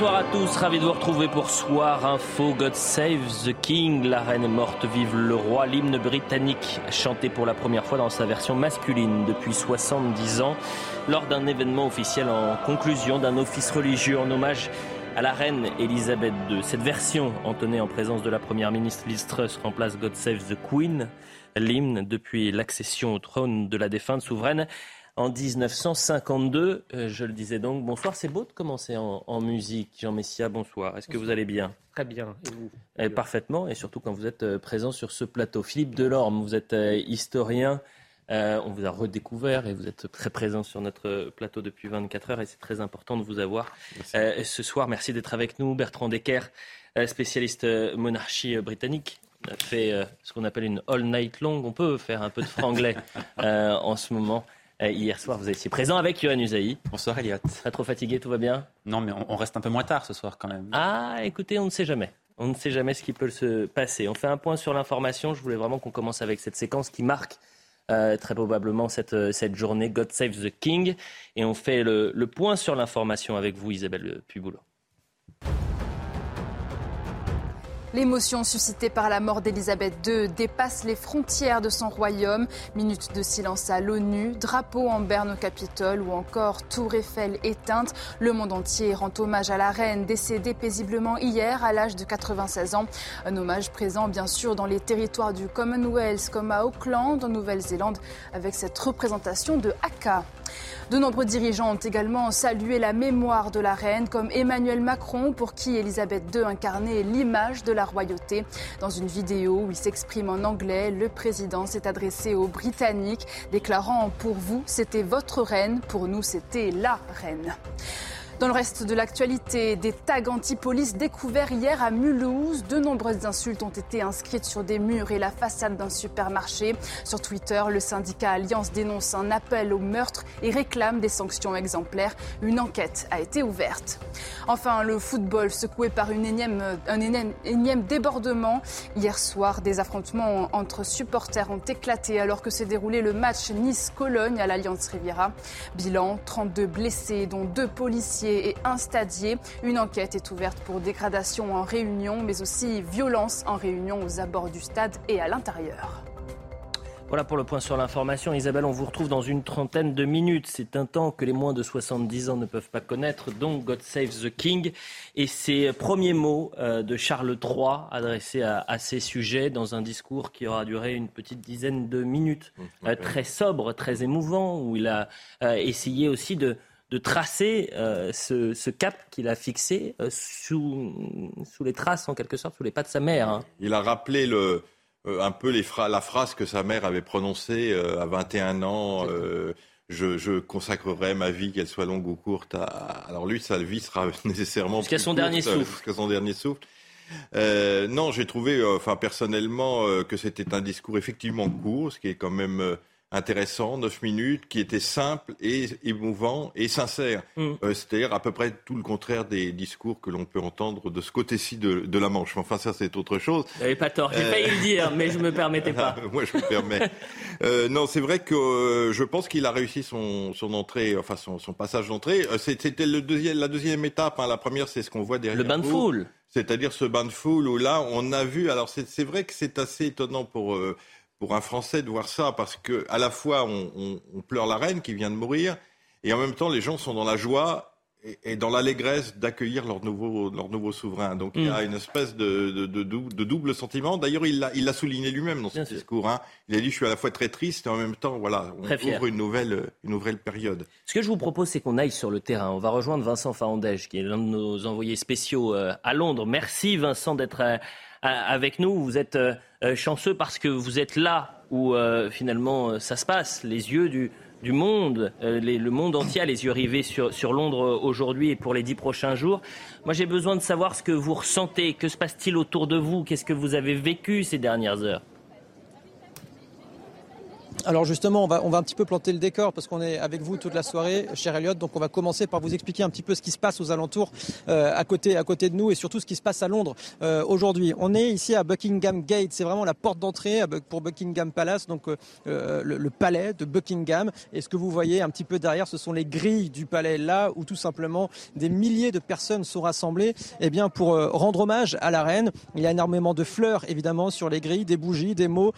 Bonsoir à tous, ravi de vous retrouver pour Soir Info. God Save the King, la reine est morte, vive le roi. L'hymne britannique chanté pour la première fois dans sa version masculine depuis 70 ans lors d'un événement officiel en conclusion d'un office religieux en hommage à la reine Elisabeth II. Cette version, entonnée en présence de la première ministre Liz Truss, remplace God Save the Queen, l'hymne depuis l'accession au trône de la défunte souveraine en 1952. Euh, je le disais donc. Bonsoir, c'est beau de commencer en, musique. Jean Messia, bonsoir. Est-ce que vous allez bien? Très bien. Et vous? Eh, Parfaitement, et surtout quand vous êtes euh, présent sur ce plateau. Philippe Delorme, vous êtes euh, historien. on vous a redécouvert et vous êtes très présent sur notre plateau depuis 24 heures et c'est très important de vous avoir ce soir. Merci d'être avec nous. Bertrand Decker, spécialiste monarchie britannique. On a fait ce qu'on appelle une all night long. On peut faire un peu de franglais en ce moment. Euh, hier soir, vous étiez présent avec Yohann Usaï. Bonsoir Elliot. Pas trop fatigué, tout va bien Non, mais on, reste un peu moins tard ce soir quand même. Ah, écoutez, on ne sait jamais. On ne sait jamais ce qui peut se passer. On fait un point sur l'information. Je voulais vraiment qu'on commence avec cette séquence qui marque euh, très probablement cette, euh, cette journée God Save the King. Et on fait le, le point sur l'information avec vous, Isabelle Puboulot. L'émotion suscitée par la mort d'Elisabeth II dépasse les frontières de son royaume. Minute de silence à l'ONU, drapeau en berne au Capitole ou encore Tour Eiffel éteinte. Le monde entier rend hommage à la reine décédée paisiblement hier à l'âge de 96 ans. Un hommage présent bien sûr dans les territoires du Commonwealth comme à Auckland en Nouvelle-Zélande avec cette représentation de Haka. De nombreux dirigeants ont également salué la mémoire de la reine, comme Emmanuel Macron, pour qui Elisabeth II incarnait l'image de la royauté. Dans une vidéo où il s'exprime en anglais, le président s'est adressé aux Britanniques, déclarant Pour vous, c'était votre reine, pour nous, c'était la reine. Dans le reste de l'actualité, des tags anti-police découverts hier à Mulhouse. De nombreuses insultes ont été inscrites sur des murs et la façade d'un supermarché. Sur Twitter, le syndicat Alliance dénonce un appel au meurtre et réclame des sanctions exemplaires. Une enquête a été ouverte. Enfin, le football secoué par une énième, un énième, débordement. Hier soir, des affrontements entre supporters ont éclaté alors que s'est déroulé le match Nice-Cologne à l'Alliance Riviera. Bilan 32 blessés, dont deux policiers et un stadier. Une enquête est ouverte pour dégradation en réunion, mais aussi violence en réunion aux abords du stade et à l'intérieur. Voilà pour le point sur l'information. Isabelle, on vous retrouve dans une trentaine de minutes. C'est un temps que les moins de 70 ans ne peuvent pas connaître, donc God Save the King. Et ces premiers mots euh, de Charles III adressés à, ces sujets dans un discours qui aura duré une petite dizaine de minutes, mmh, euh, très sobre, très émouvant, où il a euh, essayé aussi de, de tracer euh, ce, cap qu'il a fixé euh, sous, sous les traces, en quelque sorte, sous les pas de sa mère. Hein. Il a rappelé le, euh, un peu les la phrase que sa mère avait prononcée à 21 ans. Je, consacrerai ma vie, qu'elle soit longue ou courte. Alors lui, sa vie sera nécessairement jusqu'à son, dernier souffle. Jusqu'à son dernier souffle. non, j'ai trouvé, enfin personnellement, que c'était un discours effectivement court, ce qui est quand même intéressant, 9 minutes, qui était simple et émouvant et sincère. Mm. Euh, c'est-à-dire à peu près tout le contraire des discours que l'on peut entendre de ce côté-ci de, la Manche. Enfin, ça, c'est autre chose. Vous n'avez pas tort, j'ai euh... failli le dire, mais je me permettais pas. Moi, je me permets. euh, non, c'est vrai que euh, je pense qu'il a réussi son, son entrée, enfin son, son passage d'entrée. Euh, c'était le deuxième, la deuxième étape. Hein. La première, c'est ce qu'on voit derrière. Le bain de foule. C'est-à-dire ce bain de foule où là, on a vu. Alors, c'est vrai que c'est assez étonnant pour pour un Français de voir ça, parce que à la fois on, on pleure la reine qui vient de mourir, et en même temps les gens sont dans la joie et, dans l'allégresse d'accueillir leur nouveau, leur nouveau souverain. Donc il y a mm. une espèce de, de, de, de double sentiment. D'ailleurs, il l'a souligné lui-même dans son discours. Hein. Il a dit, je suis à la fois très triste et en même temps, voilà, on ouvre une nouvelle, une nouvelle période. Ce que je vous propose, c'est qu'on aille sur le terrain. On va rejoindre Vincent Fahandège, qui est l'un de nos envoyés spéciaux euh, à Londres. Merci Vincent d'être euh, avec nous. Vous êtes euh, chanceux parce que vous êtes là où finalement ça se passe, les yeux du du monde, euh, le monde entier les yeux rivés sur, sur Londres aujourd'hui et pour les dix prochains jours. Moi, j'ai besoin de savoir ce que vous ressentez. Que se passe-t-il autour de vous? Qu'est-ce que vous avez vécu ces dernières heures? Alors justement, on va, on va un petit peu planter le décor parce qu'on est avec vous toute la soirée, cher Elliot. Donc on va commencer par vous expliquer un petit peu ce qui se passe aux alentours, euh, à côté, à côté de nous, et surtout ce qui se passe à Londres euh, aujourd'hui. On est ici à Buckingham Gate, c'est vraiment la porte d'entrée pour Buckingham Palace, donc euh, le, palais de Buckingham. Et ce que vous voyez un petit peu derrière, ce sont les grilles du palais là, où tout simplement des milliers de personnes sont rassemblées, eh bien pour rendre hommage à la reine. Il y a énormément de fleurs évidemment sur les grilles, des bougies, des mots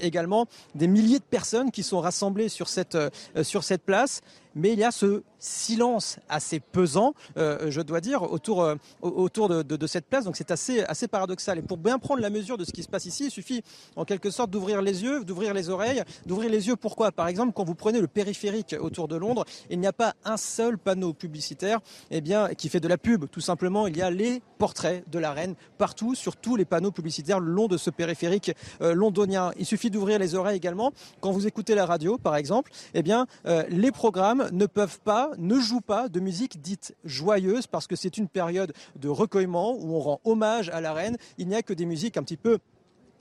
également, des milliers de personnes qui sont rassemblées sur cette, euh, sur cette place mais il y a ce silence assez pesant, euh, je dois dire, autour, euh, autour de, cette place. Donc c'est assez, assez paradoxal. Et pour bien prendre la mesure de ce qui se passe ici, il suffit en quelque sorte d'ouvrir les yeux, d'ouvrir les oreilles. D'ouvrir les yeux pourquoi? Par exemple, quand vous prenez le périphérique autour de Londres, il n'y a pas un seul panneau publicitaire eh bien, qui fait de la pub. Tout simplement, il y a les portraits de la reine partout, sur tous les panneaux publicitaires le long de ce périphérique euh, londonien. Il suffit d'ouvrir les oreilles également. Quand vous écoutez la radio, par exemple, eh bien, les programmes ne peuvent pas, ne jouent pas de musique dite joyeuse parce que c'est une période de recueillement où on rend hommage à la reine. Il n'y a que des musiques un petit peu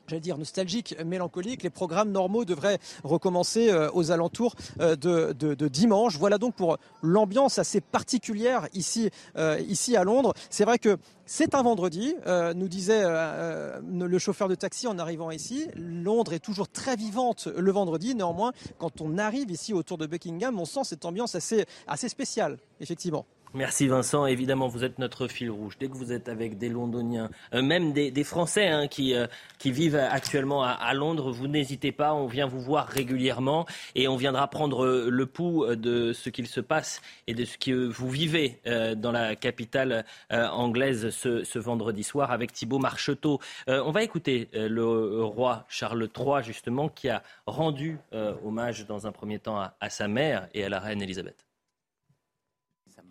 j'allais dire nostalgique, mélancolique. Les programmes normaux devraient recommencer euh, aux alentours euh, de, dimanche. Voilà donc pour l'ambiance assez particulière ici, euh, ici à Londres. C'est vrai que c'est un vendredi, nous disait le chauffeur de taxi en arrivant ici. Londres est toujours très vivante le vendredi. Néanmoins, quand on arrive ici autour de Buckingham, on sent cette ambiance assez, assez spéciale, effectivement. Merci Vincent. Évidemment, vous êtes notre fil rouge. Dès que vous êtes avec des Londoniens, euh, même des, Français hein, qui, euh, qui vivent actuellement à, Londres, vous n'hésitez pas. On vient vous voir régulièrement et on viendra prendre euh, le pouls de ce qu'il se passe et de ce que vous vivez dans la capitale anglaise ce, vendredi soir avec Thibault Marcheteau. on va écouter le roi Charles III justement qui a rendu hommage dans un premier temps à sa mère et à la reine Elisabeth.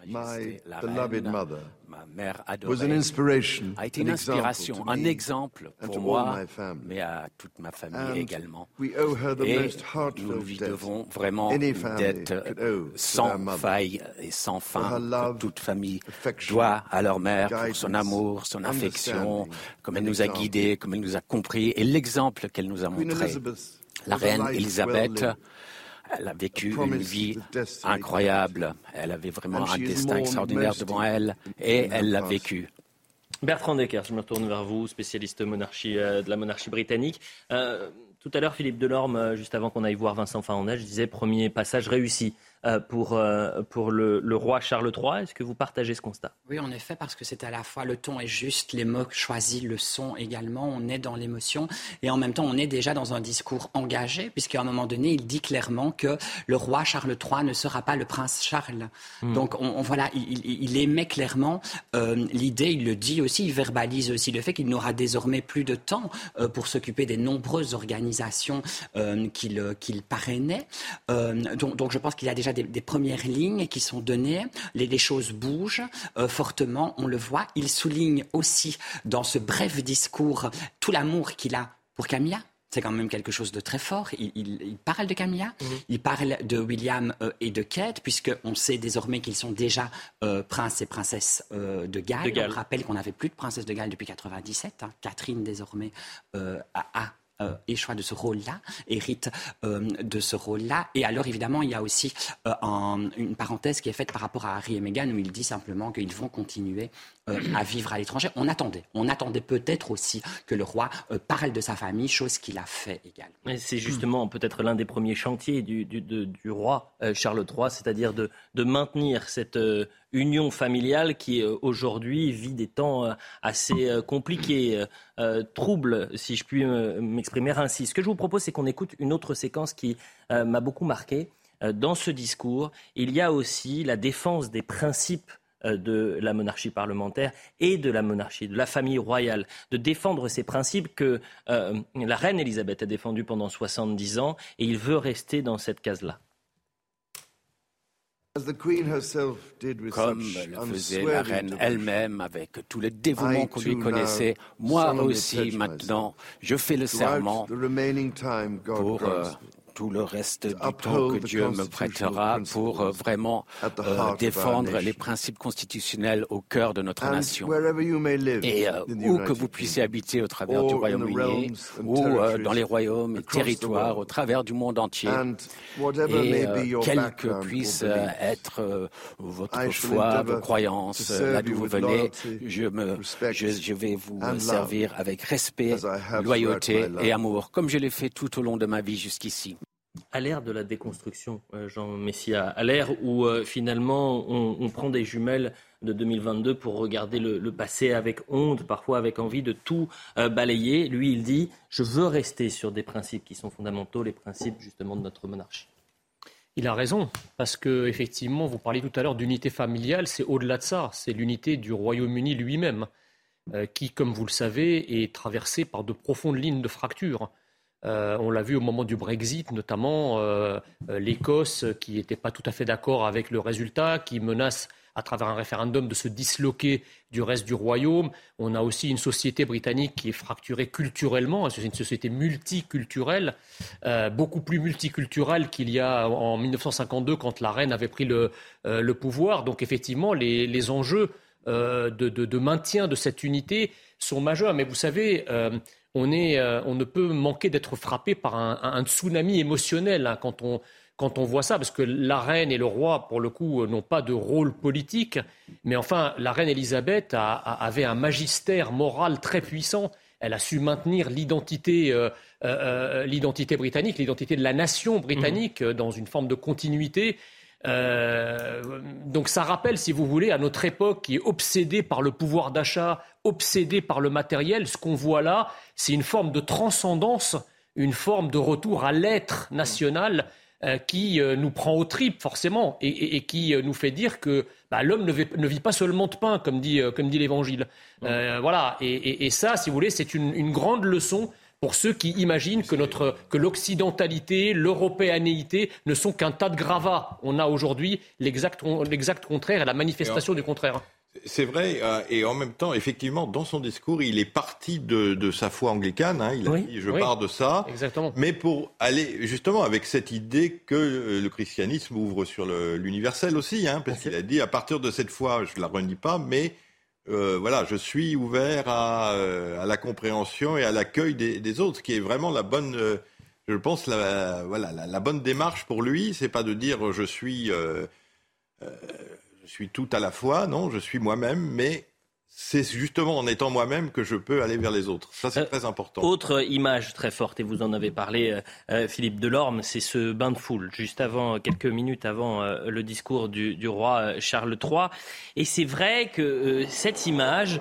My beloved mother ma mère adorée, a été une inspiration, un exemple pour moi, mais à toute ma famille également. Et nous lui devons vraiment dette sans faille et sans fin que toute famille doit à leur mère pour son amour, son affection, comme elle nous a guidés, comme elle nous a compris et l'exemple qu'elle nous a montré. La reine Elisabeth elle a vécu une vie incroyable. Elle avait vraiment un destin extraordinaire devant elle et elle l'a vécu. Bertrand Decker, je me retourne vers vous, spécialiste monarchie, euh, de la monarchie britannique. Euh, tout à l'heure, Philippe Delorme, euh, juste avant qu'on aille voir Vincent je disait premier passage réussi. Euh, pour, euh, pour le, roi Charles III. Est-ce que vous partagez ce constat? Oui, en effet, parce que c'est à la fois le ton est juste, les mots choisis le son également, on est dans l'émotion et en même temps on est déjà dans un discours engagé, puisqu'à un moment donné, il dit clairement que le roi Charles III ne sera pas le prince Charles. Hmm. Donc on, voilà, il, il, émet clairement euh, l'idée, il le dit aussi, il verbalise aussi le fait qu'il n'aura désormais plus de temps pour s'occuper des nombreuses organisations qu'il qu'il parrainait. donc, donc je pense qu'il a déjà des, premières lignes qui sont données. Les, choses bougent euh, fortement, on le voit. Il souligne aussi dans ce bref discours tout l'amour qu'il a pour Camilla. C'est quand même quelque chose de très fort. Il, parle de Camilla, mhm. il parle de William euh, et de Kate, puisqu'on sait désormais qu'ils sont déjà euh, princes et princesses de Galles. On rappelle qu'on n'avait plus de princesse de Galles depuis 97. Hein. Catherine, désormais, a euh, choix de ce rôle-là, hérite euh, de ce rôle-là. Et alors, évidemment, il y a aussi euh, une parenthèse qui est faite par rapport à Harry et Meghan, où il dit simplement qu'ils vont continuer euh, à vivre à l'étranger. On attendait. On attendait peut-être aussi que le roi parle de sa famille, chose qu'il a fait également. C'est justement peut-être l'un des premiers chantiers du, roi Charles III, c'est-à-dire de, maintenir cette union familiale qui aujourd'hui vit des temps assez compliqués, troubles, si je puis m'exprimer ainsi. Ce que je vous propose, c'est qu'on écoute une autre séquence qui m'a beaucoup marqué. Dans ce discours, il y a aussi la défense des principes euh, de la monarchie parlementaire et de la monarchie, de la famille royale, de défendre ces principes que euh, la reine Elisabeth a défendus pendant 70 ans et il veut rester dans cette case-là. Comme le faisait la reine elle-même avec tout le dévouement qu'on lui connaissait, moi aussi maintenant, je fais le serment pour tout le reste du temps que Dieu me prêtera pour euh, vraiment euh, défendre les principes constitutionnels au cœur de notre nation. Et euh, où que vous puissiez habiter au travers du Royaume-Uni, ou dans les royaumes et territoires au travers du monde entier, et quelle que puisse être votre foi, vos croyances, là d'où vous venez, je, me, je vais vous servir avec respect, loyauté et amour, comme je l'ai fait tout au long de ma vie jusqu'ici à l'ère de la déconstruction, euh, Jean Messia, à l'ère où euh, finalement on, prend des jumelles de 2022 pour regarder le, passé avec honte, parfois avec envie de tout euh, balayer, lui il dit je veux rester sur des principes qui sont fondamentaux, les principes justement de notre monarchie. Il a raison, parce que effectivement, vous parliez tout à l'heure d'unité familiale, c'est au-delà de ça, c'est l'unité du Royaume-Uni lui-même, qui, comme vous le savez, est traversé par de profondes lignes de fracture. Euh, on l'a vu au moment du Brexit, notamment euh, euh, l'Écosse qui n'était pas tout à fait d'accord avec le résultat, qui menace à travers un référendum de se disloquer du reste du royaume. On a aussi une société britannique qui est fracturée culturellement. C'est une société multiculturelle, beaucoup plus multiculturelle qu'il y a en 1952 quand la reine avait pris le, pouvoir. Donc effectivement, les, enjeux de, maintien de cette unité sont majeurs. Mais vous savez, euh, on, ne peut manquer d'être frappé par un, tsunami émotionnel hein, quand, on, voit ça, parce que la reine et le roi, pour le coup, n'ont pas de rôle politique, mais enfin, la reine Elisabeth avait un magistère moral très puissant. Elle a su maintenir l'identité, euh, euh, britannique, l'identité de la nation britannique mmh. dans une forme de continuité. donc ça rappelle, si vous voulez, à notre époque qui est obsédée par le pouvoir d'achat, obsédée par le matériel, ce qu'on voit là, c'est une forme de transcendance, une forme de retour à l'être national euh, qui euh, nous prend au trip forcément et, qui euh, nous fait dire que bah, l'homme ne, vit pas seulement de pain, comme dit, l'Évangile. voilà, et, ça, si vous voulez, c'est une, grande leçon pour ceux qui imaginent que, notre, que l'occidentalité, l'européanéité ne sont qu'un tas de gravats. On a aujourd'hui l'exact, l'exact contraire et la manifestation du contraire. C'est vrai, euh, et en même temps, effectivement, dans son discours, il est parti de, sa foi anglicane. Hein, il a dit je pars de ça, exactement. mais pour aller justement avec cette idée que euh, le christianisme ouvre sur l'universel aussi, hein, parce qu'il a dit à partir de cette foi, je ne la renie pas, mais euh, voilà, je suis ouvert à, la compréhension et à l'accueil des, autres, ce qui est vraiment la bonne, je pense, la, voilà, la, bonne démarche pour lui. C'est pas de dire je suis suis tout à la fois, non, je suis moi-même, mais c'est justement en étant moi-même que je peux aller vers les autres. Ça, c'est euh, très important. Autre image très forte, et vous en avez parlé, euh, euh, Philippe Delorme, c'est ce bain de foule, juste avant, quelques minutes avant le discours du, du, roi Charles III. Et c'est vrai que cette image,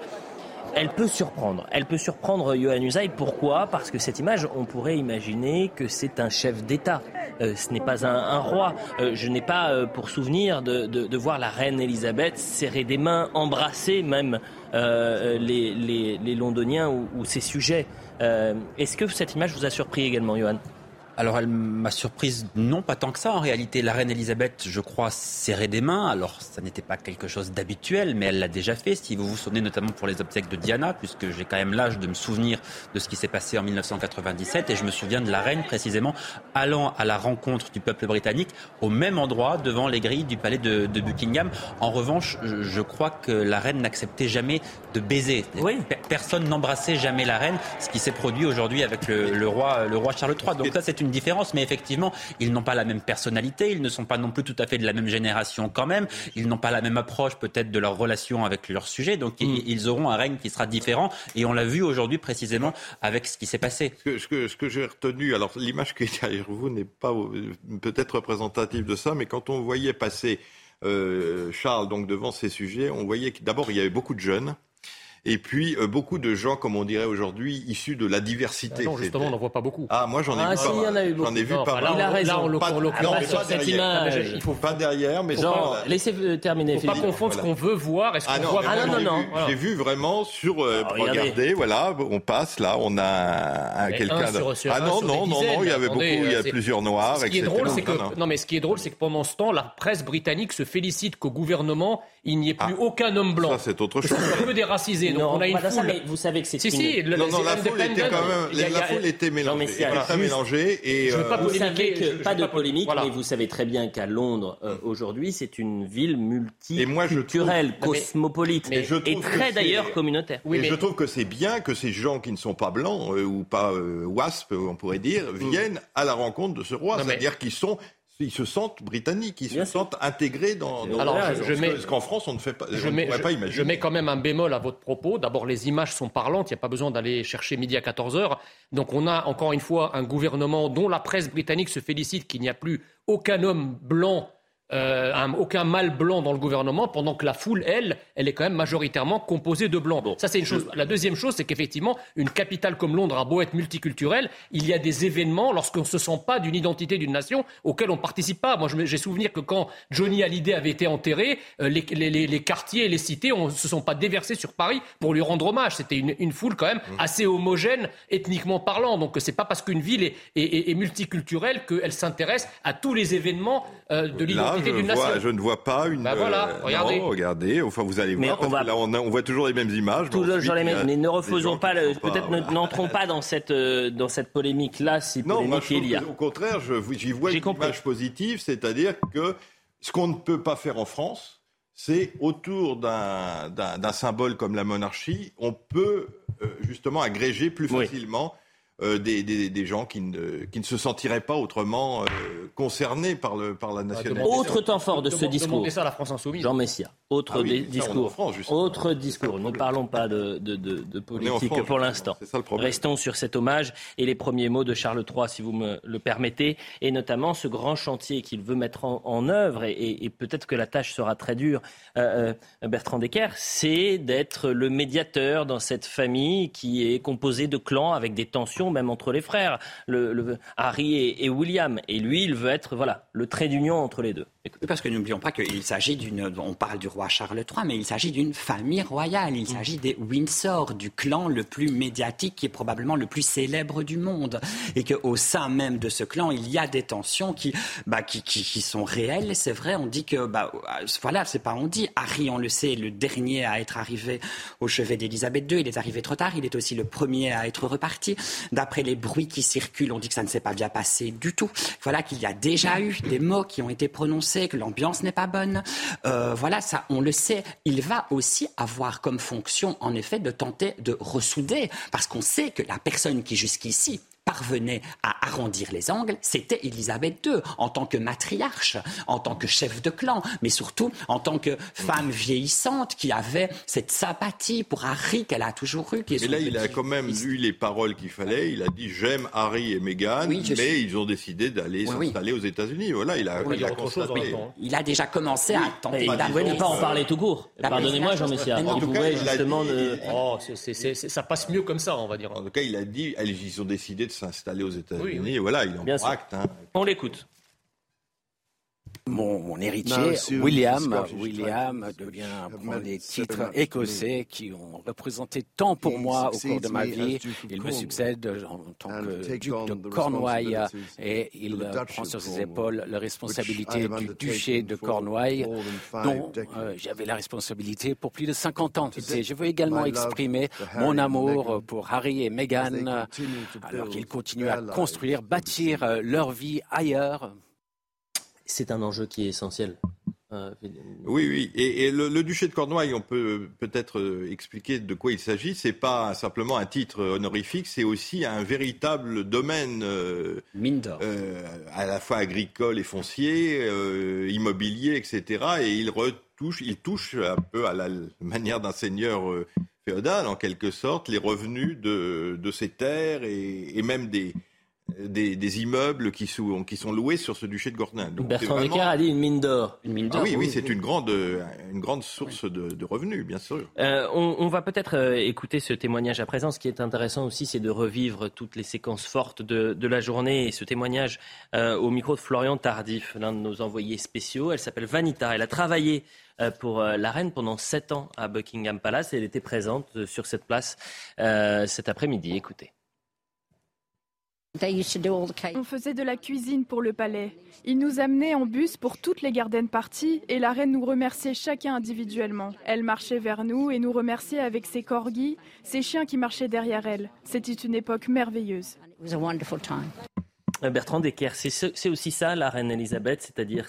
elle peut surprendre. Elle peut surprendre Johan Usaï. Pourquoi? Parce que cette image, on pourrait imaginer que c'est un chef d'État. Euh, ce n'est pas un, roi. Euh, je n'ai pas euh, pour souvenir de, voir la reine Elisabeth serrer des mains, embrasser même les, Londoniens ou, ou ses sujets. Est-ce que cette image vous a surpris également, Johan? Alors elle m'a surprise, non pas tant que ça en réalité. La reine Elisabeth, je crois, serrait des mains. Alors ça n'était pas quelque chose d'habituel, mais elle l'a déjà fait. Si vous vous souvenez notamment pour les obsèques de Diana, puisque j'ai quand même l'âge de me souvenir de ce qui s'est passé en 1997, et je me souviens de la reine précisément allant à la rencontre du peuple britannique au même endroit devant les grilles du palais de, Buckingham. En revanche, je, crois que la reine n'acceptait jamais de baiser. Oui. Personne n'embrassait jamais la reine, ce qui s'est produit aujourd'hui avec le, roi, le roi Charles III. Donc ça, c'est une différence, mais effectivement, ils n'ont pas la même personnalité, ils ne sont pas non plus tout à fait de la même génération quand même, ils n'ont pas la même approche peut-être de leur relation avec leur sujet, donc mm. ils auront un règne qui sera différent, et on l'a vu aujourd'hui précisément avec ce qui s'est passé. Ce que, ce que, j'ai retenu, alors l'image qui est derrière vous n'est pas euh, peut-être représentative de ça, mais quand on voyait passer Charles, donc devant ces sujets, on voyait que d'abord il y avait beaucoup de jeunes et puis euh, beaucoup de gens, comme on dirait aujourd'hui, issus de la diversité. Ah non, justement, on n'en voit pas beaucoup. Ah, moi j'en ai ah, vu si, pas mal. J'en ai vu pas mal. Il a raison. Là, on le, pas, le, pas, sur cette image. Il faut pas derrière, mais Genre, pas, laissez terminer. Il faut pas confondre ce qu'on veut voir et ce ah qu'on voit. Ah non, non, non. J'ai vu vraiment sur. Euh, ah, regardez, voilà, on passe là, on a quelqu'un. Ah non, non, non, non, il y avait beaucoup, il y a plusieurs noirs. Ce qui est drôle, c'est que non, mais ce qui est drôle, c'est que pendant ce temps, la presse britannique se félicite qu'au gouvernement il n'y ait plus aucun homme blanc. Ça, c'est autre chose. Un peu déracisé. Donc on a une foule. Vous savez que c'est si, non, non, la foule était quand même, la foule était mélangée, très mélangée. Et je veux pas polémiquer, que, pas de polémique, mais vous savez très bien qu'à Londres euh, aujourd'hui, c'est une ville multiculturelle, cosmopolite, et très d'ailleurs communautaire. Oui, mais je trouve que c'est bien que ces gens qui ne sont pas blancs euh, ou pas euh, wasp, on pourrait dire, mm. viennent à la rencontre de ce roi, c'est-à-dire qu'ils sont ils se sentent britanniques, ils se sentent intégrés dans. dans Alors, je, mets, qu'en France, on ne fait pas. Je, mets, pas imaginer. je mets quand même un bémol à votre propos. D'abord, les images sont parlantes. Il n'y a pas besoin d'aller chercher midi à 14 heures. Donc, on a encore une fois un gouvernement dont la presse britannique se félicite qu'il n'y a plus aucun homme blanc euh, aucun mâle blanc dans le gouvernement, pendant que la foule, elle, elle est quand même majoritairement composée de blancs. Ça, c'est une chose. La deuxième chose, c'est qu'effectivement, une capitale comme Londres a beau être multiculturelle, il y a des événements lorsqu'on ne se sent pas d'une identité d'une nation auxquels on ne participe pas. Moi, j'ai souvenir que quand Johnny Hallyday avait été enterré, euh, les, les, les, quartiers et les cités ne se sont pas déversés sur Paris pour lui rendre hommage. C'était une, une, foule quand même mmh. assez homogène ethniquement parlant. Donc, c'est pas parce qu'une ville est, est, est, multiculturelle qu'elle s'intéresse à tous les événements euh, de l'identité je, ne vois pas une. Bah voilà, euh, regardez. regardez. Enfin, vous allez voir. parce que là, on, voit toujours les mêmes images. Toujours les mêmes. Mais ne refaisons pas. Peut-être n'entrons pas dans cette euh, dans cette polémique là, si polémique il y a. Au contraire, j'y vois une image positive, c'est-à-dire que ce qu'on ne peut pas faire en France, c'est autour d'un symbole comme la monarchie, on peut euh, justement agréger plus facilement. Euh, des, des, des, gens qui ne, qui ne se sentiraient pas autrement euh, concernés par, le, par la nationalité. Autre temps fort de ce discours. ça à la France insoumise. Jean Messia. Autre ah discours. autre discours. Ne parlons pas de, de, de, de politique pour l'instant. Restons sur cet hommage et les premiers mots de Charles III, si vous me le permettez, et notamment ce grand chantier qu'il veut mettre en, en œuvre, et, et, peut-être que la tâche sera très dure, euh, euh, Bertrand Decker, c'est d'être le médiateur dans cette famille qui est composée de clans avec des tensions même entre les frères, le, Harry et, William. Et lui, il veut être voilà, le trait d'union entre les deux. Parce que n'oublions pas qu'il s'agit d'une. On parle du roi Charles III, mais il s'agit d'une famille royale. Il s'agit des Windsor, du clan le plus médiatique, qui est probablement le plus célèbre du monde. Et qu'au sein même de ce clan, il y a des tensions qui, bah, qui, qui, sont réelles. C'est vrai, on dit que. Bah, voilà, c'est pas on dit. Harry, on le sait, le dernier à être arrivé au chevet d'Elisabeth II. Il est arrivé trop tard. Il est aussi le premier à être reparti. D'après les bruits qui circulent, on dit que ça ne s'est pas bien passé du tout. Voilà qu'il y a déjà eu des mots qui ont été prononcés, que l'ambiance n'est pas bonne. Euh, voilà, ça, on le sait. Il va aussi avoir comme fonction, en effet, de tenter de ressouder, parce qu'on sait que la personne qui jusqu'ici parvenait à arrondir les angles, c'était Élisabeth II, en tant que matriarche, en tant que chef de clan, mais surtout en tant que femme vieillissante qui avait cette sympathie pour Harry qu'elle a toujours eue. Mais là, il a quand même eu les paroles qu'il fallait. Il a dit j'aime Harry et Meghan, mais ils ont décidé d'aller s'installer aux États-unis. Voilà, il a, il, a il a déjà commencé à tenter. Il ne pas en parler tout court. Pardonnez-moi, Jean Messia. En tout cas, justement. Oh, ça passe mieux comme ça, on va dire. En tout cas, il a dit ils ont décidé de s'installer aux États-Unis. Et voilà, il en acte. Hein. On l'écoute. Mon, héritier, William, William devient prendre des titres écossais qui ont représenté tant pour moi au cours de ma vie. Il me succède en tant que duc de Cornouailles et il prend sur ses épaules la responsabilité du duché de Cornouailles dont euh, j'avais la responsabilité pour plus de 50 ans. Et je veux également exprimer mon amour pour Harry et Meghan alors qu'ils continuent à construire, bâtir euh, leur vie ailleurs c'est un enjeu qui est essentiel. Euh, oui, oui. Et, le, duché de Cornouailles, on peut peut-être euh, expliquer de quoi il s'agit. C'est pas simplement un titre honorifique, c'est aussi un véritable domaine euh, à la fois agricole et foncier, immobilier, etc. Et il retouche, il touche un peu à la manière d'un seigneur féodal, en quelque sorte, les revenus de, ces terres et même des, des, immeubles qui sont, qui sont loués sur ce duché de Gortin. Bertrand vraiment... a dit une mine d'or. Ah oui, oui, c'est une grande, une grande source de, revenus, bien sûr. Euh, on, va peut-être euh, écouter ce témoignage à présent. Ce qui est intéressant aussi, c'est de revivre toutes les séquences fortes de, la journée. Et ce témoignage au micro de Florian Tardif, l'un de nos envoyés spéciaux. Elle s'appelle Vanita. Elle a travaillé pour la reine pendant sept ans à Buckingham Palace et elle était présente sur cette place cet après-midi. Écoutez. On faisait de la cuisine pour le palais. Ils nous amenaient en bus pour toutes les garden parties et la reine nous remerciait chacun individuellement. Elle marchait vers nous et nous remerciait avec ses corgis, ses chiens qui marchaient derrière elle. C'était une époque merveilleuse. Euh, Bertrand Decker, c'est aussi ça la reine Elisabeth, c'est-à-dire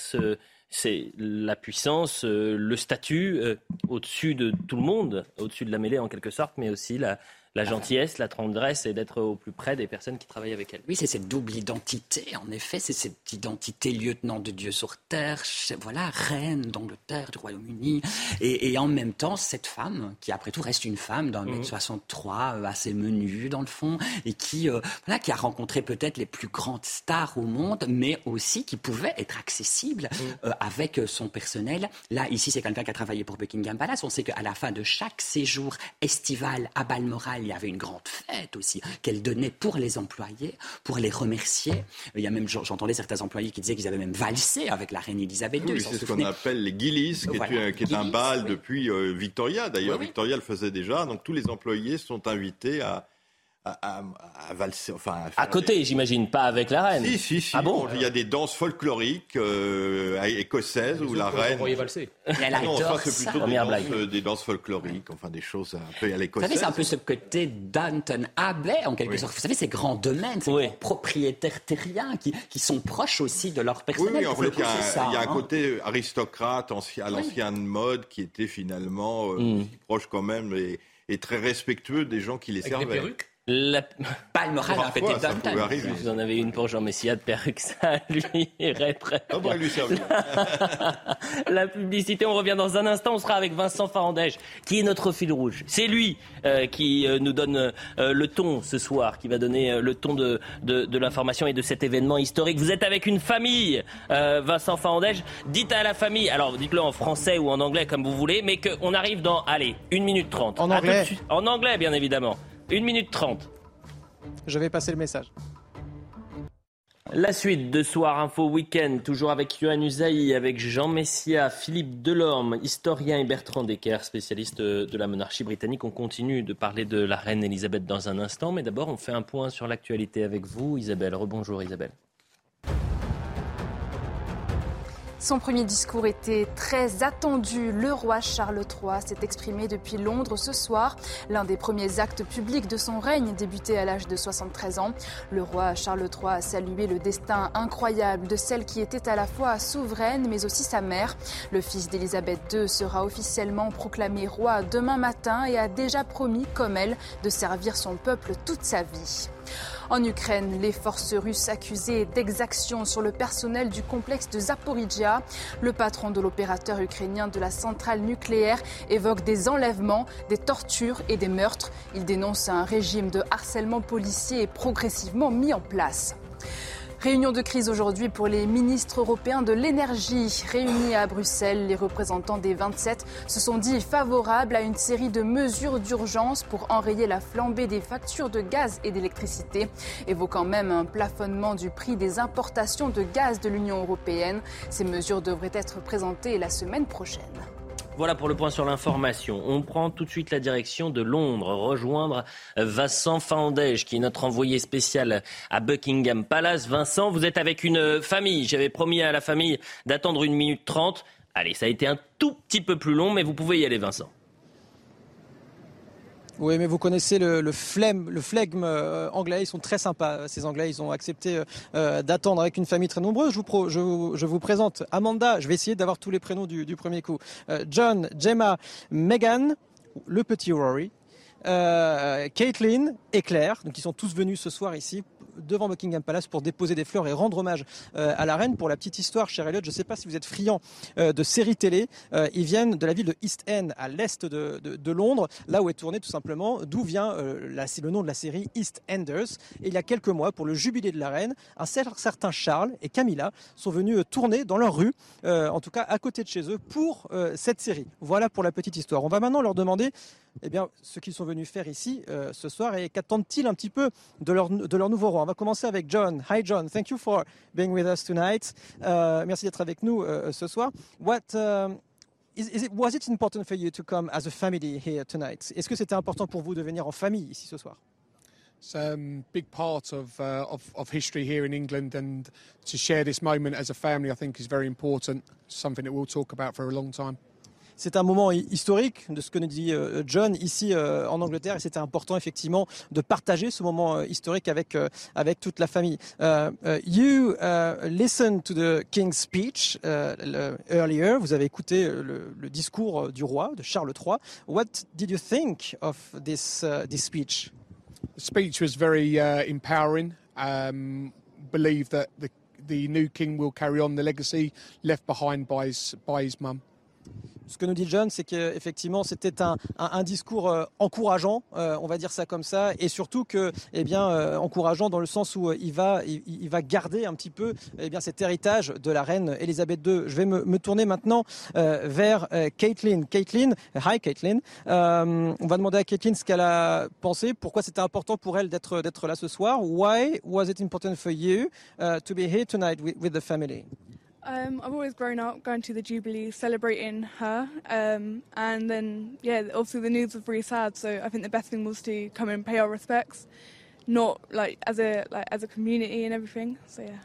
c'est la puissance, euh, le statut euh, au-dessus de tout le monde, au-dessus de la mêlée en quelque sorte, mais aussi la, la gentillesse, la tendresse et d'être au plus près des personnes qui travaillent avec elle. Oui, c'est cette double identité, en effet, c'est cette identité lieutenant de Dieu sur terre, voilà, reine d'Angleterre, du Royaume-Uni, et, en même temps, cette femme, qui après tout reste une femme d'un mètre 63, euh, assez menue dans le fond, et qui, euh, voilà, qui a rencontré peut-être les plus grandes stars au monde, mais aussi qui pouvait être accessible euh, avec son personnel. Là, ici, c'est quelqu'un qui a travaillé pour Buckingham Palace. On sait qu'à la fin de chaque séjour estival à Balmoral, il y avait une grande fête aussi qu'elle donnait pour les employés, pour les remercier. Il y a même, j'entendais certains employés qui disaient qu'ils avaient même valsé avec la reine Elisabeth II. c'est ce qu'on appelle les Gillies, qui, est, un bal depuis euh, Victoria. D'ailleurs, Victoria le faisait déjà. Donc tous les employés sont invités à à, valser, enfin. À, côté, j'imagine, pas avec la reine. Si, si, si. Ah bon Il y a des danses folkloriques euh, écossaises où la reine. valser. Elle non, ça c'est plutôt des danses, euh, des danses, folkloriques, enfin des choses un peu à l'écossaise. Vous savez, c'est un peu ce côté Danton Abbey en quelque sorte. Vous savez, ces grands domaines, ces propriétaires terriens qui, qui, sont proches aussi de leur personnel. Oui, oui en fait, il y, a, y a un hein. côté aristocrate à l'ancienne mode qui était finalement euh, mm. proche quand même et, et, très respectueux des gens qui les Avec servaient. Des perruques la... A fait des Vous en avez une pour Jean Messia de perruque, ça lui irait très bah, lui, La publicité, on revient dans un instant, on sera avec Vincent Farandège, qui est notre fil rouge. C'est lui euh, qui euh, nous donne euh, le ton ce soir, qui va donner le ton de, de, de l'information et de cet événement historique. Vous êtes avec une famille, Vincent Farandège. Dites à la famille, alors dites-le en français ou en anglais comme vous voulez, mais qu'on arrive dans, allez, une minute trente. En anglais En anglais, bien évidemment. 1 minute 30. Je vais passer le message. La suite de Soir Info Week-end, toujours avec Yohann Usaï, avec Jean Messia, Philippe Delorme, historien et Bertrand Decker, spécialiste de la monarchie britannique. On continue de parler de la reine Elisabeth dans un instant, mais d'abord on fait un point sur l'actualité avec vous, Isabelle. Rebonjour Isabelle. Son premier discours était très attendu. Le roi Charles III s'est exprimé depuis Londres ce soir, l'un des premiers actes publics de son règne débuté à l'âge de 73 ans. Le roi Charles III a salué le destin incroyable de celle qui était à la fois souveraine mais aussi sa mère. Le fils d'Élisabeth II sera officiellement proclamé roi demain matin et a déjà promis, comme elle, de servir son peuple toute sa vie. En Ukraine, les forces russes accusées d'exactions sur le personnel du complexe de Zaporizhia. Le patron de l'opérateur ukrainien de la centrale nucléaire évoque des enlèvements, des tortures et des meurtres. Il dénonce un régime de harcèlement policier progressivement mis en place. Réunion de crise aujourd'hui pour les ministres européens de l'énergie. Réunis à Bruxelles, les représentants des 27 se sont dit favorables à une série de mesures d'urgence pour enrayer la flambée des factures de gaz et d'électricité, évoquant même un plafonnement du prix des importations de gaz de l'Union européenne. Ces mesures devraient être présentées la semaine prochaine. Voilà pour le point sur l'information. On prend tout de suite la direction de Londres, rejoindre Vincent Fandège, qui est notre envoyé spécial à Buckingham Palace. Vincent, vous êtes avec une famille. J'avais promis à la famille d'attendre une minute trente. Allez, ça a été un tout petit peu plus long, mais vous pouvez y aller, Vincent. Oui, mais vous connaissez le, le, flemme, le flegme euh, anglais. Ils sont très sympas, ces Anglais. Ils ont accepté euh, euh, d'attendre avec une famille très nombreuse. Je vous, je, je vous, présente Amanda. Je vais essayer d'avoir tous les prénoms du, du premier coup. John, Gemma, Megan, le petit Rory, euh, Caitlin et Claire, donc ils sont tous venus ce soir ici devant Buckingham Palace pour déposer des fleurs et rendre hommage euh, à la reine. Pour la petite histoire, cher Elliot, je ne sais pas si vous êtes friand euh, de séries télé. Euh, ils viennent de la ville de East End, à l'est de, Londres, là où est tourné tout simplement, d'où vient la, le nom de la série East Enders. Et il y a quelques mois, pour le jubilé de la reine, un certain Charles et Camilla sont venus tourner dans leur rue, en tout cas à côté de chez eux, pour cette série. Voilà pour la petite histoire. On va maintenant leur demander eh bien, ce qu'ils sont venus faire ici euh, ce soir et qu'attendent-ils un petit peu de leur, de leur nouveau roi? On va commencer avec John. Hi John, thank you for being with us tonight. Uh, merci d'être avec nous euh, ce soir. What um, is, is it, was it important for you to come as a family here tonight? Est-ce que c'était important pour vous de venir en famille ici ce soir? It's a um, big part of, uh, of, of history here in England, and to share this moment as a family, I think, is very important. Something that we'll talk about for a long time. C'est un moment historique de ce que nous dit euh, John ici euh, en Angleterre et c'était important effectivement de partager ce moment euh, historique avec, avec toute la famille. you listened to the King's speech earlier. Vous avez écouté le, discours du roi, de Charles III. What did you think of this, this speech? The speech was very uh, empowering. Um, believe that the, the new king will carry on the legacy left behind by his, by his mum. Ce que nous dit John, c'est qu'effectivement, c'était un, un, discours euh, encourageant, euh, on va dire ça comme ça, et surtout que, eh bien, euh, encourageant dans le sens où il va, il, va garder un petit peu, eh bien, cet héritage de la reine Elisabeth II. Je vais me, me tourner maintenant vers Caitlin. Caitlin, hi Caitlin. on va demander à Caitlin ce qu'elle a pensé, pourquoi c'était important pour elle d'être d'être là ce soir. Why was it important for you to be here tonight with, with the family? Um, I've always grown up going to the Jubilee, celebrating her, um, and then yeah, obviously the news was really sad. So I think the best thing was to come and pay our respects, not like as a like as a community and everything. So yeah.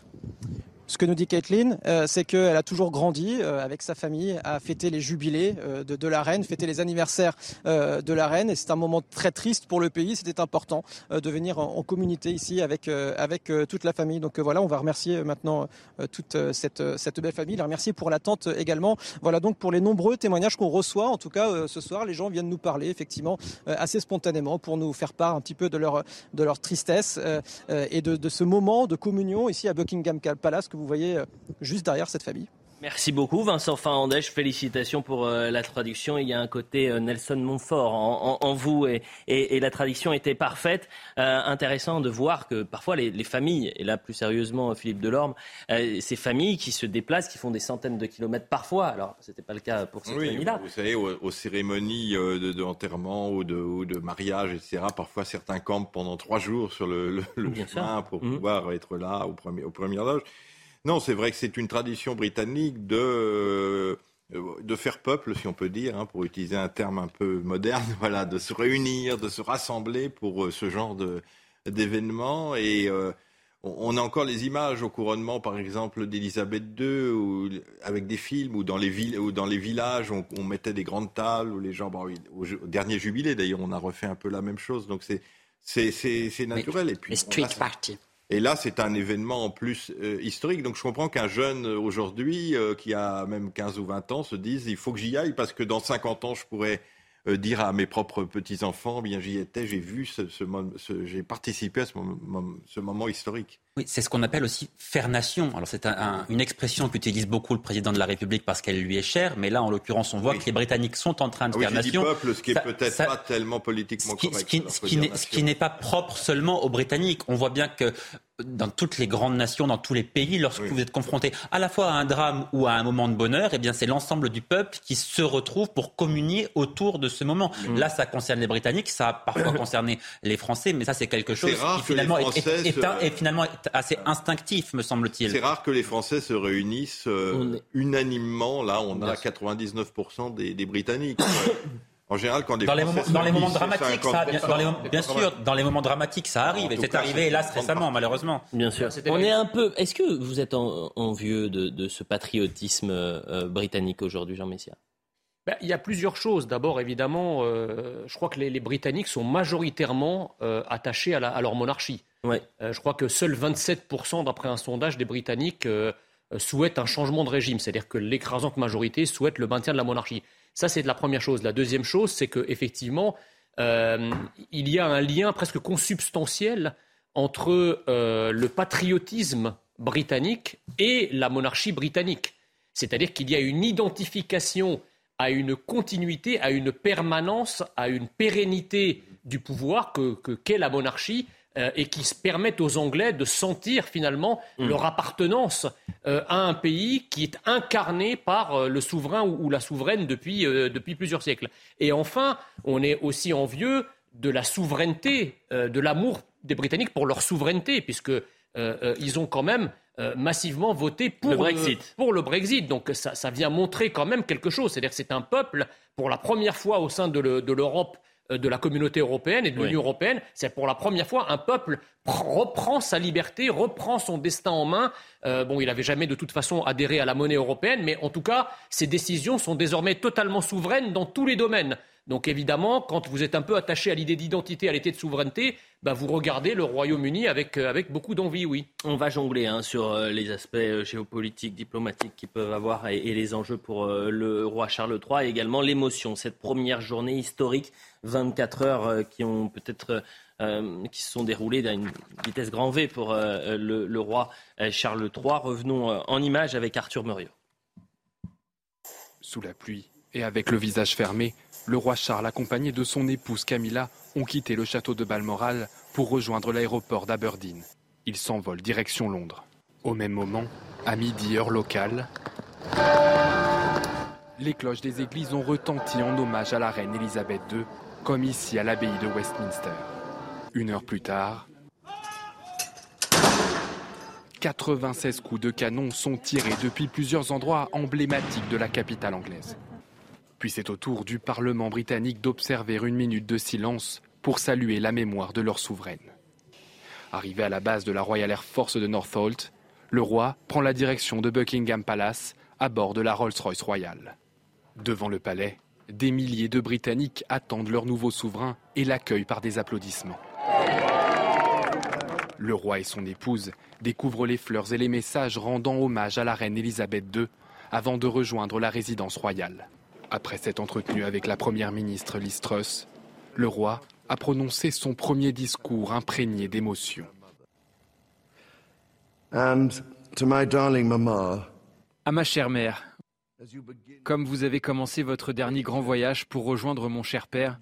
Ce que nous dit Caitlin, euh, c'est qu'elle a toujours grandi euh, avec sa famille à fêter les jubilés euh, de, la reine, fêter les anniversaires de la reine. Et c'est un moment très triste pour le pays. C'était important de venir en, communauté ici avec, avec toute la famille. Donc voilà, on va remercier maintenant toute cette, cette belle famille, remercier pour l'attente également. Voilà donc pour les nombreux témoignages qu'on reçoit. En tout cas, ce soir, les gens viennent nous parler effectivement assez spontanément pour nous faire part un petit peu de leur, de leur tristesse et de, de ce moment de communion ici à Buckingham Palace que vous voyez euh, juste derrière cette famille. Merci beaucoup Vincent Fandèche, félicitations pour euh, la traduction. Il y a un côté euh, Nelson Montfort en, vous et, la traduction était parfaite. intéressant de voir que parfois les, familles, et là plus sérieusement Philippe Delorme, ces familles qui se déplacent, qui font des centaines de kilomètres parfois, alors ce n'était pas le cas pour cette famille-là. Vous savez, aux, cérémonies de, enterrement ou de, mariage, etc., parfois certains campent pendant trois jours sur le, chemin pour mmh. pouvoir être là au premier, aux premières loges. Non, c'est vrai que c'est une tradition britannique de, euh, de faire peuple, si on peut dire, hein, pour utiliser un terme un peu moderne, voilà, de se réunir, de se rassembler pour euh, ce genre d'événements. Et euh, on a encore les images au couronnement, par exemple, d'Élisabeth II, avec des films, ou dans les, villes, ou dans les villages, on, on, mettait des grandes tables, où les gens, bon, au, dernier jubilé d'ailleurs, on a refait un peu la même chose. Donc c'est c'est naturel. et puis, street party. Et là, c'est un événement en plus euh, historique. Donc je comprends qu'un jeune euh, aujourd'hui, euh, qui a même 15 ou 20 ans, se dise il faut que j'y aille parce que dans 50 ans, je pourrais dire à mes propres petits-enfants, bien j'y étais, j'ai vu, ce, ce, j'ai participé à ce moment, ce moment historique. Oui, c'est ce qu'on appelle aussi faire nation. Alors c'est une expression qu'utilise beaucoup le président de la République parce qu'elle lui est chère, mais là en l'occurrence on voit que les Britanniques sont en train de ah faire nation. peuple, ce qui est peut-être pas tellement politiquement correct. Ce qui, n'est pas propre seulement aux Britanniques. On voit bien que dans toutes les grandes nations, dans tous les pays, lorsque vous êtes confronté à la fois à un drame ou à un moment de bonheur, eh bien c'est l'ensemble du peuple qui se retrouve pour communier autour de ce moment. Mm. Là, ça concerne les Britanniques, ça a parfois concerné les Français, mais ça c'est quelque chose qui finalement est, finalement assez instinctif, me semble-t-il. C'est rare que les Français se réunissent euh, unanimement. Là, on a 99% des, des Britanniques. En général, quand dans, les moments, dans les moments dramatiques, ça, bien, sûr, dans les moments dramatiques, ça arrive. et c'est arrivé, hélas, récemment, malheureusement. Bien sûr. On est un peu. Est-ce que vous êtes envieux de, de ce patriotisme euh, britannique aujourd'hui, Jean Messia? Ben, il y a plusieurs choses. D'abord, évidemment, euh, je crois que les, Britanniques sont majoritairement euh, attachés à, leur monarchie. Ouais. je crois que seuls 27%, d'après un sondage des Britanniques, souhaitent un changement de régime. C'est-à-dire que l'écrasante majorité souhaite le maintien de la monarchie. Ça, c'est la première chose. La deuxième chose, c'est qu'effectivement, il y a un lien presque consubstantiel entre le patriotisme britannique et la monarchie britannique. C'est-à-dire qu'il y a une identification à une continuité, à une permanence, à une pérennité du pouvoir que qu'est la monarchie euh, et qui permettent aux Anglais de sentir finalement mm. leur appartenance euh, à un pays qui est incarné par euh, le souverain ou, la souveraine depuis, depuis plusieurs siècles. Et enfin, on est aussi envieux de la souveraineté, de l'amour des Britanniques pour leur souveraineté, puisque ils ont quand même massivement voté pour le Brexit. pour le Brexit. Donc ça, ça, vient montrer quand même quelque chose. C'est-à-dire que c'est un peuple, pour la première fois au sein de l'Europe, de la communauté européenne et de l'Union européenne, c'est pour la première fois un peuple reprend sa liberté, reprend son destin en main. Euh, bon, il n'avait jamais de toute façon adhéré à la monnaie européenne, mais en tout cas, ses décisions sont désormais totalement souveraines dans tous les domaines. Donc évidemment, quand vous êtes un peu attaché à l'idée d'identité, à l'idée de souveraineté, bah, vous regardez le Royaume-Uni avec, euh, avec beaucoup d'envie, oui. On va jongler hein, sur euh, les aspects euh, géopolitiques, diplomatiques qu'ils peuvent avoir et, les enjeux pour le roi Charles III et également l'émotion. Cette première journée historique, 24 heures qui ont peut-être qui se sont déroulées à une vitesse grand V pour le, le, roi Charles III. Revenons en image avec Arthur Muriot. Sous la pluie et avec le visage fermé, le roi Charles, accompagné de son épouse Camilla, ont quitté le château de Balmoral pour rejoindre l'aéroport d'Aberdeen. Ils s'envolent direction Londres. Au même moment, à midi heure locale, les cloches des églises ont retenti en hommage à la reine Elisabeth II, comme ici à l'abbaye de Westminster. Une heure plus tard, 96 coups de canon sont tirés depuis plusieurs endroits emblématiques de la capitale anglaise. Puis c'est au tour du Parlement britannique d'observer une minute de silence pour saluer la mémoire de leur souveraine. Arrivé à la base de la Royal Air Force de Northolt, le roi prend la direction de Buckingham Palace à bord de la Rolls-Royce royale. Devant le palais, des milliers de Britanniques attendent leur nouveau souverain et l'accueillent par des applaudissements. Le roi et son épouse découvrent les fleurs et les messages rendant hommage à la reine Elisabeth II avant de rejoindre la résidence royale. Après s'être entretenu avec la première ministre Liz Truss, le roi a prononcé son premier discours imprégné d'émotion. À ma chère mère, comme vous avez commencé votre dernier grand voyage pour rejoindre mon cher père,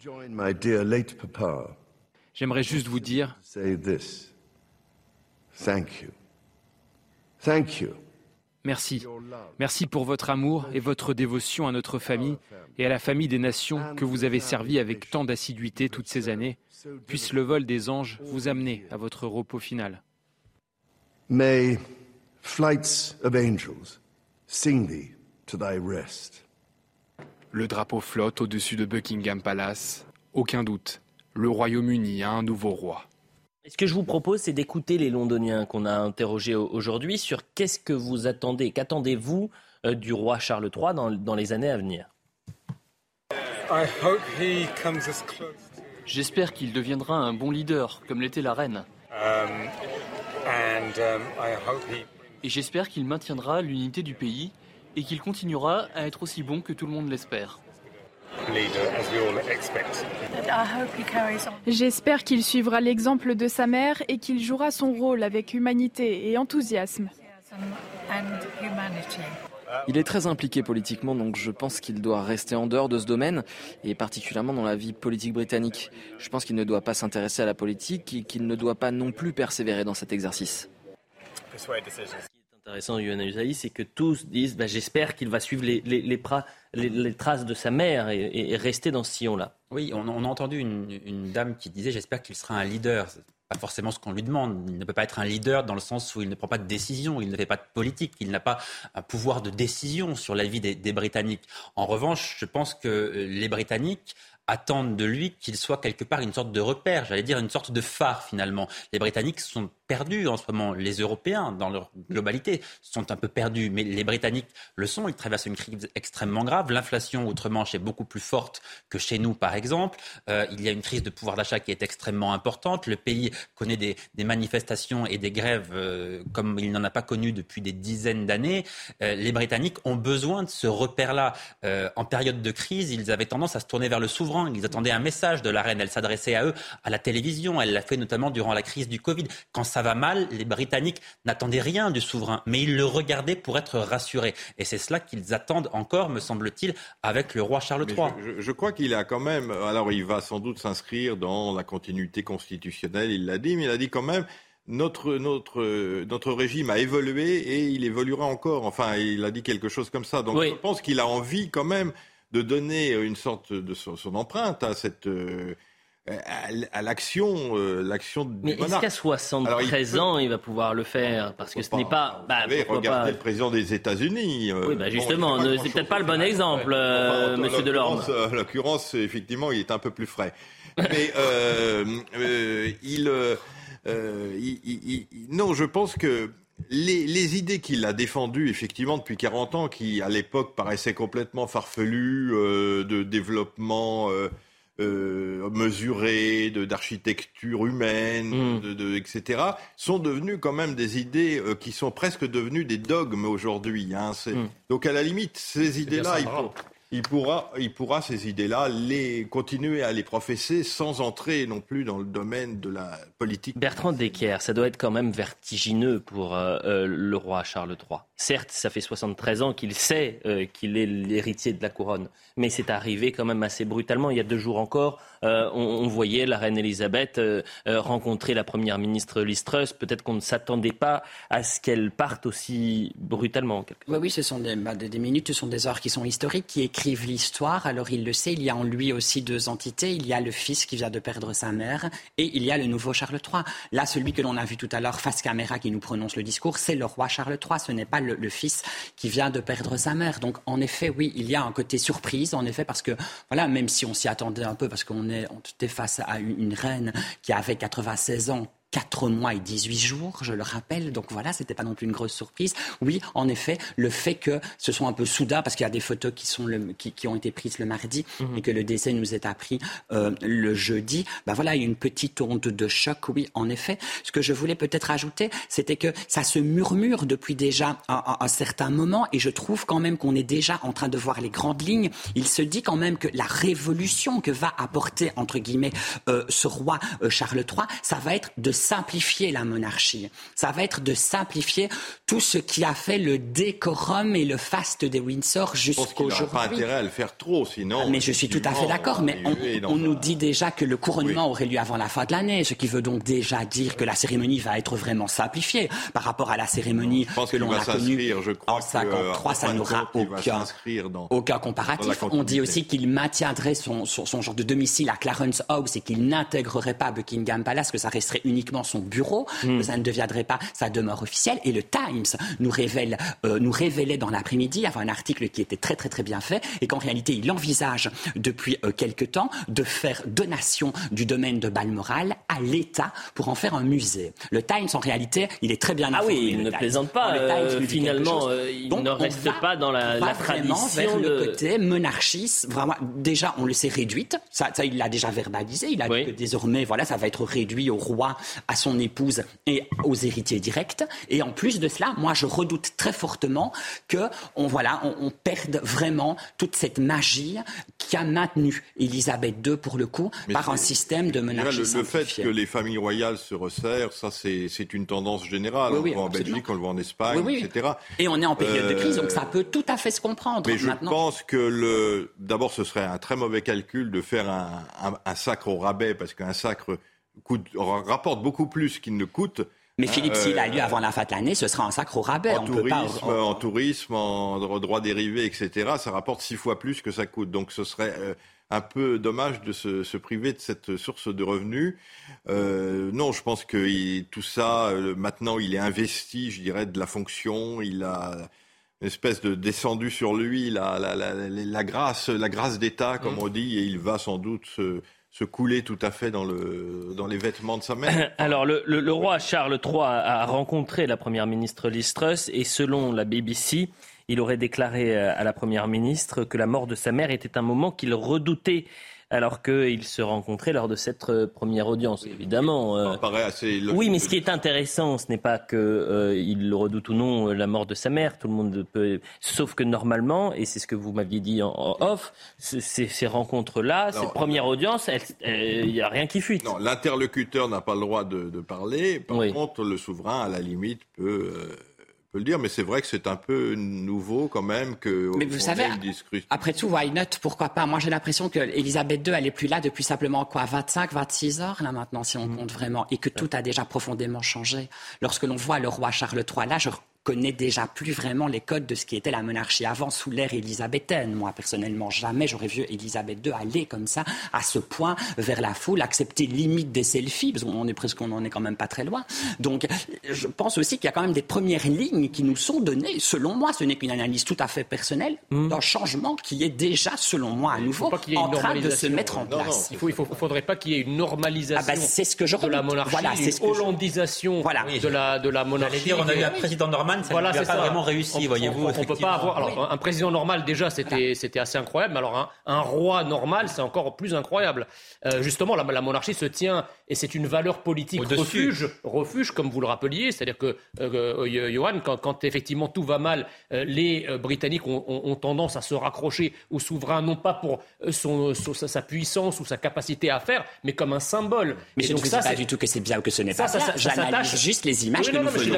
j'aimerais juste vous dire Thank you. Thank you. Merci. Merci pour votre amour et votre dévotion à notre famille et à la famille des nations que vous avez servi avec tant d'assiduité toutes ces années. Puisse le vol des anges vous amener à votre repos final. May flights of angels sing thee to thy rest. Le drapeau flotte au-dessus de Buckingham Palace. Aucun doute, le Royaume-Uni a un nouveau roi. Ce que je vous propose, c'est d'écouter les Londoniens qu'on a interrogés aujourd'hui sur qu'est-ce que vous attendez, qu'attendez-vous euh, du roi Charles III dans, les années à venir? J'espère qu'il deviendra un bon leader, comme l'était la reine. Um, um, et j'espère qu'il maintiendra l'unité du pays et qu'il continuera à être aussi bon que tout le monde l'espère. J'espère qu'il suivra l'exemple de sa mère et qu'il jouera son rôle avec humanité et enthousiasme. Il est très impliqué politiquement, donc je pense qu'il doit rester en dehors de ce domaine, et particulièrement dans la vie politique britannique. Je pense qu'il ne doit pas s'intéresser à la politique et qu'il ne doit pas non plus persévérer dans cet exercice intéressant, Yohann Usaï, c'est que tous disent bah, j'espère qu'il va suivre les, traces de sa mère et, rester dans ce sillon-là. Oui, on, a entendu une, dame qui disait j'espère qu'il sera un leader. Pas forcément ce qu'on lui demande. Il ne peut pas être un leader dans le sens où il ne prend pas de décision, il ne fait pas de politique, il n'a pas un pouvoir de décision sur la vie des, des Britanniques. En revanche, je pense que les Britanniques attendent de lui qu'il soit quelque part une sorte de repère, j'allais dire une sorte de phare finalement. Les Britanniques sont perdus en ce moment. Les Européens, dans leur globalité, sont un peu perdus, mais les Britanniques le sont. Ils traversent une crise extrêmement grave. L'inflation outre-Manche est beaucoup plus forte que chez nous, par exemple. Euh, il y a une crise de pouvoir d'achat qui est extrêmement importante. Le pays connaît des, manifestations et des grèves euh, comme il n'en a pas connu depuis des dizaines d'années. Euh, les Britanniques ont besoin de ce repère-là. en période de crise, ils avaient tendance à se tourner vers le souverain. Ils attendaient un message de la reine. Elle s'adressait à eux à la télévision. Elle l'a fait notamment durant la crise du Covid. Quand ça va mal, les Britanniques n'attendaient rien du souverain, mais ils le regardaient pour être rassurés. Et c'est cela qu'ils attendent encore, me semble-t-il, avec le roi Charles III. Je, crois qu'il a quand même. Alors, il va sans doute s'inscrire dans la continuité constitutionnelle, il l'a dit, mais il a dit quand même notre, notre, notre régime a évolué et il évoluera encore. Enfin, il a dit quelque chose comme ça. Donc je pense qu'il a envie quand même de donner une sorte de son, empreinte à cette. Euh, à, l'action, euh, l'action Mais est-ce qu'à 73 ans, il va pouvoir le faire Parce que ce n'est pas. Bah, regardez le président des États-unis. Euh, oui, bah justement, c'est peut-être pas le bon exemple, Monsieur Delorme. En l'occurrence, effectivement, il est un peu plus frais. Mais il, non, je pense que les, idées qu'il a défendues effectivement depuis 40 ans, qui à l'époque paraissaient complètement farfelues, euh, de développement euh, euh, mesuré, d'architecture humaine, mm. de, etc., sont devenues quand même des idées qui sont presque devenues des dogmes aujourd'hui. Hein. Mm. Donc à la limite, ces idées-là, il pourra, il pourra ces idées-là les continuer à les professer sans entrer non plus dans le domaine de la politique. Bertrand Decker, ça doit être quand même vertigineux pour euh, euh, le roi Charles III. Certes, ça fait 73 ans qu'il sait euh, qu'il est l'héritier de la couronne, mais c'est arrivé quand même assez brutalement. Il y a deux jours encore, on, voyait la reine Elisabeth rencontrer la première ministre Liz Truss. Peut-être qu'on ne s'attendait pas à ce qu'elle parte aussi brutalement. Oui, oui, ce sont des, bah, des, minutes, ce sont des heures qui sont historiques, qui l'histoire, alors il le sait, il y a en lui aussi deux entités. Il y a le fils qui vient de perdre sa mère et il y a le nouveau Charles III. Là, celui que l'on a vu tout à l'heure face caméra qui nous prononce le discours, c'est le roi Charles III. Ce n'est pas le, fils qui vient de perdre sa mère. Donc, en effet, oui, il y a un côté surprise, en effet, parce que, voilà, même si on s'y attendait un peu, parce qu'on est, était face à une reine qui avait 96 ans, 4 mois et 18 jours, je le rappelle. Donc voilà, c'était pas non plus une grosse surprise. Oui, en effet, le fait que ce soit un peu soudain, parce qu'il y a des photos qui, sont le, qui, qui, ont été prises le mardi mhm. et que le décès nous est appris euh, le jeudi, ben voilà, il y a une petite onde de choc, oui, en effet. Ce que je voulais peut-être ajouter, c'était que ça se murmure depuis déjà un, un, certain moment et je trouve quand même qu'on est déjà en train de voir les grandes lignes. Il se dit quand même que la révolution que va apporter, entre guillemets, euh, ce roi euh, Charles III, ça va être de simplifier la monarchie. Ça va être de simplifier tout ce qui a fait le décorum et le faste des Windsor jusqu'au jour. pas intérêt à le faire trop, sinon. Mais je suis tout à fait d'accord. Mais on, nous dit déjà que le couronnement aurait lieu avant la fin de l'année, ce qui veut donc déjà dire que la cérémonie va être vraiment simplifiée par rapport à la cérémonie que l'on a connue je crois en 53. ça n'aura aucun, aucun comparatif. On dit aussi qu'il maintiendrait son, son, genre de domicile à Clarence House et qu'il n'intégrerait pas Buckingham Palace, que ça resterait uniquement son bureau, que ça ne deviendrait pas sa demeure officielle. Et le Times nous révèle, euh, nous révélait dans l'après-midi, avant un article qui était très très très bien fait, et qu'en réalité il envisage depuis euh, quelque temps de faire donation du domaine de Balmoral à l'État pour en faire un musée. Le Times en réalité, il est très bien informé. Ah oui, il ne plaisante pas. Euh, finalement, il ne reste pas dans la, la tradition vers le côté monarchiste. Vraiment, déjà on le sait réduite. Ça, ça il l'a déjà verbalisé. Il a dit que désormais, voilà, ça va être réduit au roi à son épouse et aux héritiers directs. Et en plus de cela, moi, je redoute très fortement que on, voilà, on, perde vraiment toute cette magie qui a maintenu Elisabeth II, pour le coup, par un système de monarchie le, le fait que les familles royales se resserrent, ça, c'est une tendance générale. on le voit en Belgique, on le voit en Espagne, etc. Et on est en période de crise, donc ça peut tout à fait se comprendre. Mais je pense que le... d'abord, ce serait un très mauvais calcul de faire un, un, un sacre au rabais, parce qu'un sacre rapporte beaucoup plus qu'il ne coûte. Mais Philippe, s'il a lieu euh, avant la fin de l'année, ce sera un sacre au rabais. En, tourisme, en tourisme, en droits dérivés, etc., ça rapporte six fois plus que ça coûte. Donc ce serait euh, un peu dommage de se, priver de cette source de revenus. Euh, non, je pense que tout ça, maintenant, il est investi, je dirais, de la fonction. Il a une espèce de descendu sur lui la, la, la, la grâce, la grâce d'État, comme mmh. on dit, et il va sans doute se se couler tout à fait dans, le, les vêtements de sa mère. Alors, le, le, roi Charles III a rencontré la première ministre Liz Truss et selon la BBC, il aurait déclaré à la première ministre que la mort de sa mère était un moment qu'il redoutait alors qu'ils se rencontraient lors de cette euh, première audience. Évidemment. Euh, paraît assez oui, mais ce qui est intéressant, ce n'est pas qu'il euh, redoutent ou non la mort de sa mère. Tout le monde peut. Sauf que normalement, et c'est ce que vous m'aviez dit en, off, ces, rencontres-là, ces premières audiences, il n'y a rien qui fuite. Non, l'interlocuteur n'a pas le droit de, parler. Par contre, le souverain, à la limite, peut peut le dire, mais c'est vrai que c'est un peu nouveau quand même que. Mais vous savez, après tout, why not? Pourquoi pas? Moi, j'ai l'impression que Elisabeth II, elle est plus là depuis simplement quoi 25, 26 heures là maintenant, si on mm. compte vraiment, et que tout a déjà profondément changé. Lorsque l'on voit le roi Charles III là, je connaît déjà plus vraiment les codes de ce qui était la monarchie avant sous l'ère élisabéthaine. Moi, personnellement, jamais j'aurais vu Élisabeth II aller comme ça, à ce point, vers la foule, accepter limite des selfies, parce qu'on est presque, on en est quand même pas très loin. Donc, je pense aussi qu'il y a quand même des premières lignes qui nous sont données. Selon moi, ce n'est qu'une analyse tout à fait personnelle hmm. d'un changement qui est déjà, selon moi, à nouveau, en train de se mettre en place. il ne faudrait pas qu'il y ait une normalisation ah bah, ce que je de la monarchie, voilà, une hollandisation voilà. de, la, de la monarchie. Dire, on a eu un président normal ça voilà, n'a pas vraiment réussi, voyez-vous. On, ne peut pas avoir. Alors, un président normal, déjà, c'était c'était assez incroyable. Mais alors, un, roi normal, c'est encore plus incroyable. Euh, justement, la, la, monarchie se tient, et c'est une valeur politique refuge, refuge, comme vous le rappeliez. C'est-à-dire que, euh, euh Johan, quand, quand, effectivement tout va mal, euh, les Britanniques ont, ont, tendance à se raccrocher au souverain, non pas pour son, sa, puissance ou sa capacité à faire, mais comme un symbole. Mais je ne dis pas du tout que c'est bien ou que ce n'est pas bien. J'analyse juste les images que nous venons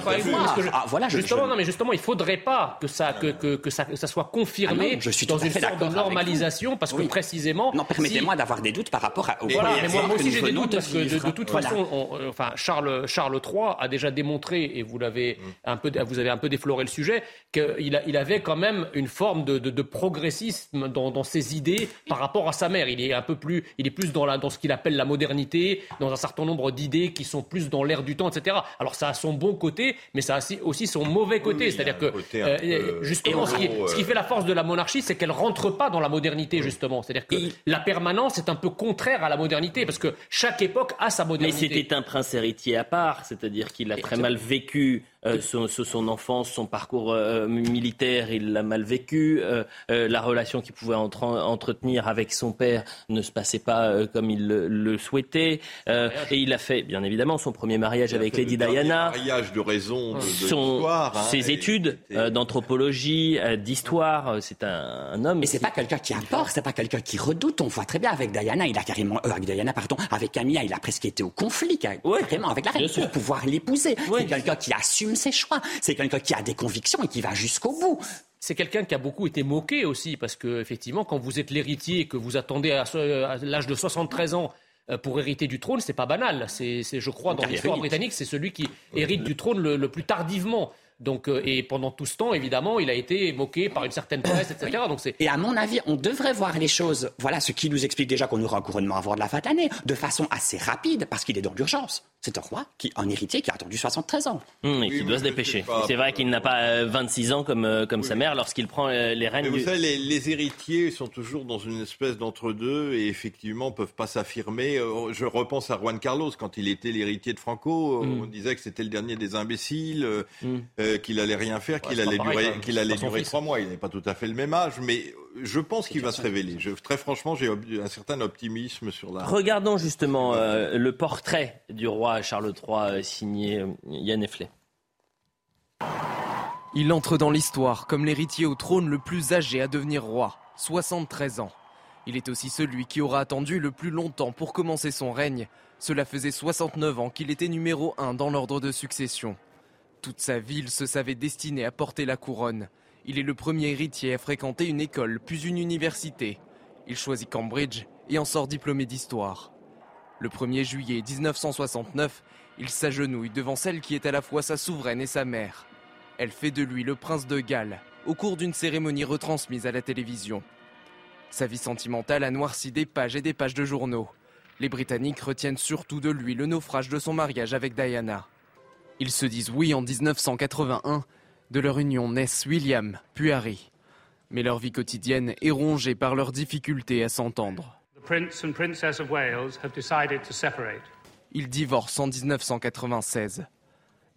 Ah, voilà, justement, non, mais justement, il faudrait pas que ça, que, que, que ça, ça, soit confirmé ah je suis dans une sorte de normalisation, parce que précisément. Non, permettez-moi d'avoir des doutes par rapport à. Voilà, mais moi, aussi j'ai des doutes parce que de, toute façon, euh, enfin, Charles, Charles III a déjà démontré, et vous l'avez mm. un peu, vous avez un peu défloré le sujet, qu'il il avait quand même une forme de, de, progressisme dans, dans, ses idées par rapport à sa mère. Il est un peu plus, il est plus dans, la, dans ce qu'il appelle la modernité, dans un certain nombre d'idées qui sont plus dans l'air du temps, etc. Alors ça a son bon côté, mais ça a aussi son mauvais côté. C'est-à-dire que euh, justement, ce qui, ce qui, fait la force de la monarchie, c'est qu'elle rentre pas dans la modernité, justement. C'est-à-dire que la permanence est un peu contraire à la modernité, parce que chaque époque a sa modernité. Mais c'était un prince héritier à part, c'est-à-dire qu'il a très mal vécu euh, son, son, enfance, son parcours euh, militaire, il l'a mal vécu. Euh, la relation qu'il pouvait entretenir avec son père ne se passait pas comme il le, souhaitait. et il a fait, bien évidemment, son premier mariage avec Lady Diana. Mariage de raison, de, son, hein, ses études d'anthropologie, d'histoire. C'est un, homme. Mais c'est pas quelqu'un qui a peur, c'est pas quelqu'un qui redoute. On voit très bien avec Diana, il a carrément, avec Diana, pardon, avec Camilla, il a presque été au conflit, carrément avec la reine pour pouvoir l'épouser. C'est quelqu'un qui assume ses choix. C'est quelqu'un qui a des convictions et qui va jusqu'au bout c'est quelqu'un qui a beaucoup été moqué aussi, parce que effectivement, quand vous êtes l'héritier et que vous attendez à, l'âge de 73 ans euh, pour hériter du trône, c'est pas banal. C'est, je crois, dans l'histoire britannique, c'est celui qui hérite du trône le plus tardivement. Donc, euh, et pendant tout ce temps, évidemment, il a été moqué par une certaine presse, etc. Donc et à mon avis, on devrait voir les choses, voilà ce qui nous explique déjà qu'on aura un couronnement avant de la fin d'année, de façon assez rapide, parce qu'il est dans l'urgence. C'est un roi, qui, un héritier qui a attendu 73 ans. Hum, et qui doit se dépêcher. C'est vrai qu'il n'a pas 26 euh, ans comme, euh, comme sa mère lorsqu'il prend les rênes. vous savez, les, héritiers sont toujours dans une espèce d'entre-deux et effectivement peuvent pas s'affirmer. Je repense à Juan Carlos, quand il était l'héritier de Franco, hum. on disait que c'était le dernier des imbéciles. Hum. Euh, qu'il allait rien faire, qu'il allait durer, qu'il allait durer trois mois. Il n'est pas tout à fait le même âge, mais je pense qu'il va se révéler. Je, très franchement, j'ai un certain optimisme sur la. Regardons justement euh, le portrait du roi Charles III euh, signé Yann Effley. Il entre dans l'histoire comme l'héritier au trône le plus âgé à devenir roi, 73 ans. Il est aussi celui qui aura attendu le plus longtemps pour commencer son règne. Cela faisait 69 ans qu'il était numéro 1 dans l'ordre de succession. Toute sa ville se savait destinée à porter la couronne. Il est le premier héritier à fréquenter une école, puis une université. Il choisit Cambridge et en sort diplômé d'histoire. Le 1er juillet 1969, il s'agenouille devant celle qui est à la fois sa souveraine et sa mère. Elle fait de lui le prince de Galles au cours d'une cérémonie retransmise à la télévision. Sa vie sentimentale a noirci des pages et des pages de journaux. Les Britanniques retiennent surtout de lui le naufrage de son mariage avec Diana. Ils se disent oui en 1981. De leur union naissent William, puis Harry. Mais leur vie quotidienne est rongée par leurs difficultés à s'entendre. Ils divorcent en 1996.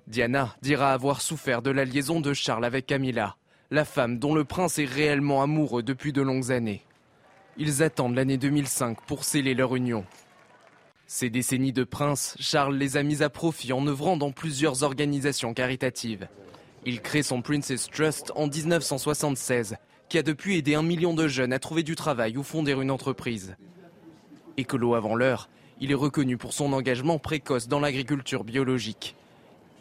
Diana dira avoir souffert de la liaison de Charles avec Camilla, la femme dont le prince est réellement amoureux depuis de longues années. Ils attendent l'année 2005 pour sceller leur union. Ces décennies de prince, Charles les a mis à profit en œuvrant dans plusieurs organisations caritatives. Il crée son Princess Trust en 1976, qui a depuis aidé un million de jeunes à trouver du travail ou fonder une entreprise. Écolo avant l'heure, il est reconnu pour son engagement précoce dans l'agriculture biologique.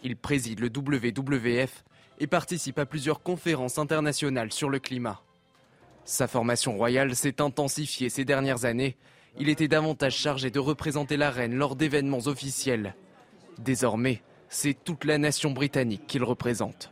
Il préside le WWF et participe à plusieurs conférences internationales sur le climat. Sa formation royale s'est intensifiée ces dernières années. Il était davantage chargé de représenter la reine lors d'événements officiels. Désormais, c'est toute la nation britannique qu'il représente.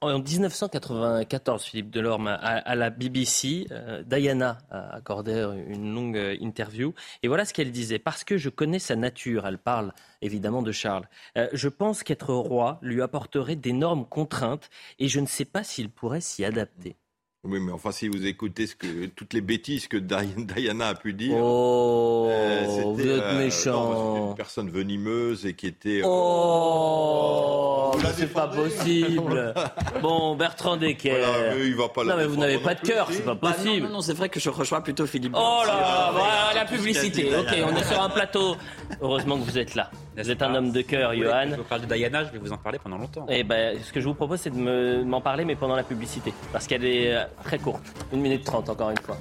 En 1994, Philippe Delorme, à, la BBC, euh, Diana a accordé une longue euh, interview. Et voilà ce qu'elle disait. Parce que je connais sa nature, elle parle évidemment de Charles, euh, je pense qu'être roi lui apporterait d'énormes contraintes et je ne sais pas s'il pourrait s'y adapter. Oui, mais enfin, si vous écoutez ce que, toutes les bêtises que Diana a pu dire. Oh, euh, vous êtes euh, méchant. une personne venimeuse et qui était. Oh, c'est pas possible. bon, Bertrand Decker. il va pas non, mais vous n'avez pas de cœur, c'est pas bah, possible. non, non, c'est vrai que je rejoins plutôt Philippe. Oh là, voilà la publicité. Ok, on est sur un plateau. Heureusement que vous êtes là. Vous êtes un homme de cœur, Johan. Je vous parle de Diana, je vais vous en parler pendant longtemps. Et eh ben, ce que je vous propose, c'est de m'en parler, mais pendant la publicité. Parce qu'elle est euh, très courte. Une minute trente, encore une fois.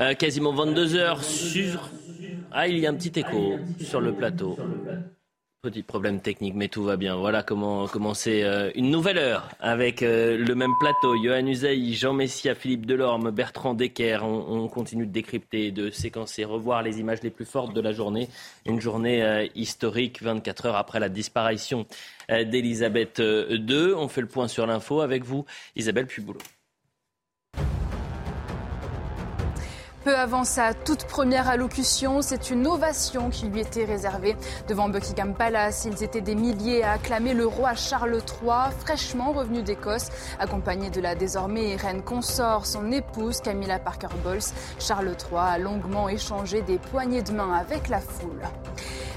Euh, quasiment 22 heures sur. Ah, il y a un petit écho sur le plateau. Petit problème technique, mais tout va bien. Voilà comment commencer euh, une nouvelle heure avec euh, le même plateau. Johan Uzey, Jean Messia, Philippe Delorme, Bertrand Decker. On, continue de décrypter, de séquencer, revoir les images les plus fortes de la journée. Une journée euh, historique, 24 heures après la disparition d'Elisabeth II. On fait le point sur l'info avec vous, Isabelle Puboulot. Peu avant sa toute première allocution, c'est une ovation qui lui était réservée devant Buckingham Palace. Ils étaient des milliers à acclamer le roi Charles III, fraîchement revenu d'Écosse, accompagné de la désormais reine consort, son épouse Camilla Parker Bowles. Charles III a longuement échangé des poignées de main avec la foule.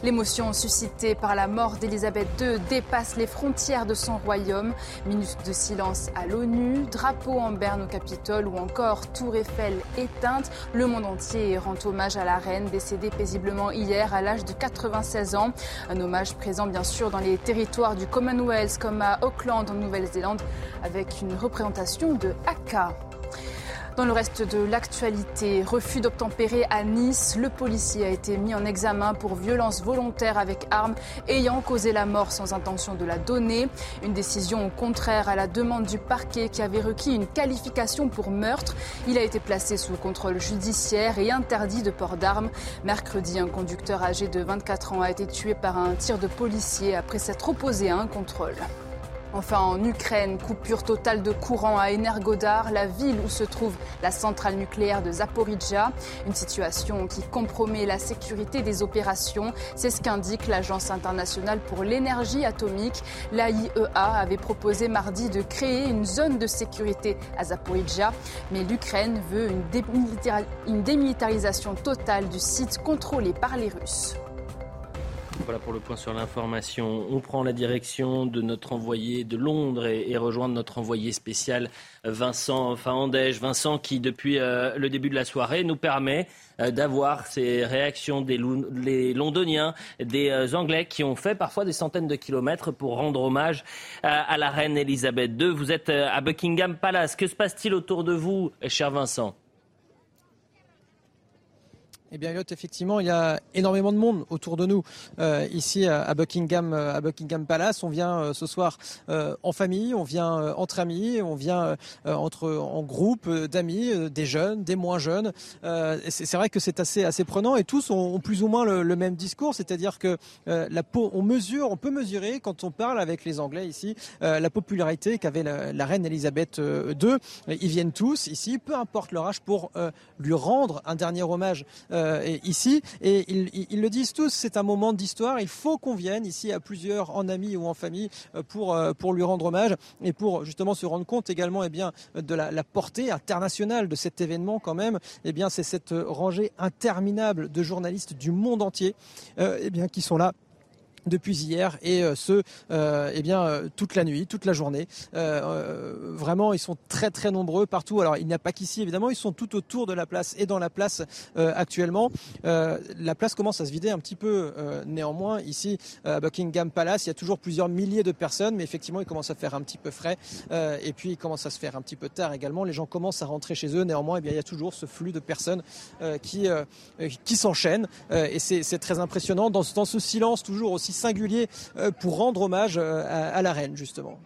L'émotion suscitée par la mort d'Elisabeth II dépasse les frontières de son royaume. Minute de silence à l'ONU, drapeau en berne au Capitole ou encore Tour Eiffel éteinte. Le monde entier rend hommage à la reine décédée paisiblement hier à l'âge de 96 ans. Un hommage présent bien sûr dans les territoires du Commonwealth comme à Auckland en Nouvelle-Zélande avec une représentation de Haka. Dans le reste de l'actualité, refus d'obtempérer à Nice, le policier a été mis en examen pour violence volontaire avec arme ayant causé la mort sans intention de la donner. Une décision contraire à la demande du parquet qui avait requis une qualification pour meurtre. Il a été placé sous contrôle judiciaire et interdit de port d'armes. Mercredi, un conducteur âgé de 24 ans a été tué par un tir de policier après s'être opposé à un contrôle. Enfin, en Ukraine, coupure totale de courant à Energodar, la ville où se trouve la centrale nucléaire de Zaporizhia. Une situation qui compromet la sécurité des opérations. C'est ce qu'indique l'Agence internationale pour l'énergie atomique. L'AIEA avait proposé mardi de créer une zone de sécurité à Zaporizhia, mais l'Ukraine veut une démilitarisation totale du site contrôlé par les Russes. Voilà pour le point sur l'information. On prend la direction de notre envoyé de Londres et, rejoindre notre envoyé spécial Vincent Fahandège. Vincent qui, depuis euh, le début de la soirée, nous permet euh, d'avoir ces réactions des Londoniens, des euh, Anglais qui ont fait parfois des centaines de kilomètres pour rendre hommage à la reine Elisabeth II. Vous êtes à Buckingham Palace. Que se passe-t-il autour de vous, cher Vincent? Eh bien, Elliot, effectivement, il y a énormément de monde autour de nous euh, ici à Buckingham, à Buckingham Palace. On vient euh, ce soir euh, en famille, on vient entre amis, on vient entre en groupe d'amis, des jeunes, des moins jeunes. c'est vrai que c'est assez assez prenant et tous ont, plus ou moins le, même discours, c'est-à-dire que on mesure, on peut mesurer quand on parle avec les Anglais ici la popularité qu'avait la, la, reine Elisabeth II. Ils viennent tous ici, peu importe leur âge, pour lui rendre un dernier hommage ici. Et ils, le disent tous, c'est un moment d'histoire. Il faut qu'on vienne ici à plusieurs, en amis ou en famille, pour, pour lui rendre hommage et pour justement se rendre compte également eh bien, de la, la portée internationale de cet événement quand même. Eh bien, c'est cette rangée interminable de journalistes du monde entier eh bien, qui sont là depuis hier et euh, ce euh, eh bien euh, toute la nuit, toute la journée. vraiment, ils sont très très nombreux partout. Alors il n'y a pas qu'ici évidemment, ils sont tout autour de la place et dans la place actuellement. la place commence à se vider un petit peu. néanmoins, ici à Buckingham Palace, il y a toujours plusieurs milliers de personnes, mais effectivement, il commence à faire un petit peu frais et puis il commence à se faire un petit peu tard également. Les gens commencent à rentrer chez eux. Néanmoins, eh bien il y a toujours ce flux de personnes qui qui s'enchaînent et c'est très impressionnant dans, dans ce silence toujours aussi singulier euh, pour rendre hommage euh, à, la reine, justement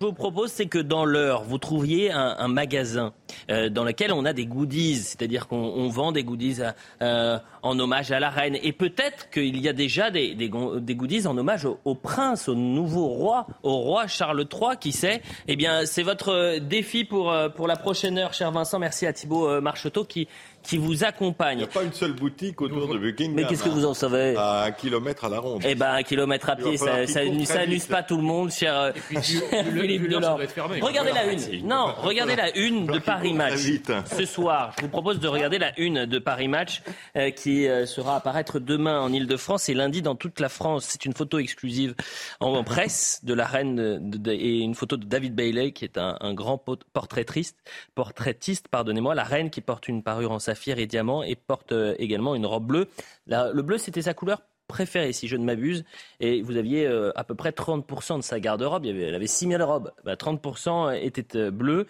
je vous propose, c'est que dans l'heure, vous trouviez un, magasin euh, dans lequel on a des goodies, c'est-à-dire qu'on vend des goodies en hommage à la reine. Et peut-être qu'il y a déjà des, goodies en hommage au, prince, au nouveau roi, au roi Charles III, qui sait. Eh bien, c'est votre défi pour, pour la prochaine heure, cher Vincent. Merci à Thibault Marcheteau qui qui vous accompagne. Il n'y a pas une seule boutique autour de Buckingham. Mais qu'est-ce que vous en savez? À un kilomètre à la ronde. Eh ben, un kilomètre à pied, ça, ça, n'amuse pas tout le monde, cher Philippe Delors. Regardez la une. Non, regardez la une de Paris Match. Ce soir, je vous propose de regarder la une de Paris Match euh, qui euh, sera apparaître demain en Ile-de-France et lundi dans toute la France. C'est une photo exclusive en presse de la reine et une photo de David Bailey qui est un, un grand portraitiste, portraitiste, pardonnez-moi, la reine qui porte une parure en sa saphir et diamant et porte euh, également une robe bleue. le bleu, c'était sa couleur préférée, si je ne m'abuse. Et vous aviez euh, à peu près 30% de sa garde-robe. Elle avait 6000 robes. 30% bah, étaient euh, bleus.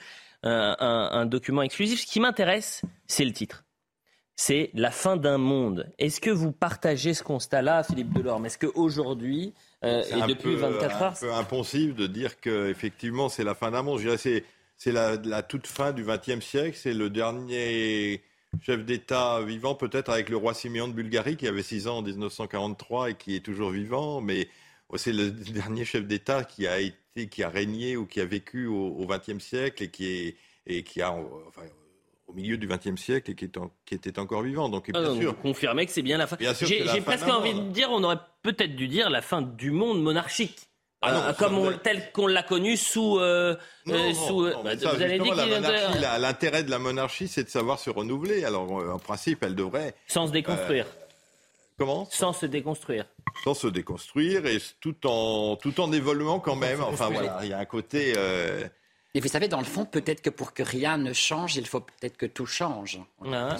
Un, document exclusif. Ce qui m'intéresse, c'est le titre. C'est la fin d'un monde. Est-ce que vous partagez ce constat-là, Philippe Delorme? Est-ce qu'aujourd'hui, et depuis 24 heures... C'est un peu impensif de dire qu'effectivement, c'est la fin d'un monde. Je dirais c'est la, la, toute fin du XXe siècle. C'est le dernier chef d'État vivant, peut-être avec le roi Siméon de Bulgarie, qui avait 6 ans en 1943 et qui est toujours vivant, mais c'est le dernier chef d'État qui a été, qui a régné ou qui a vécu au XXe siècle et qui est, et qui a, au milieu du XXe siècle et qui, est qui, était encore vivant. Donc, bien ah, sûr. Confirmez que c'est bien la fin. J'ai presque envie de dire, on aurait peut-être dû dire la fin du monde monarchique. Ah euh, comme tel qu'on l'a connu sous. Euh, euh, sous bah, vous avez dit l'intérêt de la monarchie, c'est de savoir se renouveler. Alors, en principe, elle devrait. Sans se déconstruire. Comment? Sans se déconstruire. Sans se déconstruire et tout en tout en évoluant quand même. Enfin voilà, il y a un côté. Et vous savez, dans le fond, peut-être que pour que rien ne change, il faut peut-être que tout change. Ah.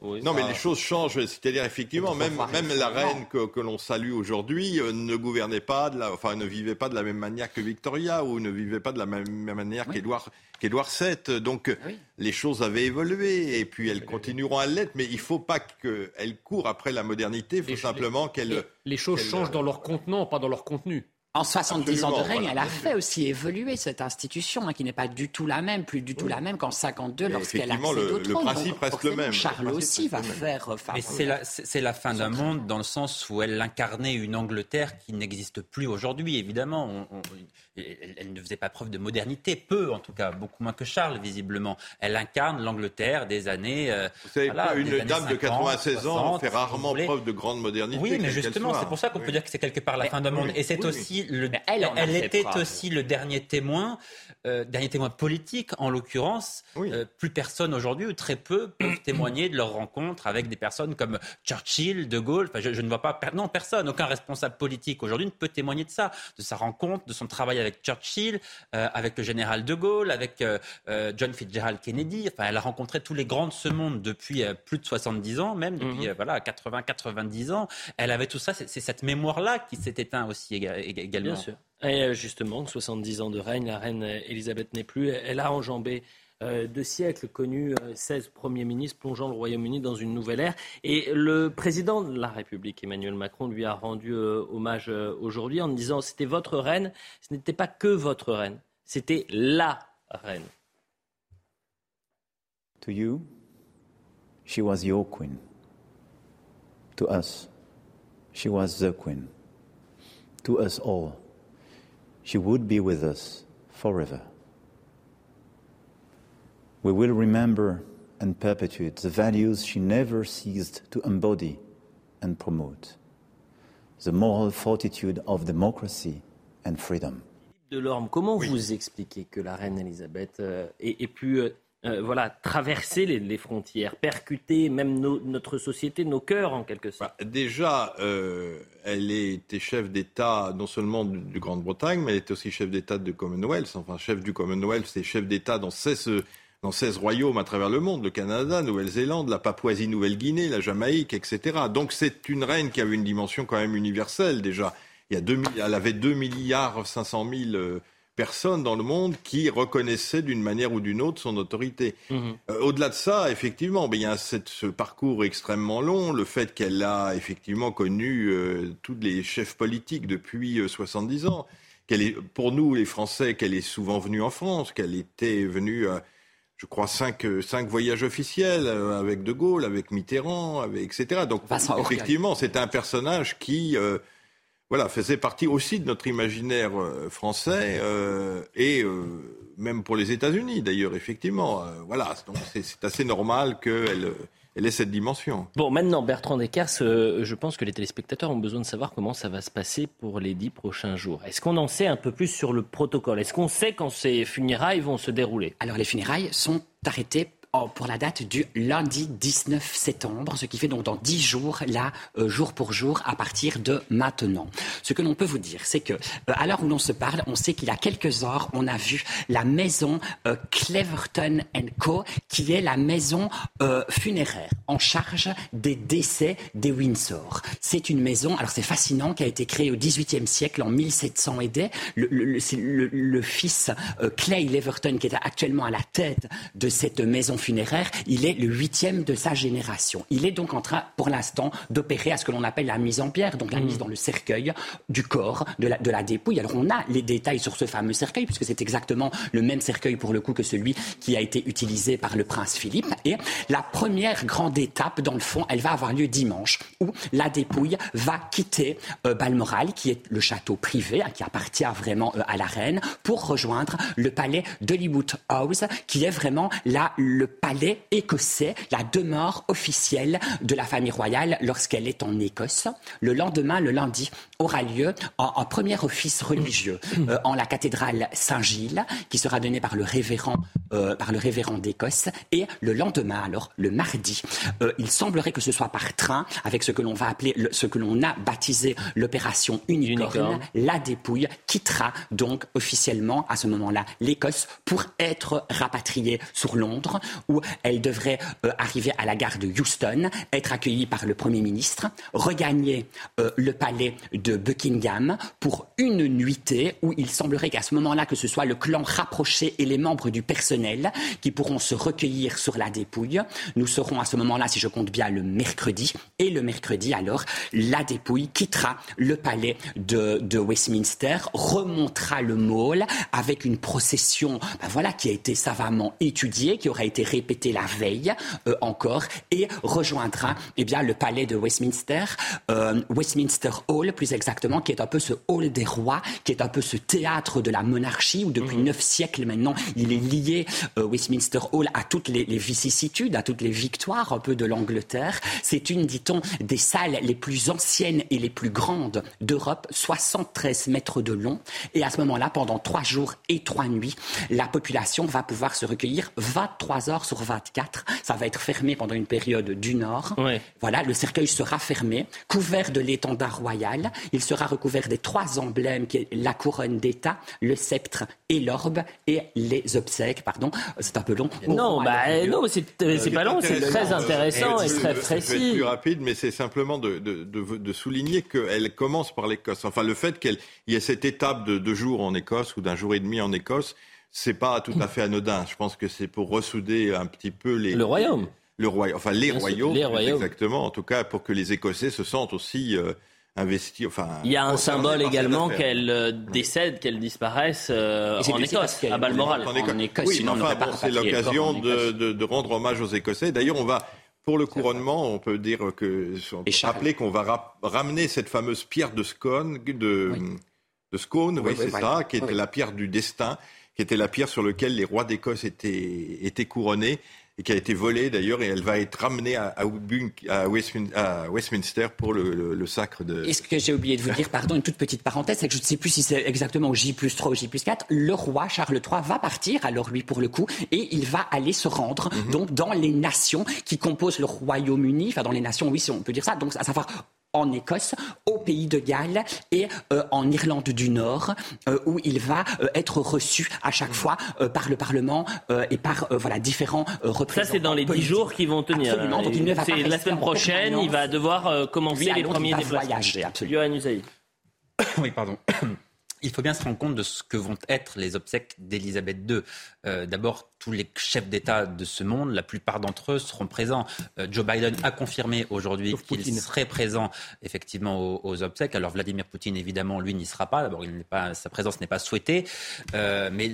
non, mais les choses changent. C'est-à-dire, effectivement, même, même la reine que, l'on salue aujourd'hui euh, ne gouvernait pas, de la, enfin, ne vivait pas de la même manière que Victoria ou ne vivait pas de la même, manière qu'Édouard qu'Édouard VII. Donc, les choses avaient évolué et puis elles continueront à l'être. Mais il ne faut pas qu'elles courent après la modernité. Il faut simplement qu'elles. Les, choses changent dans leur contenant, pas dans leur contenu. En 70 ans de règne, elle a fait aussi évoluer cette institution, hein, qui n'est pas du tout la même, plus du tout la même qu'en 52 lorsqu'elle a accède le, au trône. Le principe reste le même. Charles aussi va faire. Mais c'est la, c'est la fin d'un monde dans le sens où elle incarnait une Angleterre qui n'existe plus aujourd'hui, évidemment. Elle, ne faisait pas preuve de modernité, peu en tout cas, beaucoup moins que Charles, visiblement. Elle incarne l'Angleterre des années. Euh, Vous savez, une dame de 96 ans fait rarement preuve de grande modernité. Oui, mais justement, c'est pour ça qu'on peut dire que c'est quelque part la fin d'un monde. Et c'est aussi elle, était aussi le dernier témoin, euh, dernier témoin politique en l'occurrence. Euh, plus personne aujourd'hui, ou très peu, peuvent témoigner de leur rencontre avec des personnes comme Churchill, De Gaulle. Enfin, je, ne vois pas, non, personne, aucun responsable politique aujourd'hui ne peut témoigner de ça, de sa rencontre, de son travail avec Churchill, euh, avec le général De Gaulle, avec John Fitzgerald Kennedy. Enfin, elle a rencontré tous les grands de ce monde depuis plus de 70 ans, même depuis mhm. voilà 80-90 ans. Elle avait tout ça. C'est cette mémoire-là qui s'est éteinte aussi également. Bien sûr. Et euh, justement, 70 ans de règne, la reine Elisabeth n'est plus. Elle a enjambé euh, deux siècles, connu 16 euh, premiers ministres, plongeant le Royaume-Uni dans une nouvelle ère. Et le président de la République, Emmanuel Macron, lui a rendu hommage aujourd'hui en disant c'était votre reine. Ce n'était pas que votre reine, c'était la reine. To you, she was your queen. To us, she was the queen. to us all. She would be with us forever. We will remember and perpetuate the values she never ceased to embody and promote the moral fortitude of democracy and freedom. Delorme, comment vous expliquez que la reine Elisabeth euh, ait, pu euh, euh, voilà, traverser les, frontières, percuter même notre société, nos cœurs en quelque sorte bah, Déjà, elle était chef d'État non seulement de, Grande-Bretagne, mais elle était aussi chef d'État de Commonwealth. Enfin, chef du Commonwealth, c'est chef d'État dans 16 dans 16 royaumes à travers le monde, le Canada, Nouvelle-Zélande, la Papouasie-Nouvelle-Guinée, la Jamaïque, etc. Donc c'est une reine qui avait une dimension quand même universelle déjà. Il y a elle avait 2 milliards 500 000 euh, personnes dans le monde qui reconnaissaient d'une manière ou d'une autre son autorité. Mhm. Euh, au-delà de ça, effectivement, il y a ce parcours extrêmement long, le fait qu'elle a effectivement connu euh, tous les chefs politiques depuis 70 ans, qu'elle est, pour nous les Français, qu'elle est souvent venue en France, qu'elle était venue je crois, cinq, euh, cinq voyages officiels euh, avec De Gaulle, avec Mitterrand, avec, etc. Donc, effectivement, c'est un personnage qui euh, voilà, faisait partie aussi de notre imaginaire français et même pour les États-Unis, d'ailleurs, effectivement. voilà, donc c'est assez normal qu'elle elle est cette dimension. Bon, maintenant, Bertrand Descartes, euh, je pense que les téléspectateurs ont besoin de savoir comment ça va se passer pour les dix prochains jours. Est-ce qu'on en sait un peu plus sur le protocole? Est-ce qu'on sait quand ces funérailles vont se dérouler? Alors, les funérailles sont arrêtées pour la date du lundi 19 septembre, ce qui fait donc dans 10 jours, là, euh, jour pour jour, à partir de maintenant. Ce que l'on peut vous dire, c'est que euh, à l'heure où l'on se parle, on sait qu'il y a quelques heures, on a vu la maison euh, Cleverton Co, qui est la maison funéraire en charge des décès des Windsor. C'est une maison, alors c'est fascinant, qui a été créée au XVIIIe siècle, en 1700 et des. Le, le, le fils Clay Leverton, qui est actuellement à la tête de cette maison funéraire, il est le huitième de sa génération. Il est donc en train, pour l'instant, d'opérer à ce que l'on appelle la mise en pierre, donc la mise mmh. dans le cercueil du corps, de la, de la dépouille. Alors on a les détails sur ce fameux cercueil, puisque c'est exactement le même cercueil pour le coup que celui qui a été utilisé par le prince Philippe. Et la première grande étape, dans le fond, elle va avoir lieu dimanche, où la dépouille va quitter euh, Balmoral, qui est le château privé, hein, qui appartient vraiment euh, à la reine, pour rejoindre le palais d'Hollywood House, qui est vraiment là le palais écossais, la demeure officielle de la famille royale lorsqu'elle est en Écosse. Le lendemain, le lundi, aura lieu un, premier office religieux euh, en la cathédrale Saint-Gilles, qui sera donné par le révérend, euh, par le révérend d'Écosse. Et le lendemain, alors le mardi, euh, il semblerait que ce soit par train, avec ce que l'on va appeler, ce que l'on a baptisé l'opération unicorn. La dépouille quittera donc officiellement à ce moment-là l'Écosse pour être rapatriée sur Londres, où elle devrait arriver à la gare de Houston, être accueillie par le Premier ministre, regagner le palais de Buckingham pour une nuitée où il semblerait qu'à ce moment-là, que ce soit le clan rapproché et les membres du personnel qui pourront se recueillir sur la dépouille. Nous serons à ce moment-là, si je compte bien, le mercredi. Et le mercredi, alors, la dépouille quittera le palais de, de Westminster, remontera le Mall avec une procession ben voilà, qui a été savamment étudiée, qui aura été répété la veille euh, encore et rejoindra eh bien, le palais de Westminster, euh, Westminster Hall plus exactement, qui est un peu ce hall des rois, qui est un peu ce théâtre de la monarchie où depuis mhm. neuf siècles maintenant il est lié, euh, Westminster Hall, à toutes les, les, vicissitudes, à toutes les victoires un peu de l'Angleterre. C'est une, dit-on, des salles les plus anciennes et les plus grandes d'Europe, 73 mètres de long. Et à ce moment-là, pendant trois jours et trois nuits, la population va pouvoir se recueillir 23 heures sur 24. Ça va être fermé pendant une période d'une heure. Voilà, le cercueil sera fermé, couvert de l'étendard royal. Il sera recouvert des trois emblèmes qui est la couronne d'État, le sceptre et l'orbe et les obsèques. Pardon, c'est un peu long. Non, bah, non, c'est euh, pas long, c'est très intéressant et très précis. C'est plus rapide, mais c'est simplement de, de, de, souligner qu'elle commence par l'Écosse. Enfin, le fait qu'il y ait cette étape de deux jours en Écosse ou d'un jour et demi en Écosse, c'est pas tout à fait anodin. Je pense que c'est pour ressouder un petit peu les. Le royaume. Le royaume, enfin les royaumes, les royaumes, exactement. En tout cas, pour que les Écossais se sentent aussi euh, Enfin, il y a un symbole également qu'elle euh, décède, qu'elle disparaisse euh, en Écosse, à Balmoral. En, Écosse. oui, enfin, c'est l'occasion de, de, de, rendre hommage aux Écossais. D'ailleurs, on va pour le couronnement, on peut dire que on peut rappeler qu'on va ramener cette fameuse pierre de Scone, de, de Scone, oui, c'est ça, qui est la pierre du destin qui était la pierre sur laquelle les rois d'Écosse étaient, étaient couronnés. Et qui a été volée d'ailleurs, et elle va être ramenée à, à, Westminster pour le, sacre de... Et ce que j'ai oublié de vous dire, pardon, une toute petite parenthèse, c'est que je ne sais plus si c'est exactement au J plus 3 ou J plus 4, le roi Charles III va partir, alors lui pour le coup, et il va aller se rendre mhm. donc dans les nations qui composent le Royaume-Uni, enfin dans les nations, oui, si on peut dire ça, donc à savoir en Écosse, au pays de Galles et euh, en Irlande du Nord, euh, où il va euh, être reçu à chaque fois par le Parlement et par voilà différents représentants. Ça, c'est dans les dix jours qui vont tenir. Absolument. c'est la semaine prochaine, il va devoir commencer les premiers déplacements. Oui, pardon. Il faut bien se rendre compte de ce que vont être les obsèques d'Élisabeth II. D'abord, tous les chefs d'État de ce monde, la plupart d'entre eux seront présents. Euh, Joe Biden a confirmé aujourd'hui qu'il serait présent effectivement aux, obsèques. Alors Vladimir Poutine, évidemment, lui n'y sera pas. D'abord, sa présence n'est pas souhaitée. Euh, mais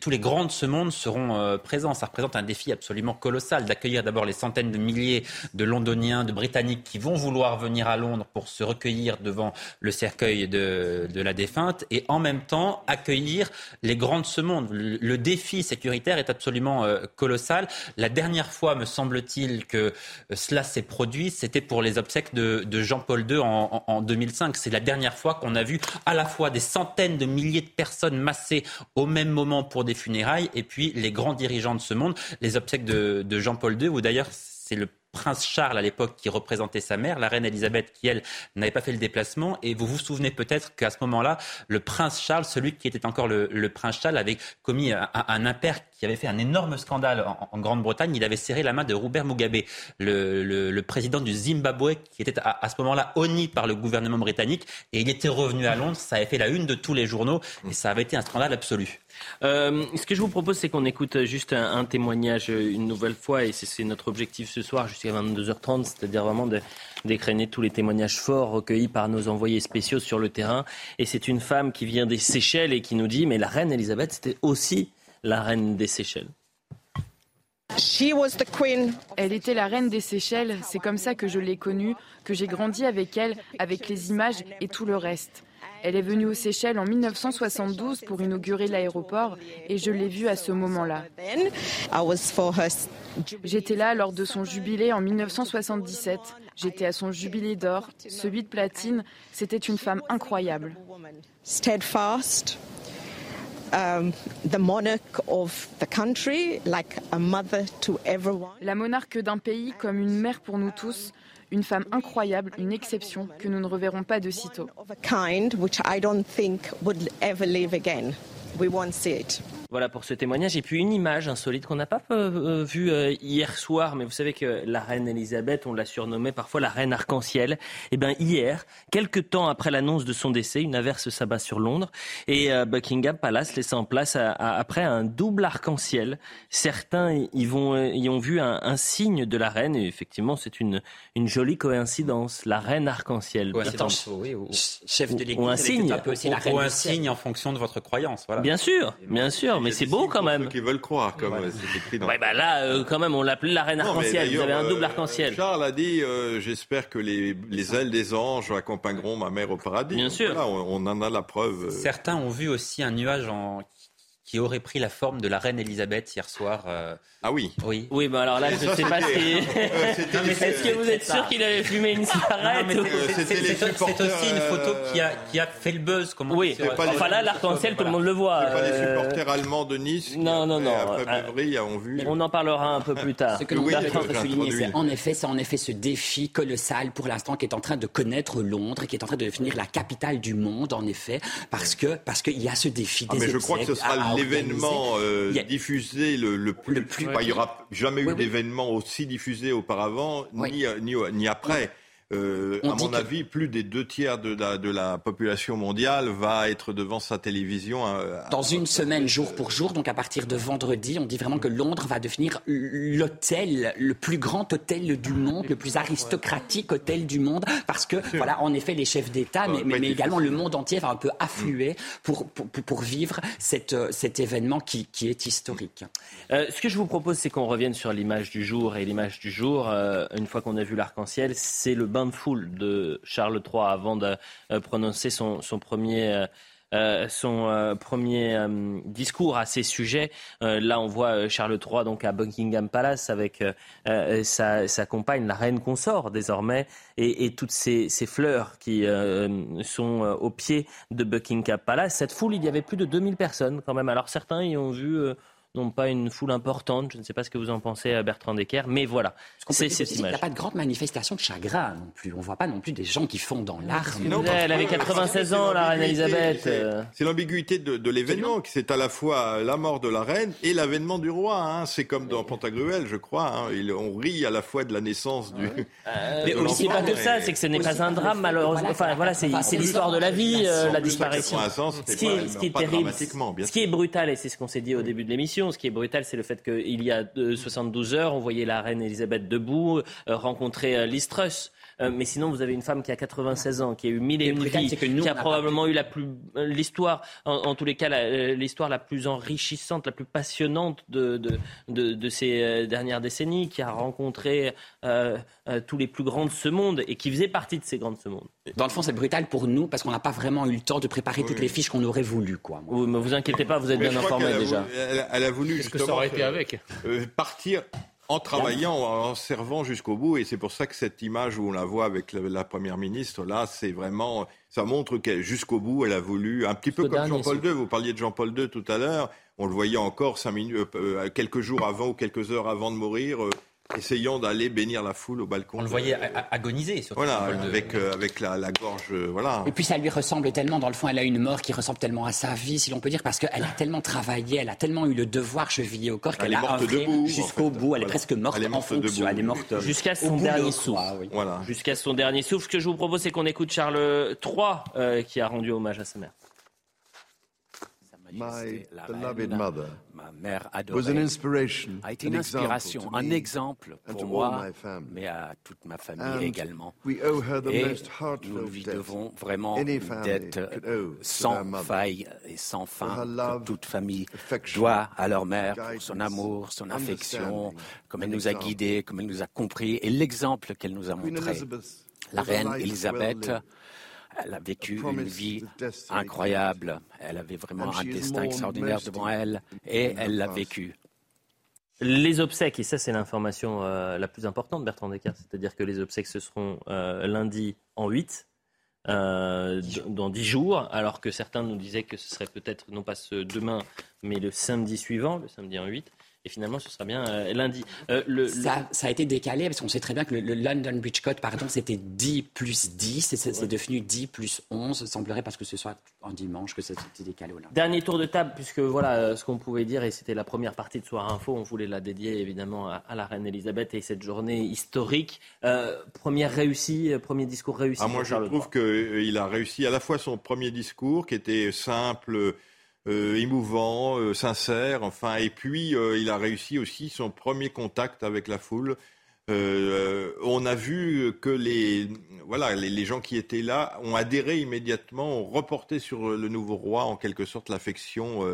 tous les grands de ce monde seront euh, présents. Ça représente un défi absolument colossal d'accueillir d'abord les centaines de milliers de Londoniens, de Britanniques qui vont vouloir venir à Londres pour se recueillir devant le cercueil de, de la défunte et en même temps accueillir les grands de ce monde. Le, le défi sécuritaire est absolument euh, colossal. La dernière fois, me semble-t-il, que euh, cela s'est produit, c'était pour les obsèques de, Jean-Paul II en, 2005. C'est la dernière fois qu'on a vu à la fois des centaines de milliers de personnes massées au même moment pour des funérailles et puis les grands dirigeants de ce monde, les obsèques de, Jean-Paul II, où d'ailleurs c'est le prince Charles à l'époque qui représentait sa mère, la reine Elisabeth qui, elle, n'avait pas fait le déplacement. Et vous vous souvenez peut-être qu'à ce moment-là, le prince Charles, celui qui était encore le, prince Charles, avait commis un, un, impair qui avait fait un énorme scandale en, Grande-Bretagne. Il avait serré la main de Robert Mugabe, le, président du Zimbabwe, qui était à, ce moment-là honni par le gouvernement britannique. Et il était revenu à Londres. Ça avait fait la une de tous les journaux. Et ça avait été un scandale absolu. Euh, ce que je vous propose, c'est qu'on écoute juste un, témoignage une nouvelle fois, et c'est notre objectif ce soir jusqu'à 22h30, c'est-à-dire vraiment d'écrainer tous les témoignages forts recueillis par nos envoyés spéciaux sur le terrain. Et c'est une femme qui vient des Seychelles et qui nous dit, mais la reine Elisabeth, c'était aussi la reine des Seychelles. Elle était la reine des Seychelles, c'est comme ça que je l'ai connue, que j'ai grandi avec elle, avec les images et tout le reste. Elle est venue aux Seychelles en 1972 pour inaugurer l'aéroport et je l'ai vue à ce moment-là. J'étais là lors de son jubilé en 1977. J'étais à son jubilé d'or, celui de platine. C'était une femme incroyable. La monarque d'un pays comme une mère pour nous tous, une femme incroyable, une exception que nous ne reverrons pas de sitôt. Voilà pour ce témoignage. Et puis une image insolite qu'on n'a pas euh, vue euh, hier soir, mais vous savez que la reine Elisabeth, on l'a surnommée parfois la reine arc-en-ciel. Eh bien hier, quelques temps après l'annonce de son décès, une averse s'abat sur Londres et euh, Buckingham Palace laisse en place après un double arc-en-ciel. Certains y, vont, y ont vu un, signe de la reine et effectivement c'est une, une jolie coïncidence. La reine arc-en-ciel. oui, ou, chef de ou un signe. ou un signe en fonction de votre croyance. Voilà. Bien sûr, bien sûr mais c'est beau quand même. Ceux qui veulent croire, comme c'est écrit dans. Ouais, bah là, euh, quand même, on l'appelait la reine arc-en-ciel. Vous avez un double euh, arc-en-ciel. Charles a dit euh, J'espère que les, les, ailes des anges accompagneront ma mère au paradis. Bien sûr. on, on, en a la preuve. Certains ont vu aussi un nuage en qui aurait pris la forme de la reine Elisabeth hier soir. Euh, ah oui Oui. Oui, bah alors là, je ne sais pas si. Est-ce que vous êtes sûr qu'il avait fumé une cigarette C'est aussi une photo qui a, qui a fait le buzz. Comment oui, enfin là, l'arc-en-ciel, tout le monde le voit. Pas les euh, supporters allemands de Nice non, non, non. après ont vu. On en parlera un peu plus tard. Ce que l'on souligner, c'est en effet, c'est en effet ce défi colossal pour l'instant qui est en train de connaître Londres, qui est en train de devenir la capitale du monde, en effet, parce que parce qu'il y a ce défi ah, des Mais je crois que ce sera l'événement euh, diffusé le, plus. Il n'y aura jamais eu d'événement aussi diffusé auparavant, ni, ni, ni, après. Euh, à mon avis, plus des deux tiers de la, de la, population mondiale va être devant sa télévision. Euh, Dans une semaine, jour pour jour, donc à partir de vendredi, on dit vraiment que Londres va devenir l'hôtel, le plus grand hôtel du monde, le plus aristocratique hôtel du monde, parce que, voilà, en effet, les chefs d'État, mais, mais, également le monde entier va un peu affluer pour, pour, pour vivre cette, cet événement qui, qui est historique. Euh, ce que je vous propose, c'est qu'on revienne sur l'image du jour. Et l'image du jour, une fois qu'on a vu l'arc-en-ciel, c'est le de foule de Charles III avant de prononcer son, premier euh, son euh, premier euh, discours à ces sujets. là, on voit Charles III donc à Buckingham Palace avec sa, compagne, la reine consort désormais, et, toutes ces, fleurs qui sont au pied de Buckingham Palace. Cette foule, il y avait plus de 2000 personnes quand même. Alors certains y ont vu non pas une foule importante. Je ne sais pas ce que vous en pensez, euh, Bertrand Decker, mais voilà. C'est cette image. Il n'y a pas de grande manifestation de chagrin non plus. On ne voit pas non plus des gens qui font dans l'arme. Elle avait 96 ans, la reine Elisabeth. C'est l'ambiguïté de, l'événement, c'est à la fois la mort de la reine et l'avènement du roi. Hein. C'est comme dans Pantagruel, je crois. Hein. on rit à la fois de la naissance du. Euh, mais aussi pas que ça, c'est que ce n'est pas un drame malheureusement. Enfin voilà, c'est l'histoire de la vie, euh, la disparition. Ce qui est terrible, ce qui est brutal, et c'est ce qu'on s'est dit au début de l'émission ce qui est brutal, c'est le fait qu'il y a 72 heures, on voyait la reine Elisabeth debout, euh, rencontrer euh, Liz Truss. Euh, mais sinon, vous avez une femme qui a 96 ans, qui a eu mille et une vies, qui a probablement eu la plus l'histoire, en, tous les cas, l'histoire la, plus enrichissante, la plus passionnante de, de, de, ces dernières décennies, qui a rencontré tous les plus grands de ce monde et qui faisait partie de ces grands de ce monde. Dans le fond, c'est brutal pour nous parce qu'on n'a pas vraiment eu le temps de préparer toutes les fiches qu'on aurait voulu. Quoi. Vous, mais vous inquiétez pas, vous êtes bien informé déjà. elle, a voulu justement que ça aurait été avec? euh, partir en travaillant, en servant jusqu'au bout. Et c'est pour ça que cette image où on la voit avec la, première ministre, là, c'est vraiment, ça montre qu'elle, jusqu'au bout, elle a voulu, un petit peu comme Jean-Paul II. Vous parliez de Jean-Paul II tout à l'heure. On le voyait encore cinq minutes, euh, euh, quelques jours avant ou quelques heures avant de mourir essayant d'aller bénir la foule au balcon. On le voyait agoniser, surtout. Voilà, avec, euh, avec la, gorge, euh, voilà. Et puis ça lui ressemble tellement, dans le fond, elle a une mort qui ressemble tellement à sa vie, si l'on peut dire, parce qu'elle a tellement travaillé, elle a tellement eu le devoir chevillé au corps qu'elle a œuvré jusqu'au bout. Elle est presque morte en fonction. Elle est morte jusqu'à son dernier souffle. Voilà. Jusqu'à son dernier souffle. Ce que je vous propose, c'est qu'on écoute Charles III, euh, qui a rendu hommage à sa mère. My beloved mother ma mère adorée, a été une inspiration, un exemple pour moi, mais à toute ma famille également. Et nous lui devons vraiment une dette sans faille et sans fin que toute famille doit à leur mère pour son amour, son affection, comme elle nous a guidés, comme elle nous a compris et l'exemple qu'elle nous a montré. La reine Elisabeth elle a vécu une vie incroyable. Elle avait vraiment un destin extraordinaire devant elle et elle l'a vécu. Les obsèques, et ça c'est l'information euh, la plus importante, Bertrand Descartes, c'est-à-dire que les obsèques ce seront euh, lundi en 8, euh, dans 10 jours, alors que certains nous disaient que ce serait peut-être non pas ce demain, mais le samedi suivant, le samedi en 8. Et finalement, ce sera bien euh, lundi. Euh, le, ça, ça, a été décalé parce qu'on sait très bien que le, London Bridge Code, par exemple, c'était 10 plus 10. Et c'est devenu 10 plus 11. Il semblerait parce que ce soit en dimanche que ça s'était décalé au lundi. Dernier tour de table, puisque voilà euh, ce qu'on pouvait dire, et c'était la première partie de Soir Info. On voulait la dédier évidemment à, la reine Elisabeth et cette journée historique. première réussie, premier discours réussi. Ah, moi, je trouve qu'il a réussi à la fois son premier discours qui était simple euh, émouvant, euh, sincère, enfin, et puis euh, il a réussi aussi son premier contact avec la foule. on a vu que les, voilà, les, gens qui étaient là ont adhéré immédiatement, ont reporté sur le nouveau roi en quelque sorte l'affection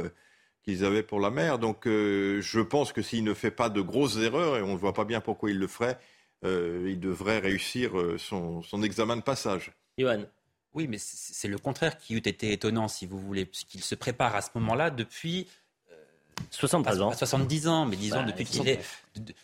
qu'ils avaient pour la mère. Donc je pense que s'il ne fait pas de grosses erreurs, et on ne voit pas bien pourquoi il le ferait, il devrait réussir son, son examen de passage. Johan. Oui, mais c'est le contraire qui eût été étonnant, si vous voulez, puisqu'il se prépare à ce moment-là depuis 73 ans. 70 ans, mais disons depuis qu'il est,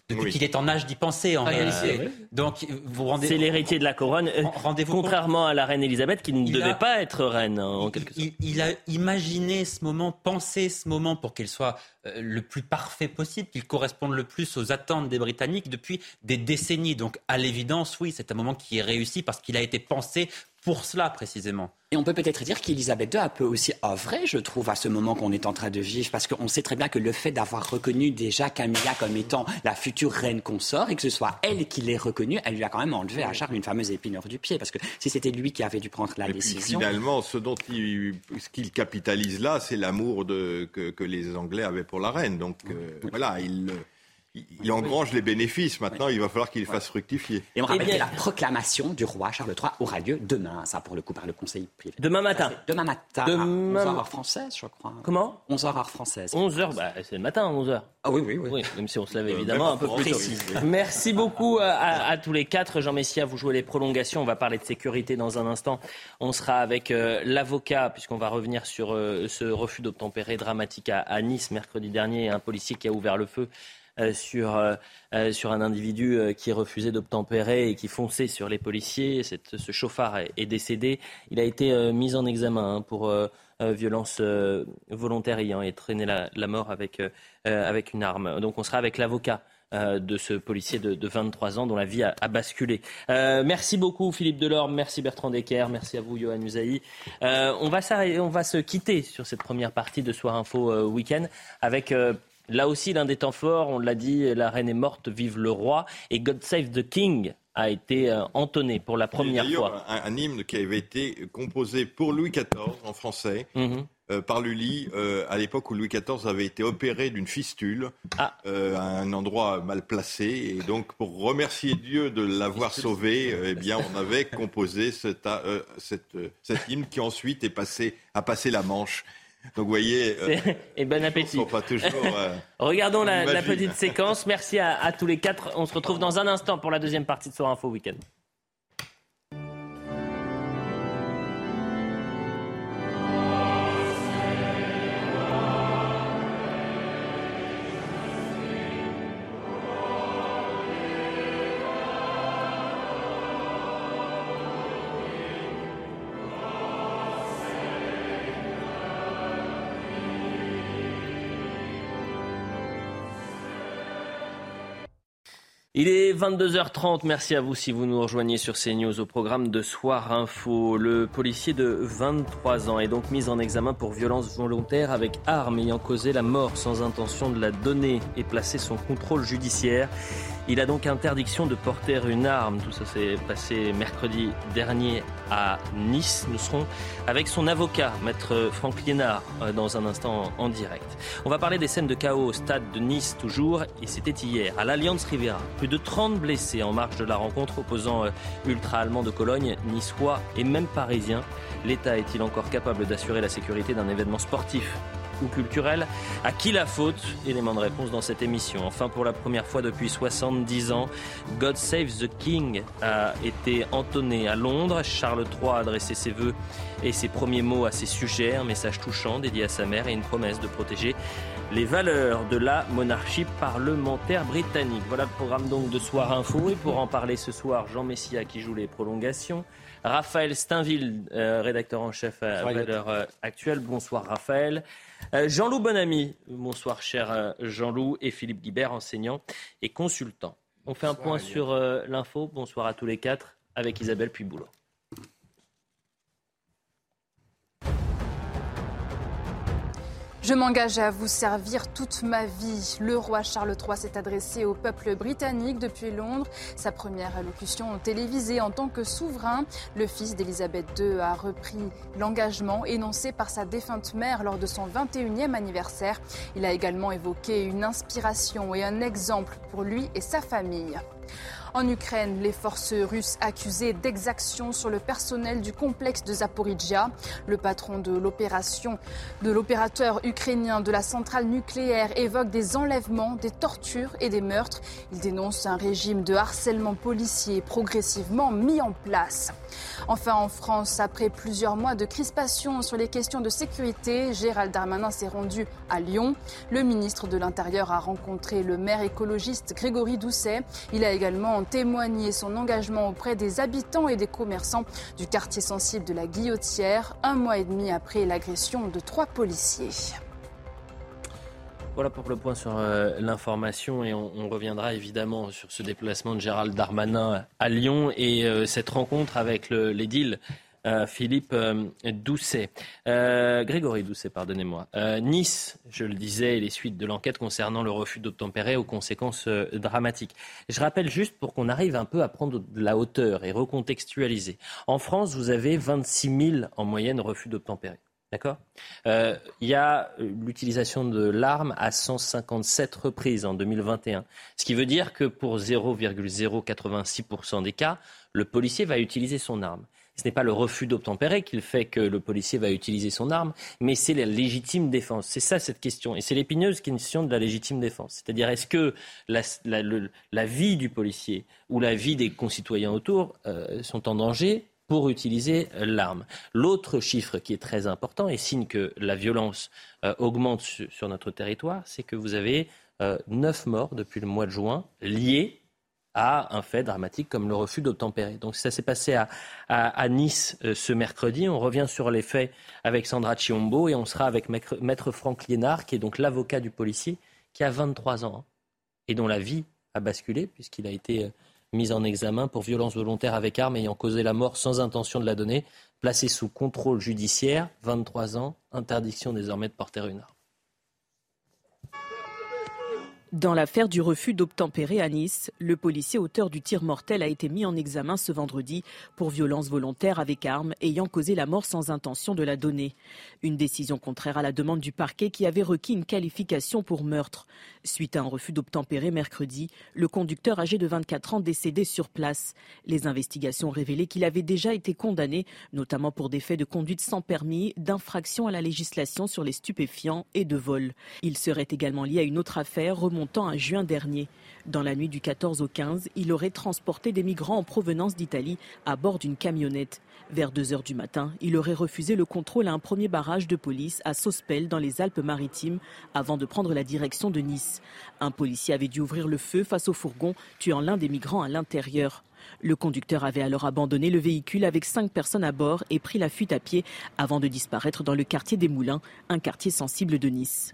depuis qu'il est en âge d'y penser en réalité. Donc vous rendez. C'est l'héritier de la couronne. Euh, rendez-vous contrairement à la reine Elisabeth qui ne devait pas être reine en quelque sorte. Il, a imaginé ce moment, pensé ce moment pour qu'il soit euh, le plus parfait possible, qu'il corresponde le plus aux attentes des Britanniques depuis des décennies. Donc à l'évidence, oui, c'est un moment qui est réussi parce qu'il a été pensé pour cela précisément. Et on peut peut-être dire qu'Elisabeth II a peu aussi œuvré, je trouve, à ce moment qu'on est en train de vivre, parce qu'on sait très bien que le fait d'avoir reconnu déjà Camilla comme étant la future reine consort, et que ce soit elle qui l'ait reconnue, elle lui a quand même enlevé à Charles une fameuse épineur du pied, parce que si c'était lui qui avait dû prendre la décision... finalement, ce dont il, ce qu'il capitalise là, c'est l'amour que, que, les Anglais avaient pour la reine. Donc euh, voilà, il il engrange les bénéfices. Maintenant, il va falloir qu'il fasse fructifier. Et on rappelle que la proclamation du roi Charles III aura lieu demain, ça pour le coup, par le Conseil privé. Demain matin Demain matin, demain... à 11h heure française, je crois. Comment? 11h heure française. 11h, bah, c'est le matin, 11h. Ah oui, oui, oui. même si on se lève euh, évidemment un peu plus tôt. Merci beaucoup à, tous les quatre. Jean Messia, vous jouez les prolongations. On va parler de sécurité dans un instant. On sera avec euh, l'avocat, puisqu'on va revenir sur euh, ce refus d'obtempérer dramatique à, à Nice mercredi dernier. Un policier qui a ouvert le feu sur, euh, euh, sur un individu qui refusait d'obtempérer et qui fonçait sur les policiers. ce chauffard est, décédé. Il a été mis en examen hein, pour violence volontaire ayant traîné la, mort avec, une arme. Donc on sera avec l'avocat. de ce policier de, de, 23 ans dont la vie a, basculé. merci beaucoup Philippe Delorme, merci Bertrand Decker, merci à vous Johan Usaï. on, va on va se quitter sur cette première partie de Soir Info Week-end avec Là aussi, l'un des temps forts, on l'a dit, la reine est morte, vive le roi. Et God Save the King a été euh, entonné pour la première fois. Un, un, hymne qui avait été composé pour Louis XIV en français. Mhm. Euh, par Lully euh, à l'époque où Louis XIV avait été opéré d'une fistule ah. à un endroit mal placé et donc pour remercier Dieu de l'avoir sauvé, eh bien on avait composé cette, cette, cette, hymne qui ensuite est passé, a passé la Manche donc vous voyez, euh, et bon appétit. Pas toujours, euh, Regardons la, petite séquence. Merci à, à, tous les quatre. On se retrouve dans un instant pour la deuxième partie de Soir Info Week-end. Il est 22h30. Merci à vous si vous nous rejoignez sur CNews au programme de Soir Info. Le policier de 23 ans est donc mis en examen pour violence volontaire avec arme ayant causé la mort sans intention de la donner et placé son contrôle judiciaire. Il a donc interdiction de porter une arme. Tout ça s'est passé mercredi dernier à Nice. Nous serons avec son avocat, maître Franck Liénard, euh, dans un instant en direct. On va parler des scènes de chaos au stade de Nice toujours. Et c'était hier à l'Alliance Riviera. Plus de 30 blessés en marge de la rencontre opposant euh, ultra-allemand de Cologne, niçois et même parisiens. L'État est-il encore capable d'assurer la sécurité d'un événement sportif? Ou culturel À qui la faute Élément de réponse dans cette émission. Enfin, pour la première fois depuis 70 ans, God Save the King a été entonné à Londres. Charles III a adressé ses voeux et ses premiers mots à ses sujets, un message touchant dédié à sa mère et une promesse de protéger les valeurs de la monarchie parlementaire britannique. Voilà le programme donc de Soir Info. Et pour en parler ce soir, Jean Messia qui joue les prolongations. Raphaël Steinville, euh, rédacteur en chef à Valeurs euh, Actuelles. Bonsoir Raphaël. Euh, Jean-Loup Bonamy, bonsoir cher euh, Jean-Loup, et Philippe Guibert, enseignant et consultant. On fait un point sur euh, l'info. Bonsoir à tous les quatre avec Isabelle Puyboulot. Je m'engage à vous servir toute ma vie. Le roi Charles III s'est adressé au peuple britannique depuis Londres. Sa première allocution télévisée en tant que souverain. Le fils d'Elisabeth II a repris l'engagement énoncé par sa défunte mère lors de son 21e anniversaire. Il a également évoqué une inspiration et un exemple pour lui et sa famille. En Ukraine, les forces russes accusées d'exactions sur le personnel du complexe de Zaporizhia. Le patron de l'opération de l'opérateur ukrainien de la centrale nucléaire évoque des enlèvements, des tortures et des meurtres. Il dénonce un régime de harcèlement policier progressivement mis en place. Enfin, en France, après plusieurs mois de crispation sur les questions de sécurité, Gérald Darmanin s'est rendu à Lyon. Le ministre de l'Intérieur a rencontré le maire écologiste Grégory Doucet. Il a également témoigné son engagement auprès des habitants et des commerçants du quartier sensible de la Guillotière, un mois et demi après l'agression de trois policiers. Voilà pour le point sur euh, l'information et on, reviendra évidemment sur ce déplacement de Gérald Darmanin à Lyon et euh, cette rencontre avec l'édile euh, Philippe Doucet. Grégory Doucet, pardonnez-moi. nice, je le disais, les suites de l'enquête concernant le refus d'obtempérer aux conséquences dramatiques. Je rappelle juste pour qu'on arrive un peu à prendre de la hauteur et recontextualiser. En France, vous avez 26 000 en moyenne refus d'obtempérer. D'accord? Euh, Il y a l'utilisation de l'arme à 157 reprises en 2021. Ce qui veut dire que pour 0,086% des cas, le policier va utiliser son arme. Ce n'est pas le refus d'obtempérer qui fait que le policier va utiliser son arme, mais c'est la légitime défense. C'est ça cette question. Et c'est l'épineuse question de la légitime défense. C'est-à-dire, est-ce que la, vie du policier ou la vie des concitoyens autour euh, sont en danger pour utiliser l'arme. L'autre chiffre qui est très important et signe que la violence euh, augmente sur notre territoire, c'est que vous avez euh, neuf morts depuis le mois de juin liés à un fait dramatique comme le refus d'obtempérer. Donc ça s'est passé à, Nice euh, ce mercredi. On revient sur les faits avec Sandra Chiombo et on sera avec maître, Franck Liénard, qui est donc l'avocat du policier, qui a 23 ans hein, et dont la vie a basculé puisqu'il a été mis en examen pour violence volontaire avec arme ayant causé la mort sans intention de la donner, placé sous contrôle judiciaire, 23 ans, interdiction désormais de porter une arme. Dans l'affaire du refus d'obtempérer à Nice, le policier auteur du tir mortel a été mis en examen ce vendredi pour violence volontaire avec arme ayant causé la mort sans intention de la donner. Une décision contraire à la demande du parquet qui avait requis une qualification pour meurtre. Suite à un refus d'obtempérer mercredi, le conducteur âgé de 24 ans décédé sur place. Les investigations révélaient qu'il avait déjà été condamné, notamment pour des faits de conduite sans permis, d'infraction à la législation sur les stupéfiants et de vol. Il serait également lié à une autre affaire remontant à juin dernier. Dans la nuit du 14 au 15, il aurait transporté des migrants en provenance d'Italie à bord d'une camionnette. Vers 2 heures du matin, il aurait refusé le contrôle à un premier barrage de police à Sospel dans les Alpes-Maritimes avant de prendre la direction de Nice. Un policier avait dû ouvrir le feu face au fourgon, tuant l'un des migrants à l'intérieur. Le conducteur avait alors abandonné le véhicule avec cinq personnes à bord et pris la fuite à pied avant de disparaître dans le quartier des Moulins, un quartier sensible de Nice.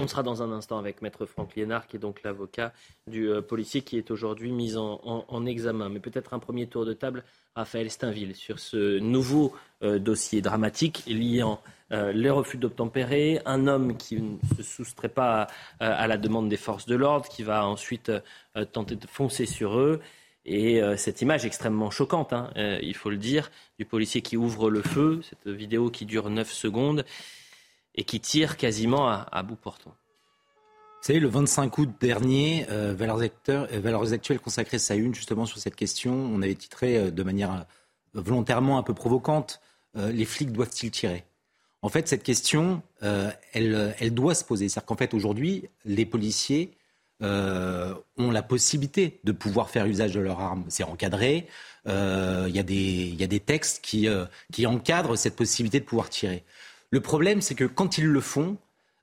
On sera dans un instant avec Maître Franck Liénard, qui est donc l'avocat du euh, policier qui est aujourd'hui mis en, examen. Mais peut-être un premier tour de table, Raphaël Steinville, sur ce nouveau euh, dossier dramatique liant euh, les refus d'obtempérer, un homme qui ne se soustrait pas à, la demande des forces de l'ordre, qui va ensuite tenter de foncer sur eux. Et cette image extrêmement choquante, hein, il faut le dire, du policier qui ouvre le feu, cette vidéo qui dure 9 secondes et qui tire quasiment à, bout portant. Vous savez, le 25 août dernier, euh, Valeurs, euh, Valeurs, Actuelles consacrait sa une justement sur cette question. On avait titré euh, de manière volontairement un peu provocante Les flics doivent-ils tirer? En fait, cette question, elle, doit se poser. C'est-à-dire qu'en fait, aujourd'hui, les policiers ont la possibilité de pouvoir faire usage de leurs armes. C'est encadré. Il y, a des textes qui encadrent cette possibilité de pouvoir tirer. Le problème, c'est que quand ils le font,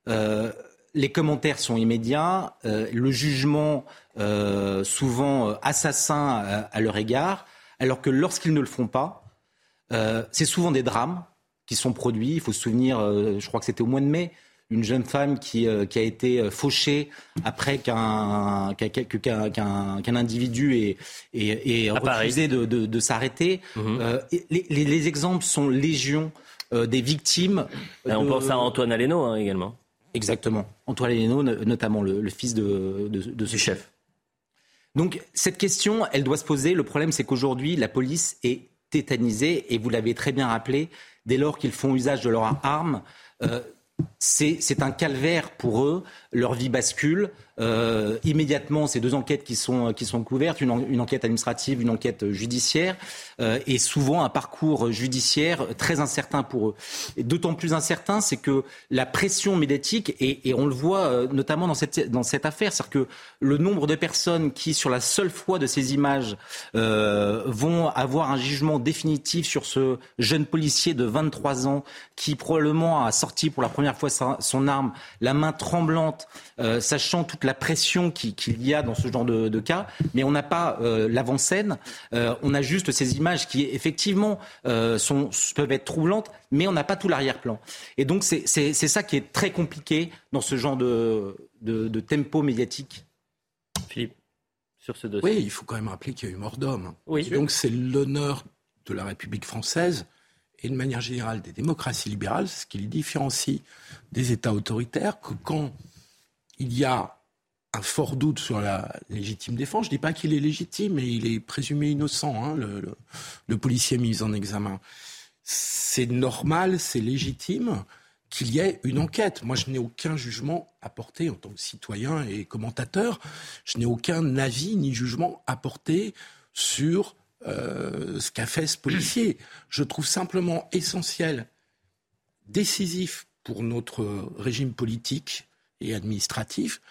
euh, les commentaires sont immédiats, euh, le jugement euh, souvent assassin à, leur égard, alors que lorsqu'ils ne le font pas, c'est souvent des drames qui sont produits. Il faut se souvenir, je crois que c'était au mois de mai, une jeune femme qui, a été fauchée après qu'un individu ait, refusé de, s'arrêter. Mhm. les, exemples sont légion euh, des victimes. on pense à Antoine Aleno hein, également. Exactement. Antoine Aleno, notamment le, fils de, de, ce chef. Donc cette question, elle doit se poser. Le problème, c'est qu'aujourd'hui, la police est tétanisée, et vous l'avez très bien rappelé, dès lors qu'ils font usage de leurs armes, euh, c'est un calvaire pour eux. Leur vie bascule. Euh, immédiatement, ces deux enquêtes qui sont, qui sont couvertes, une, enquête administrative, une enquête judiciaire, euh, et souvent un parcours judiciaire très incertain pour eux. D'autant plus incertain, c'est que la pression médiatique, et, on le voit euh, notamment dans cette, dans cette affaire, c'est-à-dire que le nombre de personnes qui, sur la seule fois de ces images, vont avoir un jugement définitif sur ce jeune policier de 23 ans qui probablement a sorti pour la première fois son arme, la main tremblante, euh, sachant toute la pression qu'il y a dans ce genre de, cas, mais on n'a pas euh, l'avant-scène, euh, on a juste ces images qui effectivement sont, peuvent être troublantes, mais on n'a pas tout l'arrière-plan. Et donc c'est ça qui est très compliqué dans ce genre de, de, tempo médiatique. Philippe, sur ce dossier. Oui, il faut quand même rappeler qu'il y a eu mort d'homme. Oui. Donc c'est l'honneur de la République française et de manière générale des démocraties libérales, ce qui les différencie des États autoritaires, que quand il y a un fort doute sur la légitime défense, je ne dis pas qu'il est légitime, mais il est présumé innocent, hein, le, policier mis en examen. c'est normal, c'est légitime qu'il y ait une enquête. Moi, je n'ai aucun jugement à porter en tant que citoyen et commentateur. Je n'ai aucun avis ni jugement à porter sur euh, ce qu'a fait ce policier. Je trouve simplement essentiel, décisif pour notre régime politique et administratif,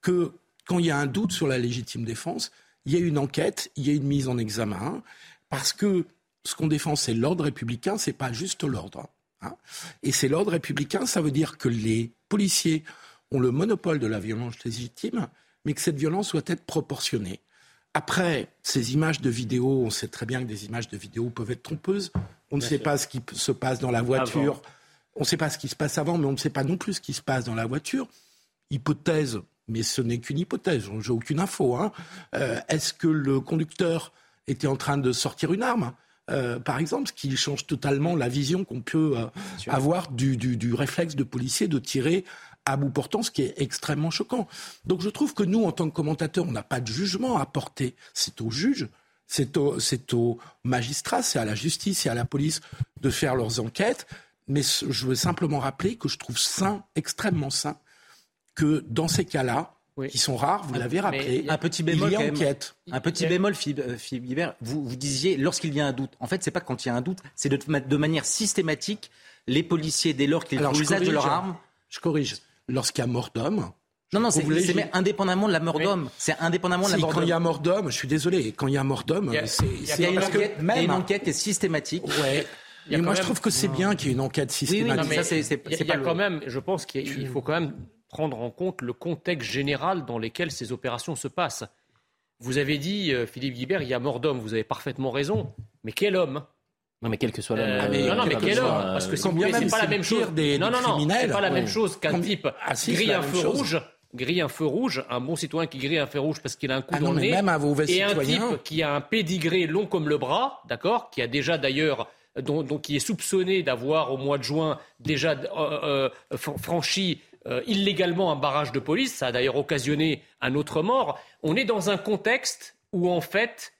que quand il y a un doute sur la légitime défense, il y ait une enquête, il y ait une mise en examen, parce que ce qu'on défend, c'est l'ordre républicain, c'est pas juste l'ordre. Hein. Et c'est l'ordre républicain, ça veut dire que les policiers ont le monopole de la violence légitime, mais que cette violence doit être proportionnée. Après, ces images de vidéo, on sait très bien que des images de vidéo peuvent être trompeuses. On ne sait pas ce qui se passe dans la voiture. On ne sait pas ce qui se passe avant, mais on ne sait pas non plus ce qui se passe dans la voiture. Hypothèse, mais ce n'est qu'une hypothèse, j'ai aucune info. Hein. Euh, est-ce que le conducteur était en train de sortir une arme? Euh, par exemple, ce qui change totalement la vision qu'on peut euh, avoir du, du, réflexe de policier de tirer à bout portant, ce qui est extrêmement choquant. Donc je trouve que nous, en tant que commentateurs, on n'a pas de jugement à porter. C'est au juge, c'est au, au magistrat, c'est à la justice et à la police de faire leurs enquêtes. Mais je veux simplement rappeler que je trouve sain, extrêmement sain, que dans ces cas-là, qui sont rares, vous l'avez rappelé. Un petit bémol, il y a enquête. Un petit bémol, Philippe vous, vous disiez lorsqu'il y a un doute. En fait, c'est pas quand il y a un doute, c'est de, de manière systématique les policiers, dès lors qu'ils trouvent l'usage de leur arme. Je corrige lorsqu'il y a mort d'homme. Non, non, c'est indépendamment de la mort d'homme. C'est indépendamment de la mort d'homme. Quand il y a mort d'homme, je suis désolé, quand il y a mort d'homme, c'est. Il y a, une, enquête, une enquête est systématique. Ouais. Et moi, je trouve que c'est bien qu'il y ait une enquête systématique. Oui, oui, mais il y a, quand même, je pense qu'il faut quand même prendre en compte le contexte général dans lequel ces opérations se passent. Vous avez dit, euh, Philippe Guibert, il y a mort d'homme. Vous avez parfaitement raison. Mais quel homme? Non, mais quel que soit l'homme. Euh, non, non, mais quel homme? Parce que si vous c'est pas la même chose. Des, non, non, non, c'est pas la même chose qu'un type ah, grille un feu rouge grille un feu rouge, un bon citoyen qui grille un feu rouge parce qu'il a un coup ah dans le nez, et un type qui a un pédigré long comme le bras, d'accord, qui a déjà d'ailleurs donc, qui est soupçonné d'avoir au mois de juin déjà euh, franchi illégalement un barrage de police, ça a d'ailleurs occasionné un autre mort. On est dans un contexte où en fait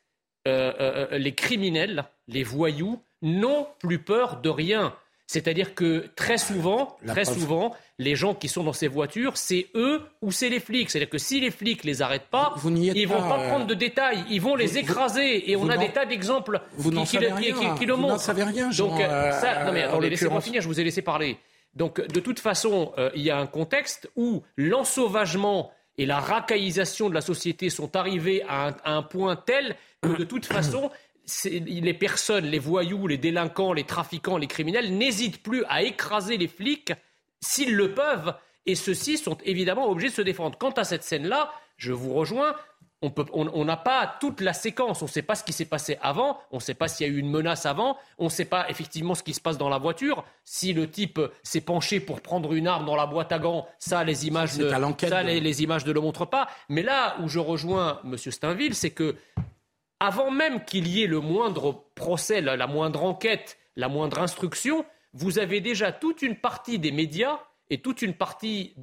les criminels, les voyous n'ont plus peur de rien. C'est-à-dire que très souvent, très souvent, les gens qui sont dans ces voitures, c'est eux ou c'est les flics. C'est-à-dire que si les flics les arrêtent pas, ils vont pas, prendre de détails, ils vont les écraser. et on a des tas d'exemples qui, qui, le montrent. Vous n'en savez rien, Jean, Donc, euh, ça, non mais attendez, laissez-moi finir, je vous ai laissé parler. Donc, de toute façon, euh, il y a un contexte où l'ensauvagement et la racaillisation de la société sont arrivés à un point tel que, de toute façon, les personnes, les voyous, les délinquants, les trafiquants, les criminels n'hésitent plus à écraser les flics s'ils le peuvent. Et ceux-ci sont évidemment obligés de se défendre. Quant à cette scène-là, je vous rejoins. On n'a pas toute la séquence. On ne sait pas ce qui s'est passé avant. On ne sait pas s'il y a eu une menace avant. On ne sait pas effectivement ce qui se passe dans la voiture. Si le type s'est penché pour prendre une arme dans la boîte à gants, ça, les images, ne, ça, les, images ne le montrent pas. Mais là où je rejoins M. Steinville, c'est que avant même qu'il y ait le moindre procès, la, moindre enquête, la moindre instruction, vous avez déjà toute une partie des médias et toute une partie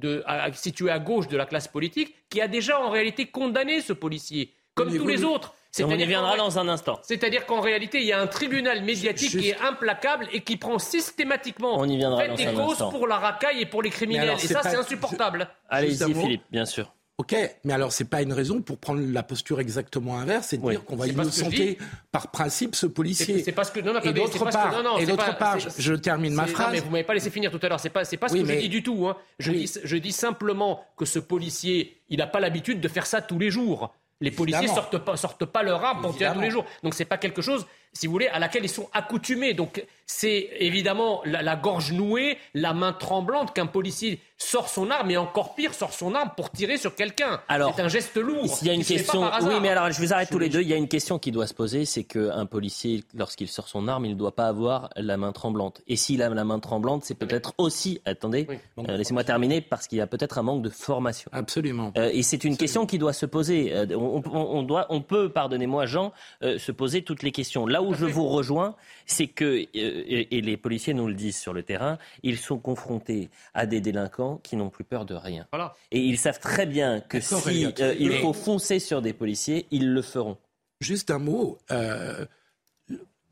située à gauche de la classe politique qui a déjà en réalité condamné ce policier, comme tous les autres. On y viendra dans un instant. C'est-à-dire qu'en réalité, il y a un tribunal médiatique qui est implacable et qui prend systématiquement On y viendra des causes pour la racaille et pour les criminels. et ça, c'est insupportable. Allez-y, Philippe, bien sûr. Ok, mais alors c'est pas une raison pour prendre la posture exactement inverse et de dire qu'on va innocenter par principe ce policier. C'est parce que non, non, et d'autre part, et d'autre part, je termine ma phrase. Non, mais vous m'avez pas laissé finir tout à l'heure. C'est pas, c'est pas ce que je dis du tout. Hein. Je dis, je dis simplement que ce policier, il n'a pas l'habitude de faire ça tous les jours. Les policiers sortent pas, sortent pas leur arme pour tirer tous les jours. Donc c'est pas quelque chose, si vous voulez, à laquelle ils sont accoutumés. Donc c'est évidemment la, gorge nouée, la main tremblante qu'un policier sort son arme et encore pire sort son arme pour tirer sur quelqu'un. C'est un geste lourd. Il y a une question. Oui, mais alors je vous arrête tous les deux. Il y a une question qui doit se poser, c'est qu'un policier, lorsqu'il sort son arme, il ne doit pas avoir la main tremblante. Et s'il a la main tremblante, c'est peut-être aussi. Attendez, euh, laissez-moi terminer parce qu'il y a peut-être un manque de formation. Absolument. Euh, et c'est une question qui doit se poser. Euh, on, doit, on peut, pardonnez-moi, Jean, se poser toutes les questions. Là où je vous rejoins, c'est que et, les policiers nous le disent sur le terrain, ils sont confrontés à des délinquants qui n'ont plus peur de rien. Et ils savent très bien que si euh, il faut foncer sur des policiers, ils le feront. Juste un mot. Euh,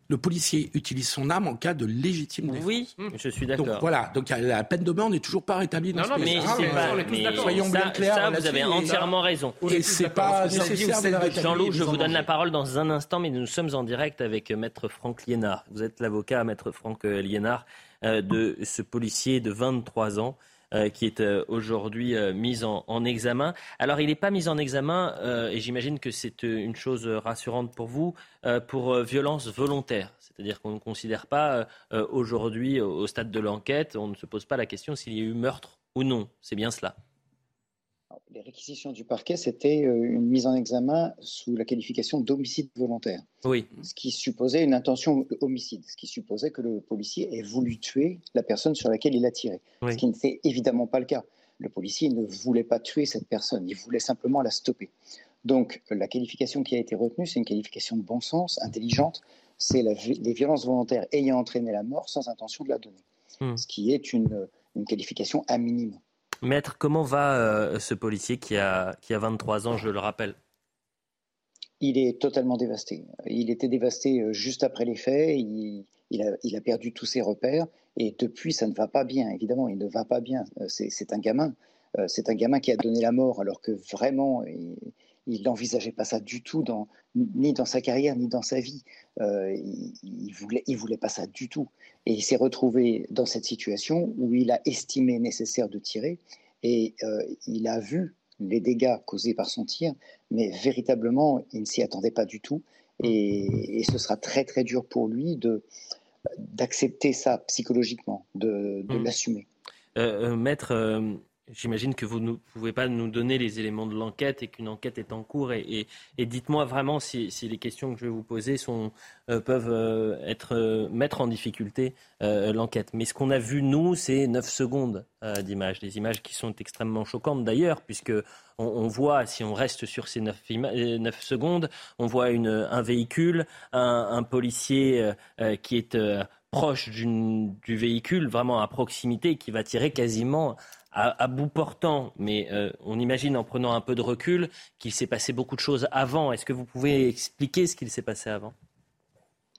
le policier utilise son arme en cas de légitime défense. Oui, je suis d'accord. Donc voilà, donc la peine de mort n'est toujours pas rétablie dans non, ce non, mais, ah, soyons bien clairs. Ça, vous avez entièrement raison. Et c'est pas nécessaire de Jean-Loup, je vous donne la parole dans un instant, mais nous sommes en direct avec Maître Franck Liénard. Vous êtes l'avocat, Maître Franck Liénard, de ce policier de 23 ans euh, qui est euh, aujourd'hui euh, mis en, examen. Alors, il n'est pas mis en examen, et j'imagine que c'est une chose rassurante pour vous, pour violence volontaire. C'est-à-dire qu'on ne considère pas aujourd'hui, au stade de l'enquête, on ne se pose pas la question s'il y a eu meurtre ou non. C'est bien cela les réquisitions du parquet, c'était euh, une mise en examen sous la qualification d'homicide volontaire. Oui. Ce qui supposait une intention homicide, ce qui supposait que le policier ait voulu tuer la personne sur laquelle il a tiré. Ce qui n'était évidemment pas le cas. Le policier ne voulait pas tuer cette personne, il voulait simplement la stopper. Donc la qualification qui a été retenue, c'est une qualification de bon sens, intelligente, c'est les violences volontaires ayant entraîné la mort sans intention de la donner. Hmm. Ce qui est une, une qualification à minimum. Maître, comment va euh, ce policier qui a, qui a 23 ans, je le rappelle? Il est totalement dévasté. Il était dévasté euh, juste après les faits. Il, a, perdu tous ses repères. Et depuis, ça ne va pas bien. Évidemment, il ne va pas bien. Euh, c'est un gamin. C'est un gamin qui a donné la mort alors que vraiment, n'envisageait pas ça du tout, dans, ni dans sa carrière, ni dans sa vie. il, il, voulait, il voulait pas ça du tout. Et il s'est retrouvé dans cette situation où il a estimé nécessaire de tirer et euh, il a vu les dégâts causés par son tir, mais véritablement, il ne s'y attendait pas du tout. Et, ce sera très très dur pour lui de d'accepter ça psychologiquement, de, de mmh. l'assumer. Euh, euh, maître, J'imagine que vous ne pouvez pas nous donner les éléments de l'enquête et qu'une enquête est en cours. Et, dites-moi vraiment si, les questions que je vais vous poser euh, peuvent euh, euh, mettre en difficulté l'enquête. Mais ce qu'on a vu, nous, c'est 9 secondes d'images. Des images qui sont extrêmement choquantes d'ailleurs, puisque on, voit, si on reste sur ces 9, 9 secondes, on voit un véhicule, un policier qui est proche du véhicule, vraiment à proximité, qui va tirer quasiment à, bout portant, mais euh, on imagine en prenant un peu de recul qu'il s'est passé beaucoup de choses avant. Est-ce que vous pouvez expliquer ce qu'il s'est passé avant?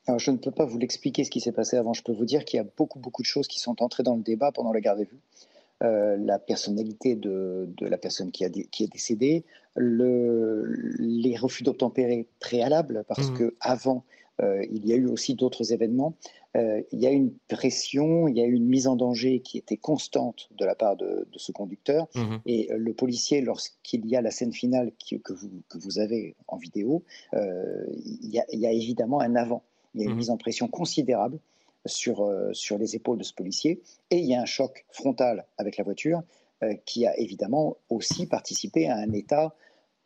Alors, je ne peux pas vous l'expliquer ce qui s'est passé avant. Je peux vous dire qu'il y a beaucoup, beaucoup de choses qui sont entrées dans le débat pendant la garde à vue. Euh, la personnalité de, la personne qui, a qui est décédée, le, les refus d'obtempérer préalables, parce mmh. que avant, il y a eu aussi d'autres événements. Euh, il y a une pression, il y a une mise en danger qui était constante de la part de, ce conducteur. Mhm. Et euh, le policier, lorsqu'il y a la scène finale que, vous, que, vous, avez en vidéo, euh, il, y a, évidemment un avant. Il y a une mhm. mise en pression considérable sur, sur les épaules de ce policier. Et il y a un choc frontal avec la voiture qui a évidemment aussi participé à un état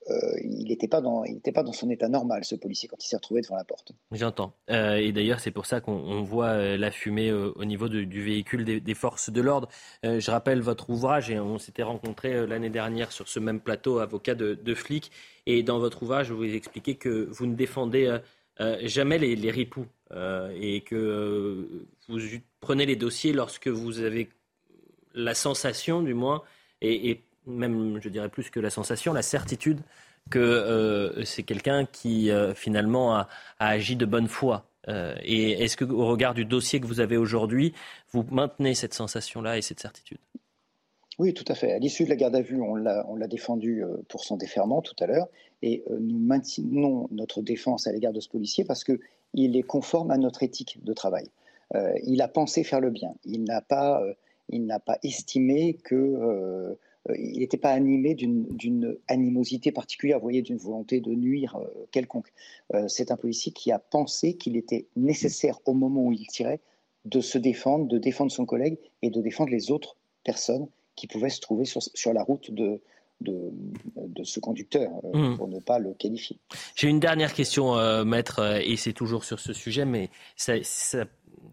euh, il n'était pas, dans, son état normal, ce policier, quand il s'est retrouvé devant la porte. J'entends. Euh, et d'ailleurs, c'est pour ça qu'on voit euh, la fumée au niveau du véhicule des, forces de l'ordre. je rappelle votre ouvrage, et on s'était rencontré l'année dernière sur ce même plateau, avocat de, de flic. Et dans votre ouvrage, vous expliquez que vous ne défendez jamais les, ripoux et que vous prenez les dossiers lorsque vous avez la sensation, du moins, et, et même je dirais plus que la sensation, la certitude que euh, c'est quelqu'un qui euh, finalement a, agi de bonne foi. Euh, et est-ce que, au regard du dossier que vous avez aujourd'hui, vous maintenez cette sensation-là et cette certitude? Oui, tout à fait. À l'issue de la garde à vue, on l'a défendu pour son déferment tout à l'heure, et nous maintenons notre défense à l'égard de ce policier parce qu'il est conforme à notre éthique de travail. il a pensé faire le bien. Il n'a pas, il n'a pas estimé que il n'était pas animé d'une animosité particulière, vous voyez, d'une volonté de nuire euh, quelconque. Euh, c'est un policier qui a pensé qu'il était nécessaire au moment où il tirait de se défendre, de défendre son collègue et de défendre les autres personnes qui pouvaient se trouver sur, la route de, de, ce conducteur, mmh. pour ne pas le qualifier. J'ai une dernière question, maître, et c'est toujours sur ce sujet, mais ça, ça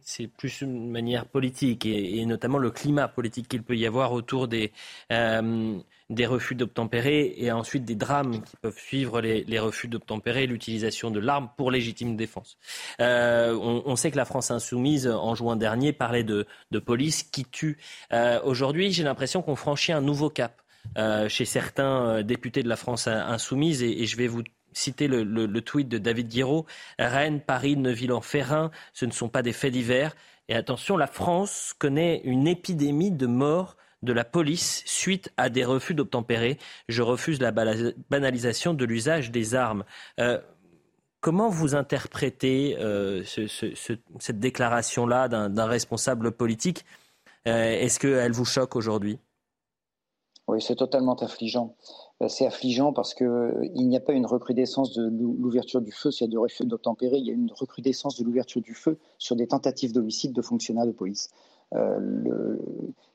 c'est plus une manière politique et, notamment le climat politique qu'il peut y avoir autour des, euh, des refus d'obtempérer et ensuite des drames qui peuvent suivre les, refus d'obtempérer, l'utilisation de l'arme pour légitime défense. Euh, on, sait que la France insoumise, en juin dernier, parlait de, police qui tue. Euh, aujourd'hui, j'ai l'impression qu'on franchit un nouveau cap. chez certains députés de la France insoumise et, je vais vous citer le, tweet de David Guiraud. Rennes, Paris, Neuville-en-Ferrin, ce ne sont pas des faits divers. Et attention, la France connaît une épidémie de morts de la police suite à des refus d'obtempérer. Je refuse la banalisation de l'usage des armes. Euh, comment vous interprétez euh, cette déclaration-là d'un responsable politique? Euh, Est-ce qu'elle vous choque aujourd'hui? Oui, c'est totalement affligeant. C'est affligeant parce qu'il n'y a pas une recrudescence de l'ouverture du feu s'il y a des refus d'obtempérer, il y a une recrudescence de l'ouverture du feu sur des tentatives d'homicide de fonctionnaires de police. Euh,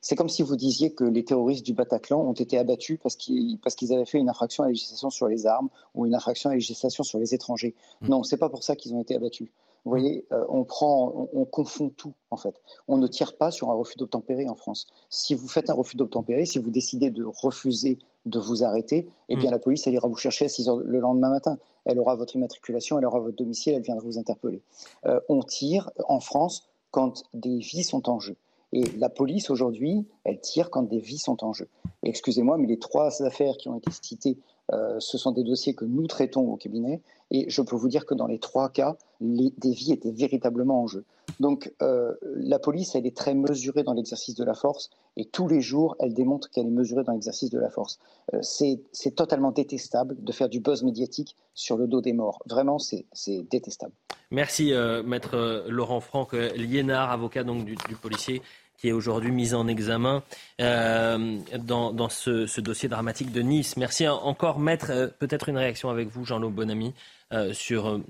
c'est comme si vous disiez que les terroristes du Bataclan ont été abattus parce qu'ils avaient fait une infraction à la législation sur les armes ou une infraction à la législation sur les étrangers. Non, mmh. Non, c'est pas pour ça qu'ils ont été abattus. Vous voyez, euh, on prend, on, confond tout en fait. On ne tire pas sur un refus d'obtempérer en France. Si vous faites un refus d'obtempérer, si vous décidez de refuser de vous arrêter, eh bien mmh. la police elle ira vous chercher à 6 heures le lendemain matin. Elle aura votre immatriculation, elle aura votre domicile, elle viendra vous interpeller. Euh, on tire en France quand des vies sont en jeu. Et la police, aujourd'hui, elle tire quand des vies sont en jeu. Excusez-moi, mais les trois affaires qui ont été citées, euh, ce sont des dossiers que nous traitons au cabinet. Et je peux vous dire que dans les trois cas, les, des vies étaient véritablement en jeu. Donc euh, la police, elle est très mesurée dans l'exercice de la force. Et tous les jours, elle démontre qu'elle est mesurée dans l'exercice de la force. Euh, c'est totalement détestable de faire du buzz médiatique sur le dos des morts. Vraiment, c'est détestable. Merci, maître Laurent Franck, Liénard, avocat donc, du policier qui est aujourd'hui mise en examen euh, dans, ce, dossier dramatique de Nice. Merci encore, maître. Euh, peut-être une réaction avec vous, Jean-Claude Bonamy, euh, sur.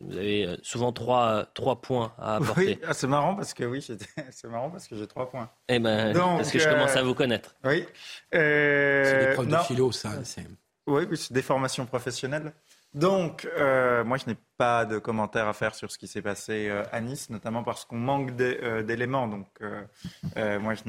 vous avez souvent trois, trois points à apporter. Oui, ah, c'est marrant parce que oui, c'est marrant parce que j'ai trois points. Eh ben, parce que je commence à vous connaître. Oui. c'est des preuves de philo, ça. Oui, c'est des formations professionnelles. Donc, euh, moi, je n'ai pas de commentaires à faire sur ce qui s'est passé euh, à Nice, notamment parce qu'on manque euh, d'éléments. Donc, moi, je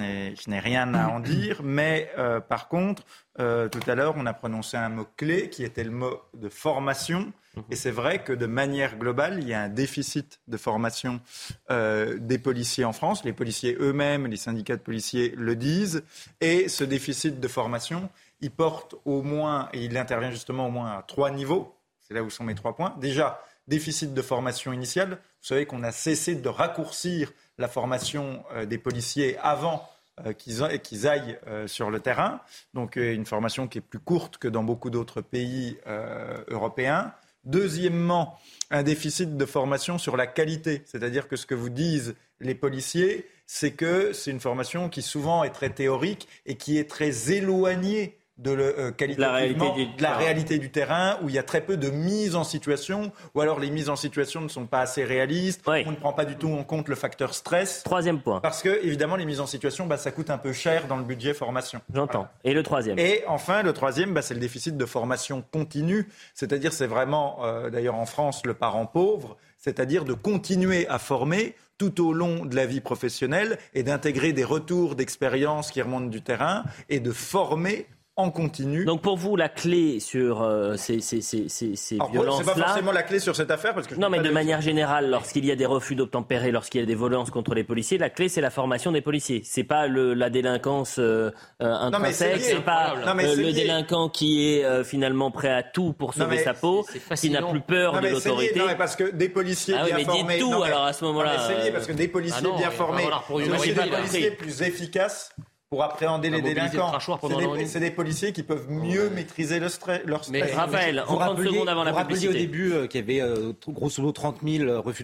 n'ai rien à en dire. Mais par contre, tout à l'heure, on a prononcé un mot-clé qui était le mot de formation. Et c'est vrai que de manière globale, il y a un déficit de formation des policiers en France. Les policiers eux-mêmes, les syndicats de policiers le disent. Et ce déficit de formation, il porte au moins, et il intervient justement au moins à trois niveaux c'est là où sont mes trois points. Déjà, déficit de formation initiale. Vous savez qu'on a cessé de raccourcir la formation euh, des policiers avant euh, qu'ils aillent euh, sur le terrain. Donc une formation qui est plus courte que dans beaucoup d'autres pays européens. Deuxièmement, un déficit de formation sur la qualité. C'est-à-dire que ce que vous disent les policiers, c'est que c'est une formation qui souvent est très théorique et qui est très éloignée de, euh, la réalité, du... de la réalité du terrain, où il y a très peu de mise en situation, ou alors les mises en situation ne sont pas assez réalistes, on ne prend pas du tout en compte le facteur stress. Troisième point. Parce que, évidemment, les mises en situation, bah, ça coûte un peu cher dans le budget formation. J'entends. Et le troisième Et enfin, le troisième, bah, c'est le déficit de formation continue, c'est-à-dire c'est vraiment, euh, d'ailleurs en France, le parent pauvre, c'est-à-dire de continuer à former tout au long de la vie professionnelle et d'intégrer des retours d'expérience qui remontent du terrain et de former en continu. Donc pour vous, la clé sur euh, ces, ces, ces, ces violences-là... C'est pas forcément la clé sur cette affaire parce que... non, mais de manière générale, lorsqu'il y a des refus d'obtempérer, lorsqu'il y a des violences contre les policiers, la clé c'est la formation des policiers. C'est pas le, la délinquance euh, euh intrinsèque, c'est pas euh, le délinquant qui est finalement prêt à tout pour sauver sa peau, qui n'a plus peur de l'autorité. Non, mais parce que des policiers ah, bien mais formés... tout alors à ce moment-là. parce que des policiers ah bien formés, c'est des policiers plus efficaces pour appréhender les délinquants. C'est des, policiers qui peuvent mieux maîtriser le stress, leur stress. Mais Raphaël, en 30 secondes avant la publicité. au début euh, qu'il y avait euh, grosso modo 30 000 refus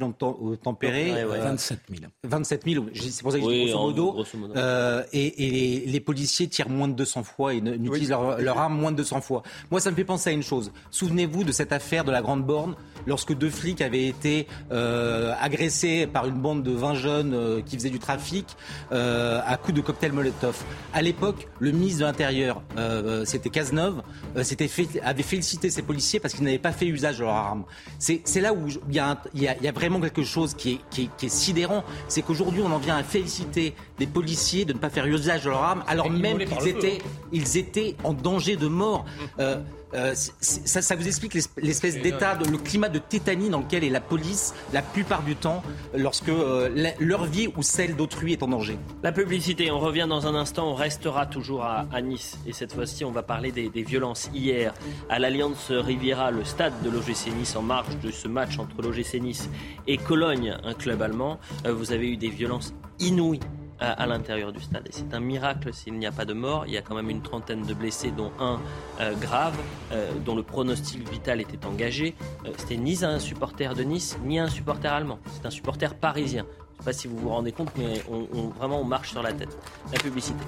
tempérés. 27 000. 27 000, c'est pour ça que je dis grosso modo. Euh, et, les, policiers tirent moins de 200 fois et n'utilisent leur, leur, arme moins de 200 fois. Moi, ça me fait penser à une chose. Souvenez-vous de cette affaire de la Grande Borne, lorsque deux flics avaient été agressés par une bande de 20 jeunes qui faisaient du trafic à coups de cocktail Molotov. À l'époque, le ministre de l'Intérieur, euh, euh, c'était Cazeneuve, euh, avait félicité ses policiers parce qu'ils n'avaient pas fait usage de leurs armes. C'est là où il y, a, vraiment quelque chose qui est, sidérant, c'est qu'aujourd'hui on en vient à féliciter des policiers de ne pas faire usage de leurs armes alors même qu'ils étaient, ils étaient en danger de mort. euh, ça, vous explique l'espèce d'état, le climat de tétanie dans lequel est la police la plupart du temps lorsque euh, leur vie ou celle d'autrui est en danger. La publicité, on revient dans un instant, on restera toujours à, Nice et cette fois-ci on va parler des, violences. Hier, à l'Alliance Riviera, le stade de l'OGC Nice en marge de ce match entre l'OGC Nice et Cologne, un club allemand, euh, vous avez eu des violences inouïes à, l'intérieur du stade. Et c'est un miracle s'il n'y a pas de mort. Il y a quand même une trentaine de blessés, dont un euh, grave, euh, dont le pronostic vital était engagé. Euh, c'était ni un supporter de Nice, ni un supporter allemand. C'est un supporter parisien. Je ne sais pas si vous vous rendez compte, mais on, vraiment on marche sur la tête. La publicité.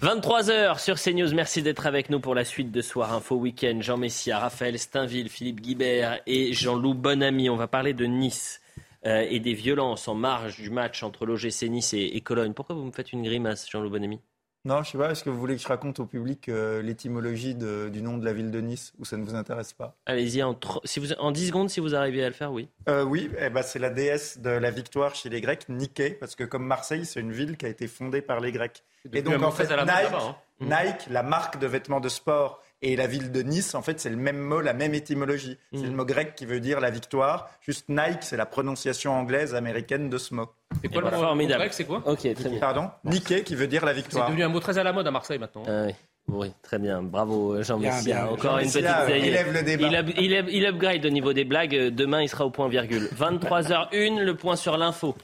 23h sur CNews. Merci d'être avec nous pour la suite de Soir Info Week-end. Jean Messia, Raphaël Steinville, Philippe Guibert et Jean-Loup Bonamy. On va parler de Nice euh, et des violences en marge du match entre l'OGC Nice et, Cologne. Pourquoi vous me faites une grimace, Jean-Loup Bonamy? Non, je sais pas. Est-ce que vous voulez que je raconte au public euh, l'étymologie du nom de la ville de Nice ou ça ne vous intéresse pas? Allez-y, en, si vous, en 10 secondes, si vous arrivez à le faire, oui. Euh, oui, eh ben, c'est la déesse de la victoire chez les Grecs, Nike, parce que comme Marseille, c'est une ville qui a été fondée par les Grecs. Et donc, en fait, Nike, hein. Nike, la marque de vêtements de sport et la ville de Nice, en fait, c'est le même mot, la même étymologie. C'est le mm. mot grec qui veut dire la victoire. Juste Nike, c'est la prononciation anglaise américaine de ce mot. C'est quoi le mot grec C'est quoi Ok, très bien. Pardon Nike qui veut dire la victoire. C'est devenu un mot très à la mode à Marseille maintenant. Ah oui. très bien. Bravo, Jean-Michel. Encore une petite. Il lève le débat. Il, il, upgrade au niveau des blagues. Demain, il sera au point virgule. 23h01, le point sur l'info.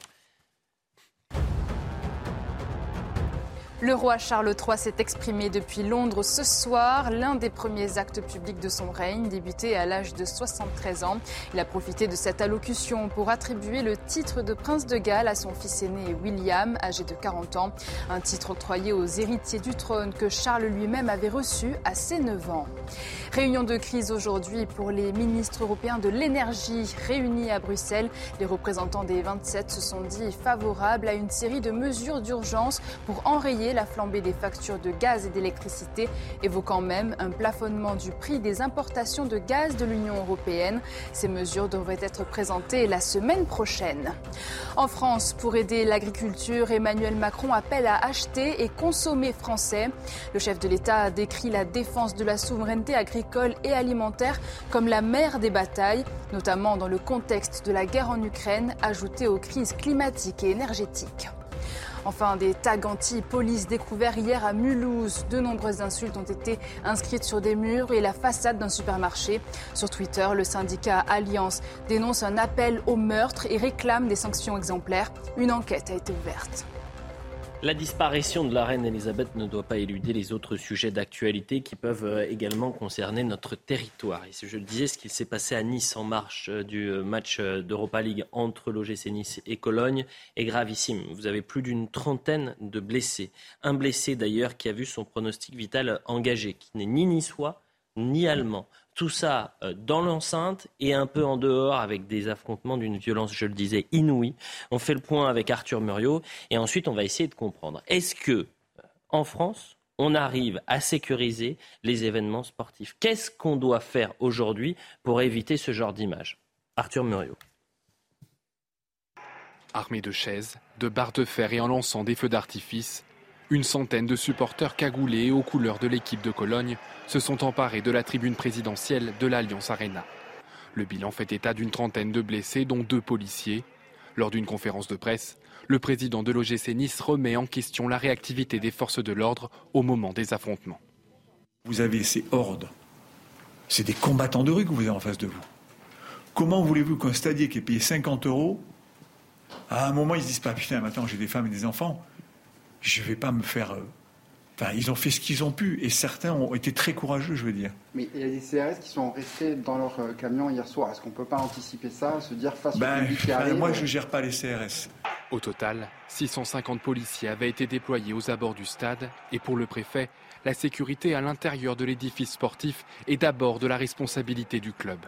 Le roi Charles III s'est exprimé depuis Londres ce soir, l'un des premiers actes publics de son règne, débuté à l'âge de 73 ans. Il a profité de cette allocution pour attribuer le titre de prince de Galles à son fils aîné William, âgé de 40 ans, un titre octroyé aux héritiers du trône que Charles lui-même avait reçu à ses 9 ans. Réunion de crise aujourd'hui pour les ministres européens de l'énergie réunis à Bruxelles. Les représentants des 27 se sont dit favorables à une série de mesures d'urgence pour enrayer la flambée des factures de gaz et d'électricité, évoquant même un plafonnement du prix des importations de gaz de l'Union européenne. Ces mesures devraient être présentées la semaine prochaine. En France, pour aider l'agriculture, Emmanuel Macron appelle à acheter et consommer français. Le chef de l'État décrit la défense de la souveraineté agricole et alimentaire comme la mère des batailles, notamment dans le contexte de la guerre en Ukraine, ajoutée aux crises climatiques et énergétiques. Enfin, des tags anti-police découverts hier à Mulhouse. De nombreuses insultes ont été inscrites sur des murs et la façade d'un supermarché. Sur Twitter, le syndicat Alliance dénonce un appel au meurtre et réclame des sanctions exemplaires. Une enquête a été ouverte. La disparition de la reine Elisabeth ne doit pas éluder les autres sujets d'actualité qui peuvent euh, également concerner notre territoire. Je disais, ce qui s'est passé à Nice en marche euh, du euh, match d'Europa League entre l'OGC Nice et Cologne est gravissime. Vous avez plus d'une trentaine de blessés. Un blessé d'ailleurs qui a vu son pronostic vital engagé, qui n'est ni niçois ni allemand. Tout ça euh, dans l'enceinte et un peu en dehors avec des affrontements d'une violence, je le disais, inouïe. On fait le point avec Arthur Muriot et ensuite on va essayer de comprendre. Est-ce que euh, en France, on arrive à sécuriser les événements sportifs? Qu'est-ce qu'on doit faire aujourd'hui pour éviter ce genre d'image? Arthur Muriot. Armés de chaises, de barres de fer et en lançant des feux d'artifice, une centaine de supporters cagoulés aux couleurs de l'équipe de Cologne se sont emparés de la tribune présidentielle de l'Alliance Arena. Le bilan fait état d'une trentaine de blessés, dont deux policiers. Lors d'une conférence de presse, le président de l'OGC Nice remet en question la réactivité des forces de l'ordre au moment des affrontements. Vous avez ces hordes. C'est des combattants de rue que vous avez en face de vous. Comment voulez-vous qu'un stadier qui est payé 50 euros, à un moment, ils se disent pas, putain, maintenant j'ai des femmes et des enfants, je ne vais pas me faire. Euh, enfin, ils ont fait ce qu'ils ont pu et certains ont été très courageux, je veux dire. Mais il y a des CRS qui sont restés dans leur euh, camion hier soir. Est-ce qu'on ne peut pas anticiper ça, se dire face ben, au qui arrive Moi, je ne gère pas les CRS. Au total, 650 policiers avaient été déployés aux abords du stade et pour le préfet, la sécurité à l'intérieur de l'édifice sportif est d'abord de la responsabilité du club.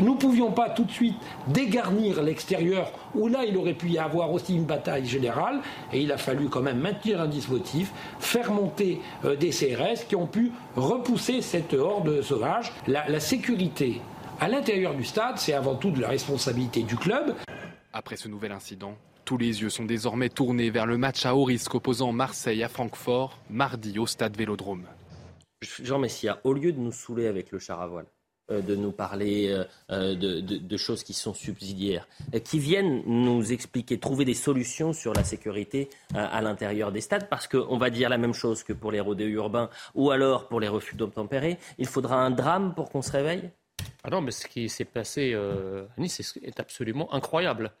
Nous ne pouvions pas tout de suite dégarnir l'extérieur, où là il aurait pu y avoir aussi une bataille générale, et il a fallu quand même maintenir un dispositif, faire monter euh, des CRS qui ont pu repousser cette horde sauvage. La, la sécurité à l'intérieur du stade, c'est avant tout de la responsabilité du club. Après ce nouvel incident, tous les yeux sont désormais tournés vers le match à haut risque opposant Marseille à Francfort, mardi au stade Vélodrome. Jean Messia, au lieu de nous saouler avec le char à voile, de nous parler euh, euh, de, choses qui sont subsidiaires, qui viennent nous expliquer, trouver des solutions sur la sécurité à l'intérieur des stades, parce qu'on va dire la même chose que pour les rodéos urbains ou alors pour les refus d'obtempérer. Il faudra un drame pour qu'on se réveille? Ah non, mais ce qui s'est passé à Nice est absolument incroyable.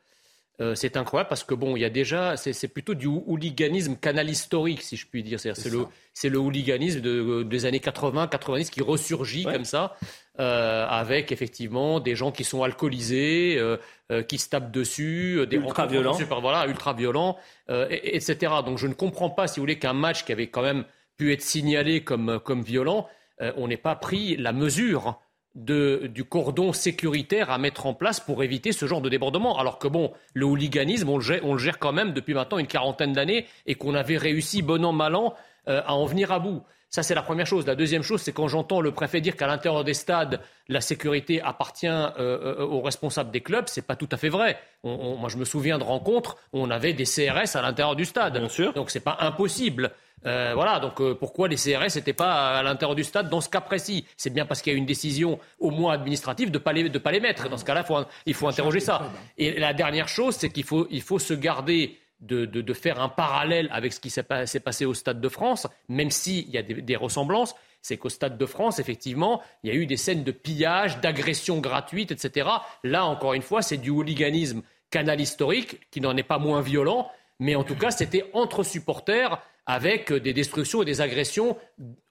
Euh, c'est incroyable parce que bon, il y a déjà, c'est plutôt du hooliganisme canal historique, si je puis dire. C'est le, le, hooliganisme de, des années 80, 90 qui ressurgit comme ça, euh, avec effectivement des gens qui sont alcoolisés, euh, qui se tapent dessus, des ultra violents, voilà, ultra violents, etc. Donc je ne comprends pas, si vous voulez, qu'un match qui avait quand même pu être signalé comme, comme violent, on n'ait pas pris la mesure du cordon sécuritaire à mettre en place pour éviter ce genre de débordement. Alors que bon, le hooliganisme, on le gère, quand même depuis maintenant une quarantaine d'années et qu'on avait réussi, bon an, mal an, euh, à en venir à bout. Ça, c'est la première chose. La deuxième chose, c'est quand j'entends le préfet dire qu'à l'intérieur des stades, la sécurité appartient euh, euh, aux responsables des clubs, c'est pas tout à fait vrai. moi, je me souviens de rencontres où on avait des CRS à l'intérieur du stade. Bien sûr. Donc, c'est pas impossible. Euh, voilà, donc euh, pourquoi les CRS n'étaient pas à l'intérieur du stade dans ce cas précis? C'est bien parce qu'il y a une décision, au moins administrative, de ne pas, les, pas les mettre. Dans ce cas-là, il faut interroger ça. Et la dernière chose, c'est qu'il faut, il faut se garder de, faire un parallèle avec ce qui s'est passé au Stade de France, même s'il y a des, ressemblances. C'est qu'au Stade de France, effectivement, il y a eu des scènes de pillage, d'agression gratuite, etc. Là, encore une fois, c'est du hooliganisme canal historique, qui n'en est pas moins violent, mais en tout cas, c'était entre supporters avec des destructions et des agressions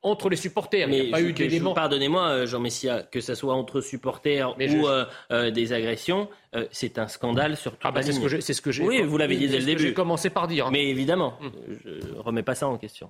entre les supporters. Mais il n'y a pas eu d'éléments. Pardonnez-moi, euh, Jean Messia, que ce soit entre supporters ou euh, euh, des agressions, c'est un scandale sur toute ah bah C'est ce que j'ai. Oui, vous l'avez dit dès le début. J'ai commencé par dire. Mais évidemment, hum. je ne remets pas ça en question.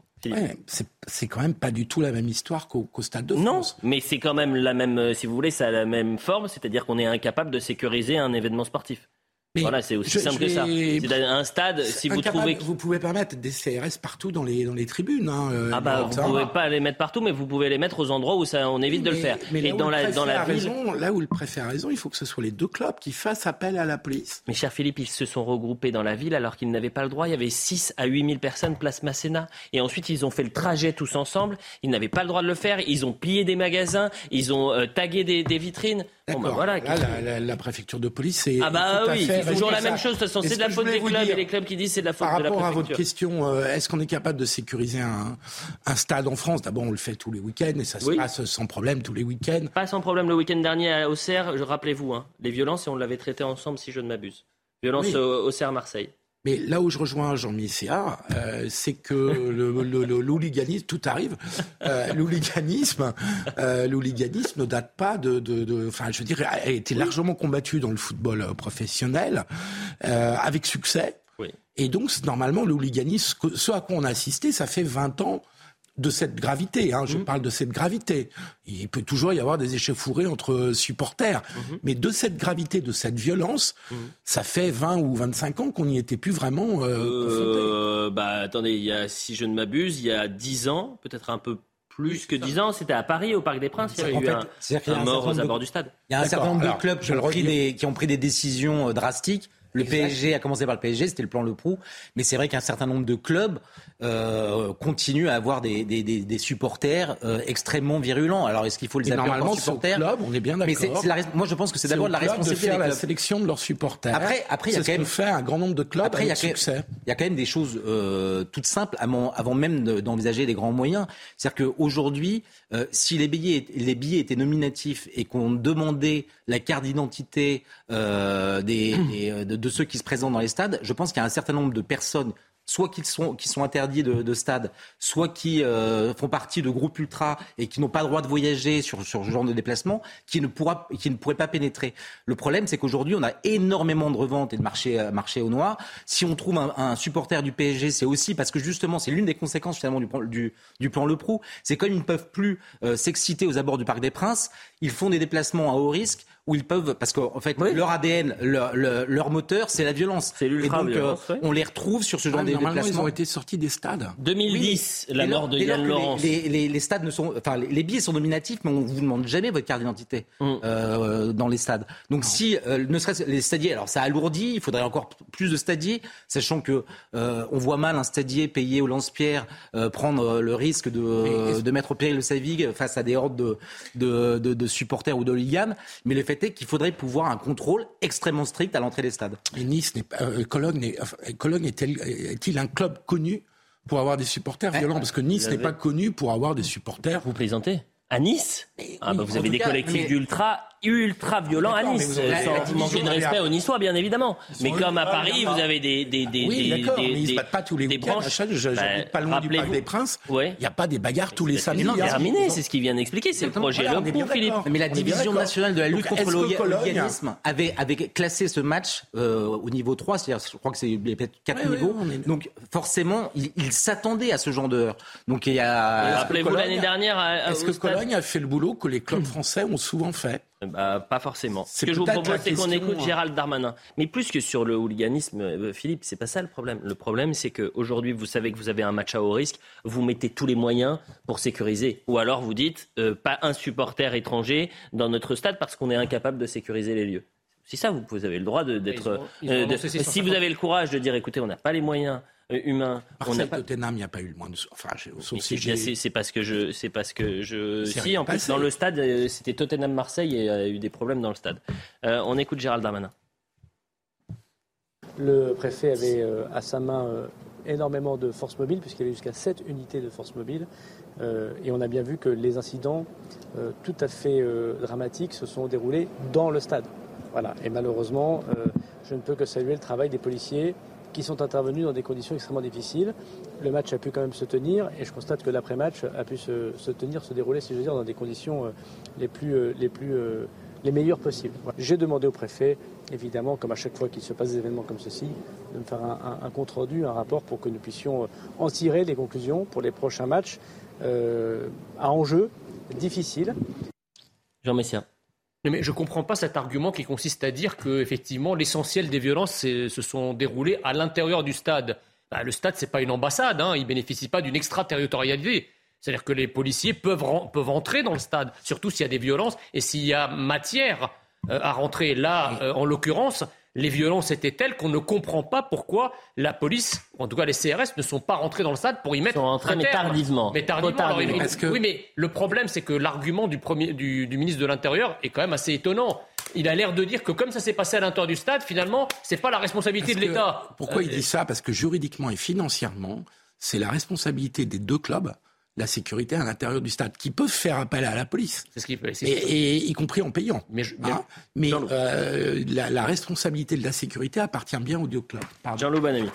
c'est quand même pas du tout la même histoire qu'au stade de France. Non, mais c'est quand même la même, si vous voulez, ça a la même forme, c'est-à-dire qu'on est incapable de sécuriser un événement sportif voilà, c'est aussi simple que ça. C'est un stade, si vous trouvez. Vous pouvez pas mettre des CRS partout dans les, dans les tribunes. Hein, euh, ah bah, vous pouvez pas les mettre partout, mais vous pouvez les mettre aux endroits où ça, on évite de le faire. Mais là, Et dans la, dans la raison, là où le préfet a raison, il faut que ce soit les deux clubs qui fassent appel à la police. Mais cher Philippe, ils se sont regroupés dans la ville alors qu'ils n'avaient pas le droit. Il y avait 6 à 8 000 personnes place Masséna. Et ensuite, ils ont fait le trajet tous ensemble. Ils n'avaient pas le droit de le faire. Ils ont plié des magasins. Ils ont euh, tagué des, des vitrines. Bon, voilà, là, la, préfecture de police, c'est. Ah bah oui, c'est toujours la même chose c'est de la faute des clubs et les clubs qui disent c'est de la faute de la Par rapport à votre question, euh, est-ce qu'on est capable de sécuriser un, stade en France? D'abord, on le fait tous les week-ends et ça se passe sans problème tous les week-ends. Pas sans problème le week-end dernier à Auxerre, rappelez-vous, hein, les violences, et on l'avait traité ensemble si je ne m'abuse. Violences au Auxerre-Marseille. Mais là où je rejoins Jean Misséa, euh, c'est que le, tout arrive. Euh, l'hooliganisme, euh, ne date pas de, enfin, je veux dire, a été largement combattu dans le football euh, professionnel euh, avec succès. Et donc, normalement, le ce à quoi on a assisté, ça fait 20 ans de cette gravité. Hein, je mmh. parle de cette gravité. Il peut toujours y avoir des échauffourées entre supporters, mmh. mais de cette gravité, de cette violence, mmh. ça fait 20 ou 25 ans qu'on n'y était plus vraiment euh, euh Bah attendez, il y a, si je ne m'abuse, il y a 10 ans, peut-être un peu plus que 10 ans, c'était à Paris, au Parc des Princes, il y a eu un, mort aux abords du stade. Il y a un certain nombre de clubs qui ont, pris des, qui ont pris des décisions euh, drastiques le PSG a commencé par le PSG, c'était le plan Le Prou, mais c'est vrai qu'un certain nombre de clubs euh, continuent à avoir des, des, des, supporters euh, extrêmement virulents. Alors est-ce qu'il faut les appeler normalement supporters? club, on est bien d'accord. Mais moi je pense que c'est d'abord la responsabilité de faire la sélection de leurs supporters. Après, après il y a quand même fait un grand nombre de clubs après, avec y a succès. Il y a quand même des choses euh, toutes simples avant, avant même d'envisager des grands moyens. C'est-à-dire qu'aujourd'hui, si les billets, les billets étaient nominatifs et qu'on demandait la carte d'identité des, de, de ceux qui se présentent dans les stades, je pense qu'il y a un certain nombre de personnes soit qui sont, qui sont interdits de, de stade, soit qui euh, font partie de groupes ultra et qui n'ont pas le droit de voyager sur, sur ce genre de déplacement, qui ne, pourra, qui ne pourraient pas pénétrer. Le problème, c'est qu'aujourd'hui, on a énormément de reventes et de marché, euh, marché au noir. Si on trouve un, supporter du PSG, c'est aussi parce que justement, c'est l'une des conséquences finalement du, du, plan Le Pro. C'est comme ils ne peuvent plus euh, s'exciter aux abords du Parc des Princes, ils font des déplacements à haut risque où ils peuvent, parce qu'en fait, leur ADN, leur, moteur, c'est la violence. C'est l'ultra-violence. on les retrouve sur ce genre de déplacements. Ils ont été sortis des stades. 2010, la mort de Yann Laurence. Les, stades ne sont, enfin, les, billets sont nominatifs, mais on vous demande jamais votre carte d'identité mm. dans les stades. Donc si, ne serait-ce les stadiers, alors ça alourdit, il faudrait encore plus de stadiers, sachant que on voit mal un stadier payé au lance-pierre prendre le risque de, de mettre au péril le Savig face à des hordes de, de, supporters ou de hooligans. Mais le fait est qu'il faudrait pouvoir un contrôle extrêmement strict à l'entrée des stades. Et Nice n'est pas, euh, Cologne, est-il un club connu pour avoir des supporters violents? Parce que Nice n'est pas connu pour avoir des supporters. Vous plaisantez? À Nice? Ah bah Vous avez des collectifs d'ultra ultra violent à Nice, sans manquer de respect aux Niçois, bien évidemment. Mais comme à Paris, vous avez des des des oui, des, des, ils se battent pas tous les des branches. Je, bah, pas loin du Parc des Princes. Il n'y a pas des bagarres tous les samedis. Non, terminé, c'est ce qu'il vient d'expliquer. C'est le projet voilà, pour Philippe. Mais la division nationale de la lutte contre l'organisme avait avait classé ce match euh, au niveau 3, c'est-à-dire je crois que c'est peut-être 4 niveaux. Donc forcément, il s'attendait à ce genre de Donc il y a. Rappelez-vous l'année dernière. Est-ce que Cologne a fait le boulot que les clubs français ont souvent fait? Bah, pas forcément. Ce que je vous propose, c'est qu'on écoute Gérald Darmanin. Mais plus que sur le hooliganisme, euh, Philippe, c'est pas ça le problème. Le problème, c'est qu'aujourd'hui, vous savez que vous avez un match à haut risque, vous mettez tous les moyens pour sécuriser. Ou alors vous dites, euh, pas un supporter étranger dans notre stade parce qu'on est incapable de sécuriser les lieux. C'est ça, vous, avez le droit d'être. Euh, si vous avez le courage de dire, écoutez, on n'a pas les moyens euh, humain. on pas... Tottenham, il n'y a pas eu le moins de. Enfin, c'est parce que je, c'est parce que je. Si, en plus, dans le stade, euh, c'était Tottenham-Marseille et il y a eu des problèmes dans le stade. Euh, on écoute Gérald Darmanin. Le préfet avait à sa main énormément de forces mobiles, puisqu'il y avait jusqu'à 7 unités de forces mobiles. et on a bien vu que les incidents tout à fait dramatiques se sont déroulés dans le stade. Voilà. Et malheureusement, je ne peux que saluer le travail des policiers qui sont intervenus dans des conditions extrêmement difficiles. Le match a pu quand même se tenir et je constate que l'après-match a pu se, tenir, se dérouler, si je veux dire, dans des conditions euh, les plus, euh, les plus euh, les meilleures possibles. J'ai demandé au préfet, évidemment, comme à chaque fois qu'il se passe des événements comme ceci, de me faire un, compte rendu, un rapport pour que nous puissions en tirer des conclusions pour les prochains matchs à enjeu difficile. Jean Messia. Mais je ne comprends pas cet argument qui consiste à dire que effectivement l'essentiel des violences se sont déroulées à l'intérieur du stade. Bah, le stade, ce n'est pas une ambassade, hein, il ne bénéficie pas d'une extraterritorialité. C'est-à-dire que les policiers peuvent, peuvent entrer dans le stade, surtout s'il y a des violences et s'il y a matière euh, à rentrer. Là, euh, en l'occurrence, les violences étaient telles qu'on ne comprend pas pourquoi la police, en tout cas les CRS, ne sont pas rentrés dans le stade pour y mettre. Ils sont rentrés, mais tardivement. Mais tardivement. Oui, mais le problème, c'est que l'argument du, premier, du, ministre de l'Intérieur est quand même assez étonnant. Il a l'air de dire que comme ça s'est passé à l'intérieur du stade, finalement, c'est pas la responsabilité de l'État. Pourquoi il dit ça? Parce que juridiquement et financièrement, c'est la responsabilité des deux clubs la sécurité à l'intérieur du stade, qui peuvent faire appel à la police, c'est ce qui, et, et, y compris en payant. Mais, hein mais euh, la, responsabilité de la sécurité appartient bien aux deux clubs. Jean-Loup Banami.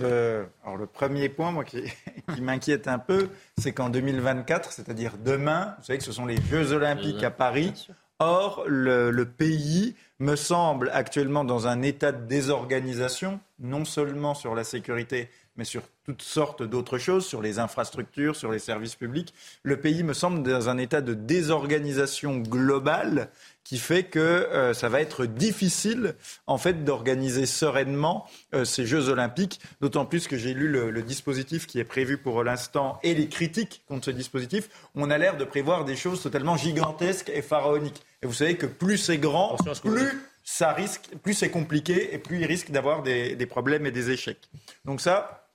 Le, alors le premier point, moi, qui, qui m'inquiète un peu, c'est qu'en 2024, c'est-à-dire demain, vous savez que ce sont les Jeux Olympiques à Paris. Or, le, le, pays me semble actuellement dans un état de désorganisation, non seulement sur la sécurité, mais sur toutes sortes d'autres choses, sur les infrastructures, sur les services publics. Le pays me semble dans un état de désorganisation globale qui fait que euh, ça va être difficile en fait d'organiser sereinement euh, ces Jeux Olympiques. D'autant plus que j'ai lu le, le, dispositif qui est prévu pour l'instant et les critiques contre ce dispositif. On a l'air de prévoir des choses totalement gigantesques et pharaoniques. Et vous savez que plus c'est grand, plus ça risque, plus c'est compliqué et plus il risque d'avoir des, des problèmes et des échecs. Donc ça,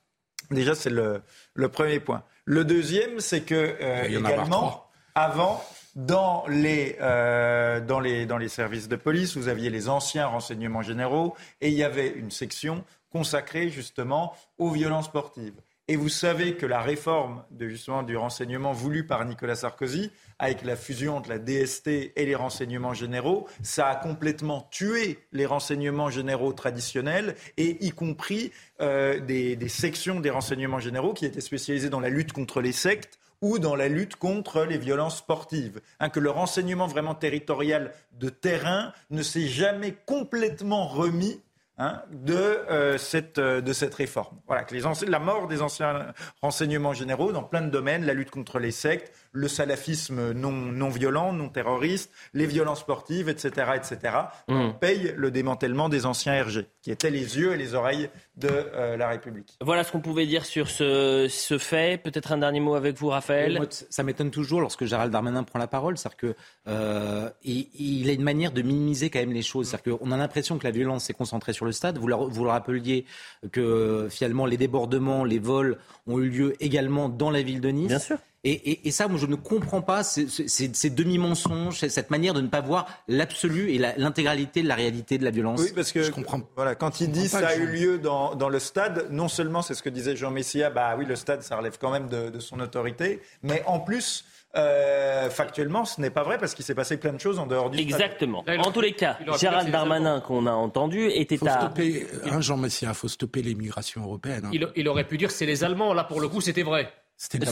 Déjà, c'est le, premier point. Le deuxième, c'est que euh, également, avant, dans les, euh, dans, les, dans les services de police, vous aviez les anciens renseignements généraux et il y avait une section consacrée justement aux violences sportives. Et vous savez que la réforme de, justement du renseignement voulue par Nicolas Sarkozy, avec la fusion entre la DST et les renseignements généraux, ça a complètement tué les renseignements généraux traditionnels, et y compris euh, des, sections des renseignements généraux qui étaient spécialisées dans la lutte contre les sectes ou dans la lutte contre les violences sportives. Hein, que le renseignement vraiment territorial de terrain ne s'est jamais complètement remis Hein, de, euh, cette, euh, de cette réforme. Voilà, que la mort des anciens renseignements généraux dans plein de domaines, la lutte contre les sectes, le salafisme non, non violent, non terroriste, les violences sportives, etc., etc. Mmh. On paye le démantèlement des anciens RG, qui étaient les yeux et les oreilles de euh, la République. Voilà ce qu'on pouvait dire sur ce, ce fait. Peut-être un dernier mot avec vous, Raphaël. ça m'étonne toujours lorsque Gérald Darmanin prend la parole, c'est-à-dire que euh, il, a une manière de minimiser quand même les choses. C'est-à-dire qu'on a l'impression que la violence s'est concentrée sur le stade. Vous le, vous le rappeliez que finalement les débordements, les vols ont eu lieu également dans la ville de Nice. Bien sûr. Et, ça, moi, je ne comprends pas ces, demi-mensonges, cette manière de ne pas voir l'absolu et l'intégralité de la réalité de la violence. Oui, parce que je comprends. Voilà, quand il dit ça a eu lieu dans, dans, le stade, non seulement c'est ce que disait Jean Messia, bah oui, le stade, ça relève quand même de, son autorité, mais en plus. Euh, factuellement, ce n'est pas vrai parce qu'il s'est passé plein de choses en dehors du Exactement. en tous les cas, Gérald Darmanin, qu'on a entendu, était faut à. Stopper, hein, Jean Messia, il faut stopper l'immigration européenne. Hein. Il, aurait pu dire c'est les Allemands. Là, pour le coup, c'était vrai. C'était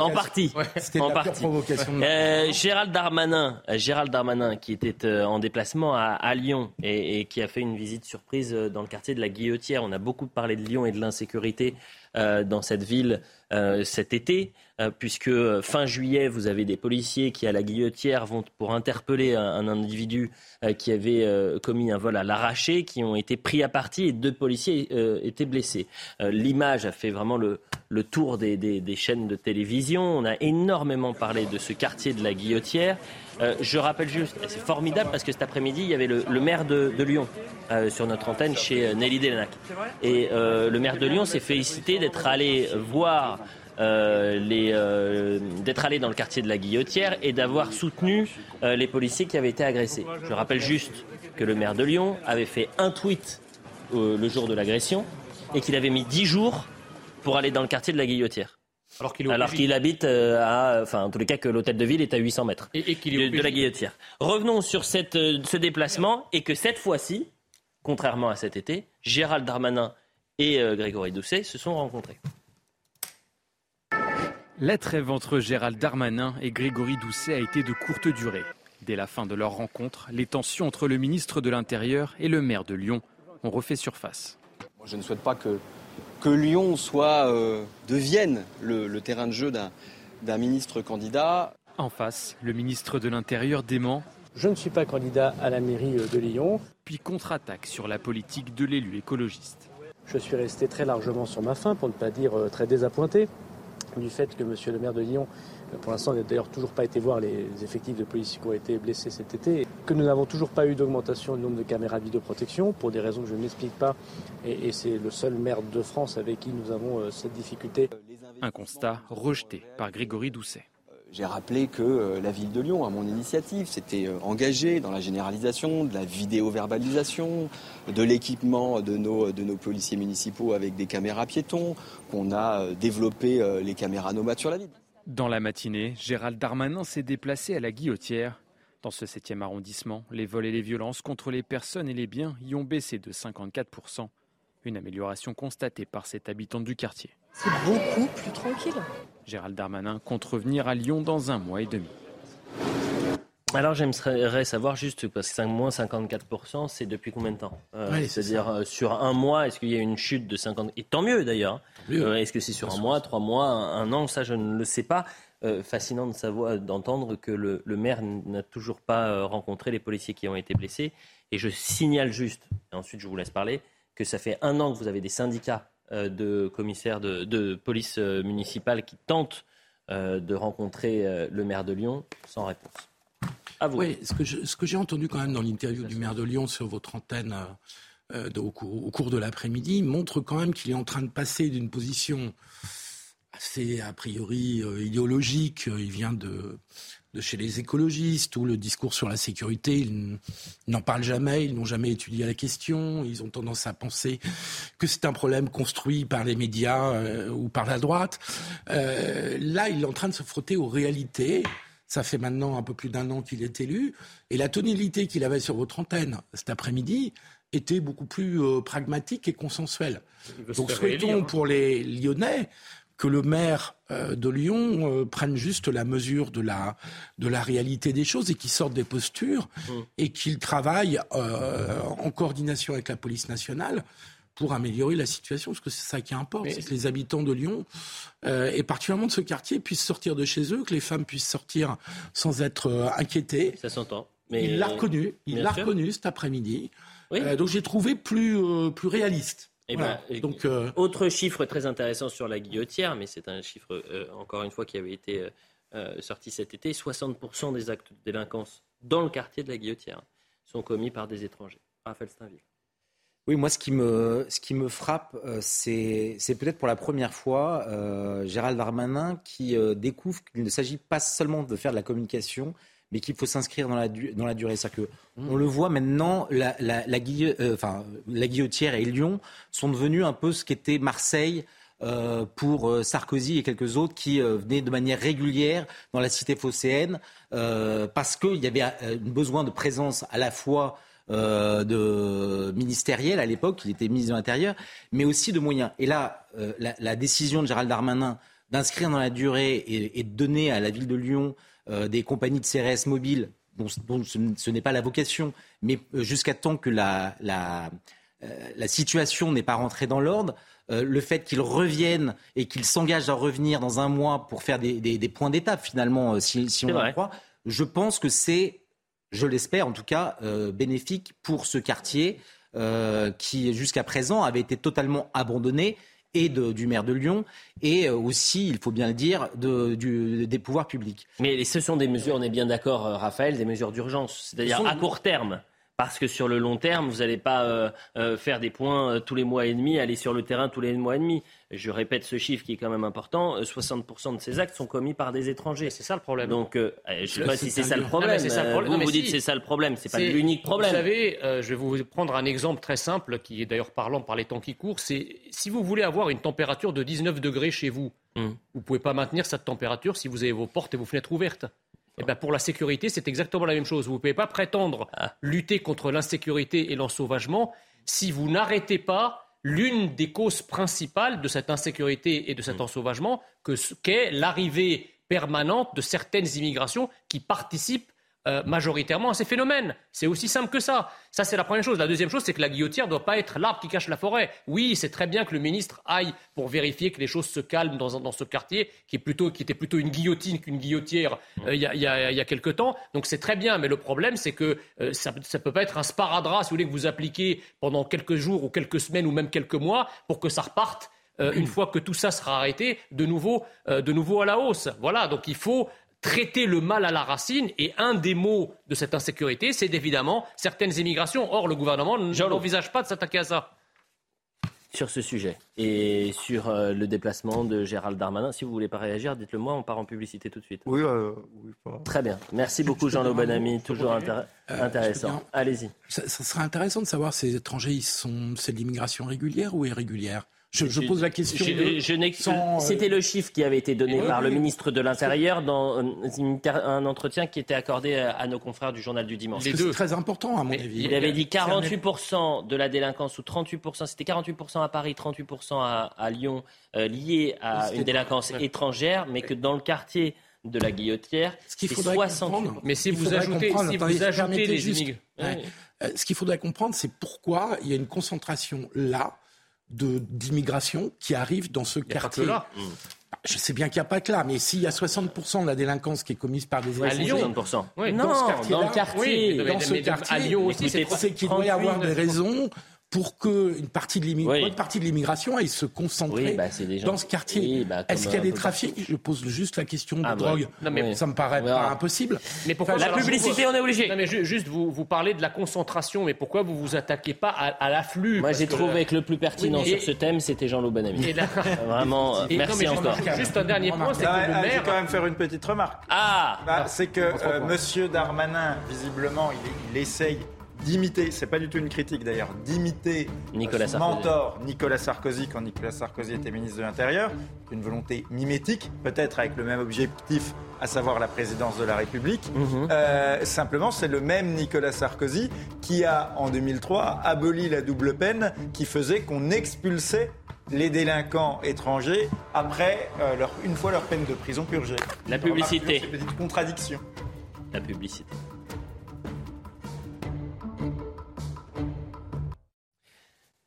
En partie. C'était en partie. provocation. Euh, Gérald Darmanin, euh, Gérald Darmanin, qui était euh, en déplacement à, Lyon et, qui a fait une visite surprise dans le quartier de la Guillotière. On a beaucoup parlé de Lyon et de l'insécurité dans cette ville cet été. Euh, puisque euh, fin juillet, vous avez des policiers qui, à la guillotière, vont pour interpeller un, individu euh, qui avait commis un vol à l'arraché, qui ont été pris à partie et deux policiers étaient blessés. L'image a fait vraiment le, tour des, chaînes de télévision. On a énormément parlé de ce quartier de la guillotière. Je rappelle juste, c'est formidable parce que cet après-midi, il y avait le, maire de, Lyon sur notre antenne chez Nelly Delanak. Et le maire de Lyon s'est félicité d'être allé voir euh, euh, d'être allé dans le quartier de la Guillotière et d'avoir soutenu euh, les policiers qui avaient été agressés. Je rappelle juste que le maire de Lyon avait fait un tweet le jour de l'agression et qu'il avait mis dix jours pour aller dans le quartier de la Guillotière. Alors qu'il habite à, enfin, en tous les cas, que l'hôtel de ville est à 800 mètres et, de, la Guillotière. Revenons sur cette, ce déplacement et que cette fois-ci, contrairement à cet été, Gérald Darmanin et Grégory Doucet se sont rencontrés. La trêve entre Gérald Darmanin et Grégory Doucet a été de courte durée. Dès la fin de leur rencontre, les tensions entre le ministre de l'Intérieur et le maire de Lyon ont refait surface. je ne souhaite pas que, que Lyon soit, euh, devienne le, terrain de jeu d'un ministre candidat. En face, le ministre de l'Intérieur dément. Je ne suis pas candidat à la mairie de Lyon. Puis contre-attaque sur la politique de l'élu écologiste. Je suis resté très largement sur ma faim, pour ne pas dire euh, très désappointé du fait que Monsieur le maire de Lyon, euh, pour l'instant, n'a d'ailleurs toujours pas été voir les effectifs de policiers qui ont été blessés cet été, que nous n'avons toujours pas eu d'augmentation du nombre de caméras de vidéoprotection, pour des raisons que je ne m'explique pas, et, c'est le seul maire de France avec qui nous avons euh, cette difficulté. Un constat rejeté par Grégory Doucet. J'ai rappelé que euh, la ville de Lyon, à mon initiative, s'était euh, engagée dans la généralisation de la vidéo-verbalisation, de l'équipement de nos, de nos policiers municipaux avec des caméras piétons, qu'on a euh, développé les caméras nomades sur la ville. Dans la matinée, Gérald Darmanin s'est déplacé à la Guillotière. Dans ce 7e arrondissement, les vols et les violences contre les personnes et les biens y ont baissé de 54%. Une amélioration constatée par cet habitant du quartier. C'est beaucoup plus tranquille. Gérald Darmanin compte revenir à Lyon dans un mois et demi. Alors j'aimerais savoir juste, parce que moins 54%, c'est depuis combien de temps? Euh, C'est-à-dire euh, sur un mois, est-ce qu'il y a une chute de 50 Et tant mieux d'ailleurs. Euh, est-ce que c'est sur un mois, trois mois, un, an? Ça, je ne le sais pas. Fascinant de savoir, d'entendre que le, maire n'a toujours pas rencontré les policiers qui ont été blessés. Et je signale juste, et ensuite je vous laisse parler, que ça fait un an que vous avez des syndicats euh, de commissaires de, police euh, municipale qui tentent euh, de rencontrer le maire de Lyon sans réponse. À vous. Oui, ce que j'ai entendu quand même dans l'interview du maire de Lyon sur votre antenne au, cours, de l'après-midi montre quand même qu'il est en train de passer d'une position assez a priori idéologique. Il vient de de chez les écologistes, où le discours sur la sécurité, ils n'en parlent jamais, ils n'ont jamais étudié la question, ils ont tendance à penser que c'est un problème construit par les médias euh, ou par la droite. Euh, là, il est en train de se frotter aux réalités. Ça fait maintenant un peu plus d'un an qu'il est élu. Et la tonalité qu'il avait sur votre antenne cet après-midi était beaucoup plus euh, pragmatique et consensuelle. Donc souhaitons pour les Lyonnais que le maire euh, de Lyon euh, prenne juste la mesure de la, de la réalité des choses et qu'il sorte des postures mmh. et qu'il travaille euh, en coordination avec la police nationale pour améliorer la situation, parce que c'est ça qui importe, c'est que les habitants de Lyon, euh, et particulièrement de ce quartier, puissent sortir de chez eux, que les femmes puissent sortir sans être euh, inquiétées. Ça s'entend. Mais il l'a reconnu, il l'a reconnu cet après-midi. Euh, donc j'ai trouvé plus, plus réaliste. Ben, donc, Autre chiffre très intéressant sur la guillotière, mais c'est un chiffre, encore une fois, qui avait été sorti cet été 60% des actes de délinquance dans le quartier de la guillotière sont commis par des étrangers. Raphaël Steinville. Oui, moi, ce qui me, ce qui me frappe, euh, c'est, peut-être pour la première fois euh, Gérald Darmanin qui euh, découvre qu'il ne s'agit pas seulement de faire de la communication, mais qu'il faut s'inscrire dans la, dans la durée. C'est-à-dire que, mmh. on le voit maintenant, la, la, la, enfin, la guillotière et Lyon sont devenus un peu ce qu'était Marseille pour Sarkozy et quelques autres qui venaient de manière régulière dans la cité phocéenne parce qu'il y avait un besoin de présence à la fois euh, de ministériel à l'époque, il était ministre de l'Intérieur, mais aussi de moyens. Et là, euh, la, décision de Gérald Darmanin d'inscrire dans la durée et, de donner à la ville de Lyon euh, des compagnies de CRS mobiles, dont, ce, n'est pas la vocation, mais jusqu'à temps que la, la, la situation n'est pas rentrée dans l'ordre, le fait qu'ils reviennent et qu'ils s'engagent à revenir dans un mois pour faire des, des, points d'étape, finalement, si, si on en croit, je pense que c'est je l'espère en tout cas, euh, bénéfique pour ce quartier euh, qui jusqu'à présent avait été totalement abandonné et du maire de Lyon, et euh, aussi, il faut bien le dire, des pouvoirs publics. Mais ce sont des mesures, on est bien d'accord, Raphaël, des mesures d'urgence, c'est-à-dire à court terme parce que sur le long terme, vous n'allez pas euh, euh, faire des points euh, tous les mois et demi, aller sur le terrain tous les mois et demi. Je répète ce chiffre qui est quand même important 60% de ces actes sont commis par des étrangers. C'est ça le problème. Donc, je ne sais pas si c'est ça le problème. vous, vous dites c'est ça le problème, c'est pas l'unique problème. Vous savez, je vais vous prendre un exemple très simple qui est d'ailleurs parlant par les temps qui courent. C'est si vous voulez avoir une température de 19 degrés chez vous, hmm. vous ne pouvez pas maintenir cette température si vous avez vos portes et vos fenêtres ouvertes. Eh ben pour la sécurité, c'est exactement la même chose. Vous ne pouvez pas prétendre ah. lutter contre l'insécurité et l'ensauvagement si vous n'arrêtez pas l'une des causes principales de cette insécurité et de cet mm. ensauvagement, qu'est l'arrivée permanente de certaines immigrations qui participent euh, majoritairement à ces phénomènes. C'est aussi simple que ça. Ça, c'est la première chose. La deuxième chose, c'est que la guillotière ne doit pas être l'arbre qui cache la forêt. Oui, c'est très bien que le ministre aille pour vérifier que les choses se calment dans, dans ce quartier, qui, est plutôt, qui était plutôt une guillotine qu'une guillotière euh, il y, y, a quelque temps. Donc c'est très bien, mais le problème, c'est que euh, ça ne peut pas être un sparadrap, si vous voulez, que vous appliquez pendant quelques jours ou quelques semaines ou même quelques mois pour que ça reparte une fois que tout ça sera arrêté, de nouveau, de nouveau à la hausse. Voilà, donc il faut traiter le mal à la racine. Et un des mots de cette insécurité, c'est évidemment certaines immigrations. Or, le gouvernement n'envisage pas de s'attaquer à ça. Sur ce sujet et sur euh, le déplacement de Gérald Darmanin, si vous voulez pas réagir, dites-le moi, on part en publicité tout de suite. Oui, euh, Très bien. Merci beaucoup Jean-Lo Bonamy, toujours euh, intéressant. Allez-y. Ça, ça, serait intéressant de savoir ces étrangers, ils sont, c'est de l'immigration régulière ou irrégulière? Je, pose la question. Euh, c'était le chiffre qui avait été donné par le ministre de l'Intérieur dans un entretien qui était accordé à nos confrères du journal du dimanche. C'est très important, à mon avis. Il avait dit 48% de la délinquance, ou 38%, c'était 48% à Paris, 38% à, Lyon, euh, liés à une délinquance étrangère, mais que dans le quartier de la Guillotière, c'est 68%. Mais si vous ajoutez, si vous ajoutez les. Euh, ce qu'il faudrait comprendre, c'est pourquoi il y a une concentration là d'immigration qui arrive dans ce quartier. Je sais bien qu'il n'y a pas que là, mais s'il y a 60% de la délinquance qui est commise par des étrangers... À Lyon, 60%. Oui, dans ce quartier dans le quartier, dans ce quartier, à Lyon aussi, c'est qu'il doit y avoir des raisons pour qu'une partie de l'immigration aille se concentrer bah, dans ce quartier. Bah, Est-ce qu'il y a des trafics Je pose juste la question de ah, drogue. Non, mais, ça me paraît pas impossible. Mais pourquoi La publicité, on est obligé. Non, mais juste, vous, vous parlez de la concentration, mais pourquoi vous vous attaquez pas à, l'afflux? Moi, j'ai trouvé que le plus pertinent sur ce thème, c'était Jean-Loup Bonamy. Vraiment, merci encore. Juste un dernier point, c'est que le maire... Je vais quand même faire une petite remarque. Ah bah, C'est que euh, Monsieur Darmanin, visiblement, il essaye d'imiter, c'est pas du tout une critique d'ailleurs, d'imiter Nicolas son mentor Nicolas Sarkozy quand Nicolas Sarkozy était ministre de l'Intérieur, une volonté mimétique, peut-être avec le même objectif, à savoir la présidence de la République. Mhm. Euh, simplement, c'est le même Nicolas Sarkozy qui a, en 2003, aboli la double peine qui faisait qu'on expulsait les délinquants étrangers après, euh, leur, une fois leur peine de prison purgée. La publicité. C'est une contradiction. La publicité.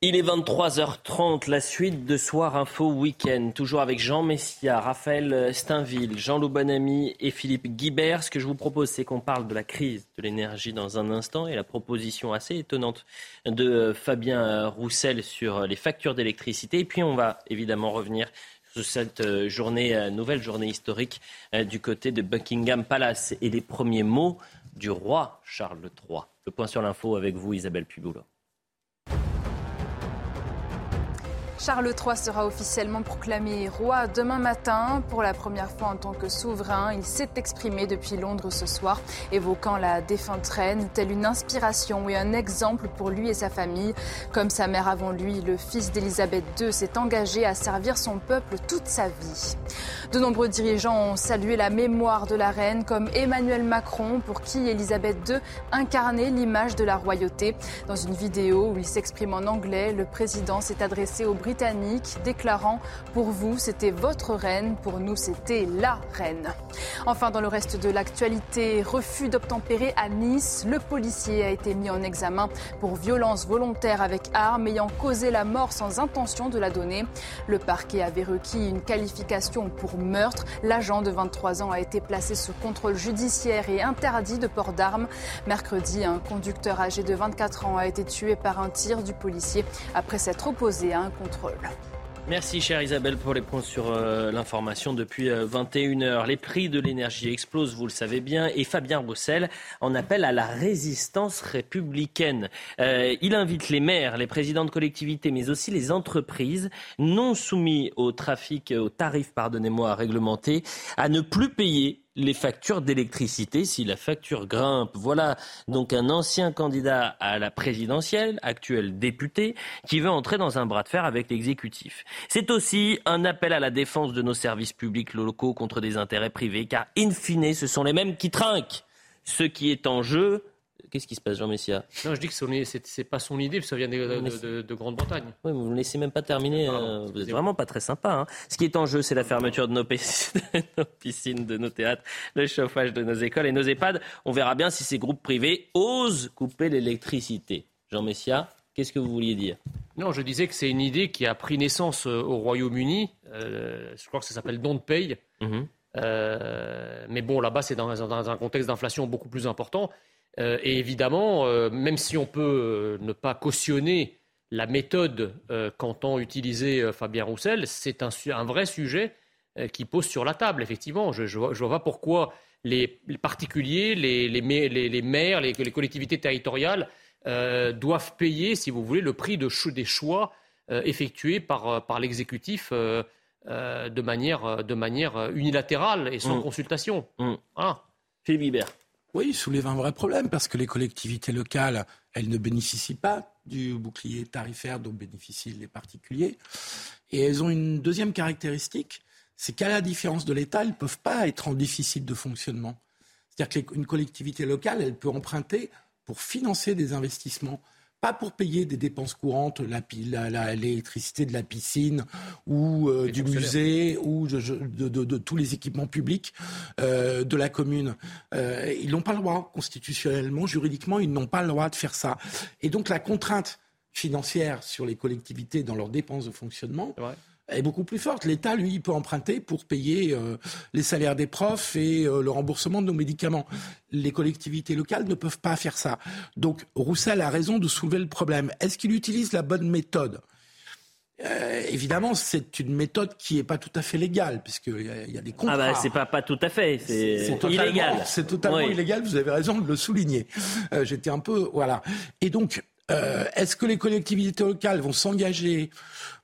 Il est 23h30, la suite de Soir Info Week-end, toujours avec Jean Messia, Raphaël Steinville, Jean-Loup Bonamy et Philippe Guibert. Ce que je vous propose, c'est qu'on parle de la crise de l'énergie dans un instant et la proposition assez étonnante de Fabien Roussel sur les factures d'électricité. Et puis on va évidemment revenir sur cette journée, nouvelle journée historique du côté de Buckingham Palace et les premiers mots du roi Charles III. Le point sur l'info avec vous, Isabelle Piboulot. Charles III sera officiellement proclamé roi demain matin. Pour la première fois en tant que souverain, il s'est exprimé depuis Londres ce soir, évoquant la défunte reine, telle une inspiration et un exemple pour lui et sa famille. Comme sa mère avant lui, le fils d'Élisabeth II s'est engagé à servir son peuple toute sa vie. De nombreux dirigeants ont salué la mémoire de la reine, comme Emmanuel Macron, pour qui Élisabeth II incarnait l'image de la royauté. Dans une vidéo où il s'exprime en anglais, le président s'est adressé aux Britanniques déclarant Pour vous, c'était votre reine, pour nous, c'était la reine. Enfin, dans le reste de l'actualité, refus d'obtempérer à Nice. Le policier a été mis en examen pour violence volontaire avec arme ayant causé la mort sans intention de la donner. Le parquet avait requis une qualification pour meurtre. L'agent de 23 ans a été placé sous contrôle judiciaire et interdit de port d'armes. Mercredi, un conducteur âgé de 24 ans a été tué par un tir du policier après s'être opposé à un contrôle. Merci chère Isabelle pour les points sur euh, l'information depuis 21h. Euh, les prix de l'énergie explosent, vous le savez bien, et Fabien Roussel en appelle à la résistance républicaine. Euh, il invite les maires, les présidents de collectivités, mais aussi les entreprises non soumis au trafic, au tarif, pardonnez-moi, réglementé, à ne plus payer les factures d'électricité si la facture grimpe. Voilà donc un ancien candidat à la présidentielle, actuel député, qui veut entrer dans un bras de fer avec l'exécutif. C'est aussi un appel à la défense de nos services publics locaux contre des intérêts privés, car in fine, ce sont les mêmes qui trinquent. Ce qui est en jeu, Qu'est-ce qui se passe, Jean Messia Non, je dis que ce n'est pas son idée, ça vient de, Grande-Bretagne. Oui, vous ne me laissez même pas terminer. Euh, vous n'êtes vraiment pas très sympa. Hein. Ce qui est en jeu, c'est la fermeture de nos, piscines, de nos théâtres, le chauffage de nos écoles et nos EHPAD. On verra bien si ces groupes privés osent couper l'électricité. Jean Messia, qu'est-ce que vous vouliez dire? Non, je disais que c'est une idée qui a pris naissance euh, au Royaume-Uni. Euh, je crois que ça s'appelle Don't Pay. Mhm. mais bon, là-bas, c'est dans, dans, un contexte d'inflation beaucoup plus important. Euh, et évidemment, euh, même si on peut euh, ne pas cautionner la méthode qu'entend utiliser Fabien Roussel, c'est un, vrai sujet qui pose sur la table, effectivement. Je ne vois, pas pourquoi les, particuliers, les, maires, les, collectivités territoriales doivent payer, si vous voulez, le prix des choix effectués par, l'exécutif de, manière, unilatérale et sans mmh. consultation. Mmh. Ah. Philippe oui, il soulève un vrai problème parce que les collectivités locales, elles ne bénéficient pas du bouclier tarifaire dont bénéficient les particuliers. Et elles ont une deuxième caractéristique, c'est qu'à la différence de l'État, elles ne peuvent pas être en déficit de fonctionnement. C'est-à-dire qu'une collectivité locale, elle peut emprunter pour financer des investissements pas pour payer des dépenses courantes, l'électricité de la piscine ou euh, du musée ou de, tous les équipements publics euh, de la commune. Euh, ils n'ont pas le droit constitutionnellement, juridiquement, ils n'ont pas le droit de faire ça. Et donc la contrainte financière sur les collectivités dans leurs dépenses de fonctionnement est beaucoup plus forte. L'État, lui, peut emprunter pour payer euh, les salaires des profs et euh, le remboursement de nos médicaments. Les collectivités locales ne peuvent pas faire ça. Donc Roussel a raison de soulever le problème. Est-ce qu'il utilise la bonne méthode? Euh, évidemment, c'est une méthode qui n'est pas tout à fait légale, puisqu'il y, y, a des contrats. Ah bah c'est pas, pas tout à fait, c'est illégal. C'est totalement illégal, vous avez raison de le souligner. J'étais un peu... Voilà. Et donc, est-ce que les collectivités locales vont s'engager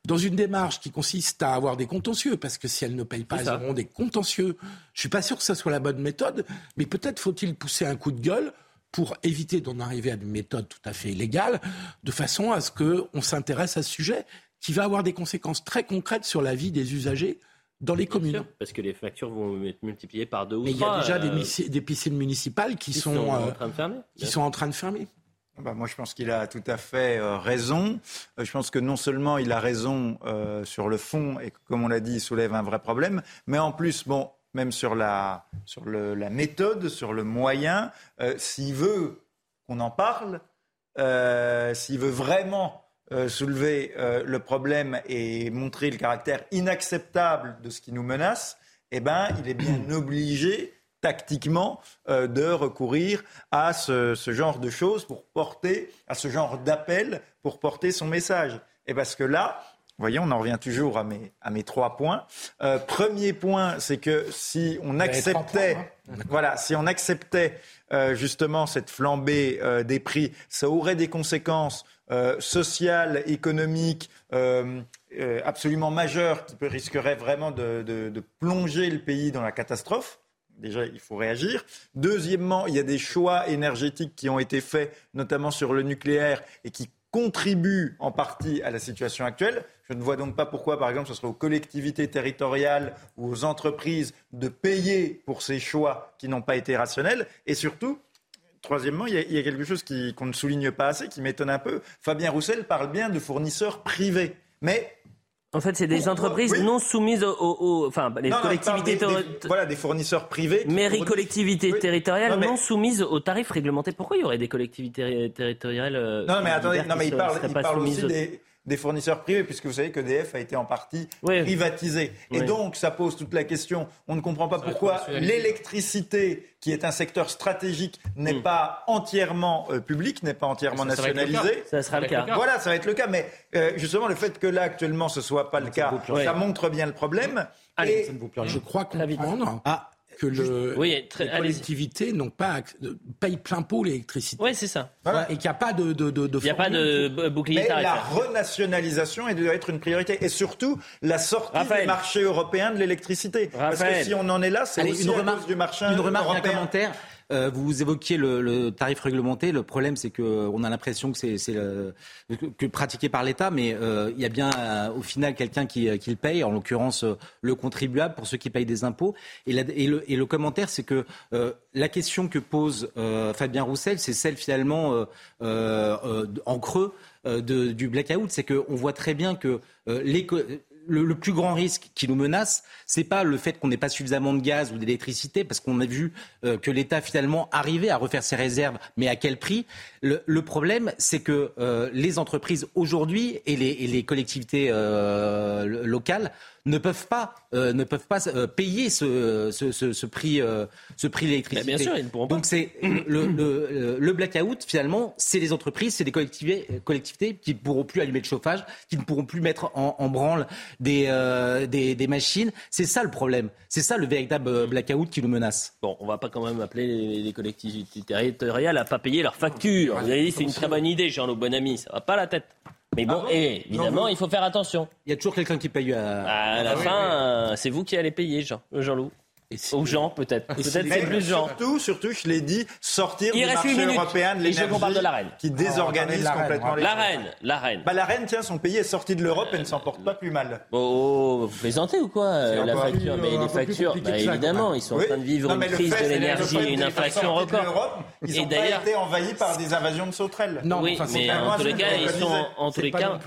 dans une démarche qui consiste à avoir des contentieux, parce que si elles ne payent pas, elles auront des contentieux. Je suis pas sûr que ce soit la bonne méthode, mais peut-être faut-il pousser un coup de gueule pour éviter d'en arriver à une méthode tout à fait illégale, de façon à ce qu'on s'intéresse à ce sujet qui va avoir des conséquences très concrètes sur la vie des usagers dans les communes. parce que les factures vont être multipliées par deux ou trois. Mais il y a déjà des, euh, des, piscines municipales qui, sont, en euh, train de fermer. Qui sont en train de fermer. Bah, moi, je pense qu'il a tout à fait euh, raison. Euh, je pense que non seulement il a raison euh, sur le fond et que, comme on l'a dit, il soulève un vrai problème, mais en plus, bon, même sur la, sur le, la méthode, sur le moyen, s'il veut qu'on en parle, s'il veut vraiment soulever le problème et montrer le caractère inacceptable de ce qui nous menace, eh ben, il est bien obligé tactiquement de recourir à ce, genre de choses pour porter, à ce genre d'appel pour porter son message. Et parce que là, vous voyez, on en revient toujours à mes, à mes trois points. Euh, premier point, c'est que si on acceptait, hein. voilà, si on acceptait euh, justement cette flambée euh, des prix, ça aurait des conséquences sociales, économiques, absolument majeures qui risqueraient vraiment de, de, plonger le pays dans la catastrophe. Déjà, il faut réagir. Deuxièmement, il y a des choix énergétiques qui ont été faits, notamment sur le nucléaire, et qui contribuent en partie à la situation actuelle. Je ne vois donc pas pourquoi, par exemple, ce serait aux collectivités territoriales ou aux entreprises de payer pour ces choix qui n'ont pas été rationnels. Et surtout, troisièmement, il y a, quelque chose qu'on ne souligne pas assez, qui m'étonne un peu. Fabien Roussel parle bien de fournisseurs privés. Mais en fait, c'est des entreprises non soumises aux, enfin, les collectivités voilà, des fournisseurs privés. Mairies, collectivités territoriales non, soumises aux tarifs réglementés. Pourquoi il y aurait des collectivités territoriales euh, Non, mais attendez, non, mais il parle, il parle aussi des, des fournisseurs privés, puisque vous savez que DF a été en partie privatisé. Et donc, ça pose toute la question. On ne comprend pas pourquoi l'électricité, qui est un secteur stratégique, n'est hmm. pas entièrement euh, public, n'est pas entièrement nationalisé. Ça sera le cas. Voilà, ça va être le cas. Mais euh, justement, le fait que là, actuellement, ce soit pas le cas, ça montre bien le problème. Allez, ça ne vous plaît. Je crois comprendre. Ah, que le, les collectivités n'ont pas payent plein pot l'électricité. Oui, c'est ça. Et qu'il n'y a pas de, de, de, Il n'y a pas de bouclier Mais la renationalisation doit être une priorité. Et surtout, la sortie du marché européen de l'électricité. Parce que si on en est là, c'est aussi une remarque, du marché une remarque, européen. Un commentaire. Euh, vous évoquiez le, tarif réglementé. Le problème, c'est qu'on a l'impression que c'est que pratiqué par l'État, mais euh, il y a bien euh, au final quelqu'un qui, le paye, en l'occurrence le contribuable pour ceux qui payent des impôts. Et, et, le, commentaire, c'est que la question que pose Fabien Roussel, c'est celle finalement en creux du blackout, c'est qu'on voit très bien que les le, plus grand risque qui nous menace, c'est pas le fait qu'on n'ait pas suffisamment de gaz ou d'électricité, parce qu'on a vu euh, que l'État finalement arrivait à refaire ses réserves, mais à quel prix? Le, problème, c'est que euh, les entreprises aujourd'hui et les, collectivités euh, locales ne peuvent pas, euh, ne peuvent pas euh, payer ce, ce, ce, prix, euh, ce prix de l'électricité. Bien sûr, ils ne pourront pas. Donc c'est le, le, le, blackout finalement, c'est les entreprises, c'est les collectivités, collectivités qui ne pourront plus allumer le chauffage, qui ne pourront plus mettre en, en branle des, des, des, machines. C'est ça le problème. C'est ça le véritable blackout qui nous menace. Bon, on va pas quand même appeler les, collectivités territoriales à pas payer leurs factures. Vous avez dit c'est une très bonne idée, Jean-Luc Bonamy. Ça va pas la tête. Mais bon, ah et évidemment, il faut faire attention. Il y a toujours quelqu'un qui paye à, à la ah fin. C'est vous qui allez payer, Jean, Jean-Loup. Aux gens, peut-être. Peut-être c'est plus gens. Surtout, surtout, je l'ai dit, sortir du marché européen de l'énergie qui désorganise ah, complètement les La reine, la reine. Bah, la reine, tiens, son pays est sorti de l'Europe et ne s'en porte pas plus mal. Oh, vous plaisantez ou quoi euh, La facture, mais les factures, bah, évidemment, ils sont en train de vivre une crise de l'énergie et une inflation record. Ils ont pas été envahis par des invasions de sauterelles. Non, oui, mais en tous les cas, ils sont, en tous les cas,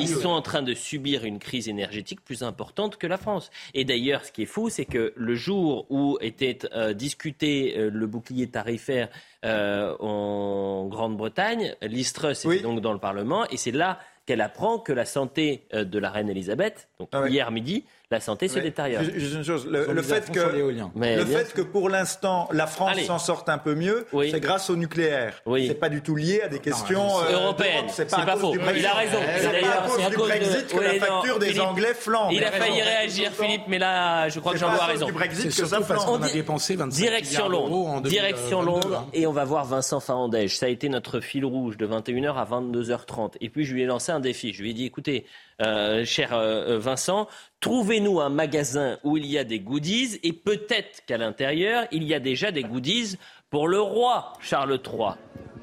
ils sont en train de subir une crise énergétique plus importante que la France. Et d'ailleurs, ce qui est fou, c'est que le jour où était euh, discuté euh, le bouclier tarifaire euh, en Grande-Bretagne, Listrus était donc dans le Parlement, et c'est là qu'elle apprend que la santé de la reine Elisabeth, donc ah hier midi, la santé se détériore. Juste une chose, le, fait, que, le fait que pour l'instant la France s'en sorte un peu mieux, c'est grâce au nucléaire. Oui. C'est pas du tout lié à des questions euh, européennes. C'est pas, pas faux. Il a raison. C'est pas à cause du Brexit que la facture des Anglais flambe. Il a failli réagir, Philippe, mais là, je crois que Jean-Louis a raison. du Brexit que ça flambe. On a dépensé 25 Direction Londres. Direction Londres, et on va voir Vincent Farandège. Ça a été notre fil rouge de 21h à 22h30. Et puis je lui ai lancé un défi. Je lui ai dit, écoutez, euh, cher euh, Vincent, trouvez-nous un magasin où il y a des goodies et peut-être qu'à l'intérieur, il y a déjà des goodies pour le roi Charles III.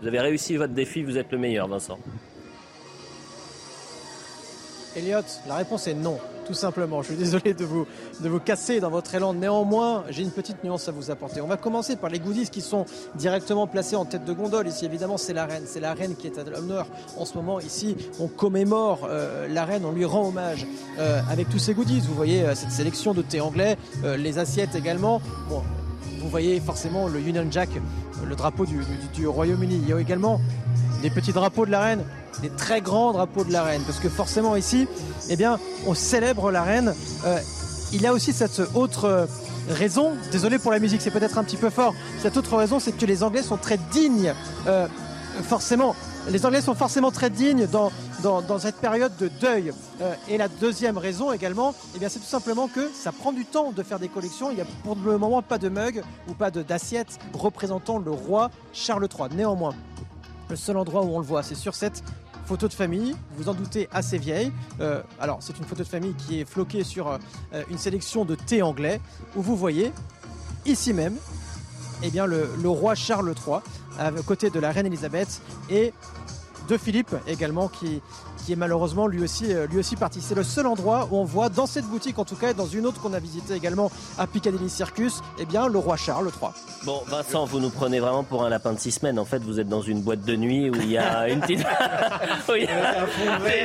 Vous avez réussi votre défi, vous êtes le meilleur, Vincent. Elliot, la réponse est non tout simplement. Je suis désolé de vous, de vous casser dans votre élan. Néanmoins, j'ai une petite nuance à vous apporter. On va commencer par les goodies qui sont directement placés en tête de gondole. Ici, évidemment, c'est la reine. C'est la reine qui est à l'honneur en ce moment. Ici, on commémore euh, la reine, on lui rend hommage euh, avec tous ces goodies. Vous voyez euh, cette sélection de thé anglais, les assiettes également. Bon, vous voyez forcément le Union Jack, le drapeau du, du Royaume-Uni. Il y a également des petits drapeaux de la reine des très grands drapeaux de la reine, parce que forcément ici, eh bien, on célèbre la reine. Euh, il y a aussi cette autre raison, désolé pour la musique, c'est peut-être un petit peu fort, cette autre raison, c'est que les Anglais sont très dignes, euh, forcément, les Anglais sont forcément très dignes dans, cette période de deuil. Euh, et la deuxième raison également, eh c'est tout simplement que ça prend du temps de faire des collections. Il n'y a pour le moment pas de mug ou pas d'assiette représentant le roi Charles III. Néanmoins, le seul endroit où on le voit, c'est sur cette photo de famille, vous en doutez assez vieille. Euh, alors c'est une photo de famille qui est floquée sur euh, une sélection de thé anglais, où vous voyez ici même eh bien, le, le roi Charles III à côté de la reine Elisabeth et de Philippe également qui, qui est malheureusement lui aussi, euh, lui aussi parti. C'est le seul endroit où on voit dans cette boutique en tout cas et dans une autre qu'on a visité également à Piccadilly Circus, eh bien le roi Charles III. Bon Vincent, vous nous prenez vraiment pour un lapin de six semaines. En fait, vous êtes dans une boîte de nuit où il y a une petite. oui.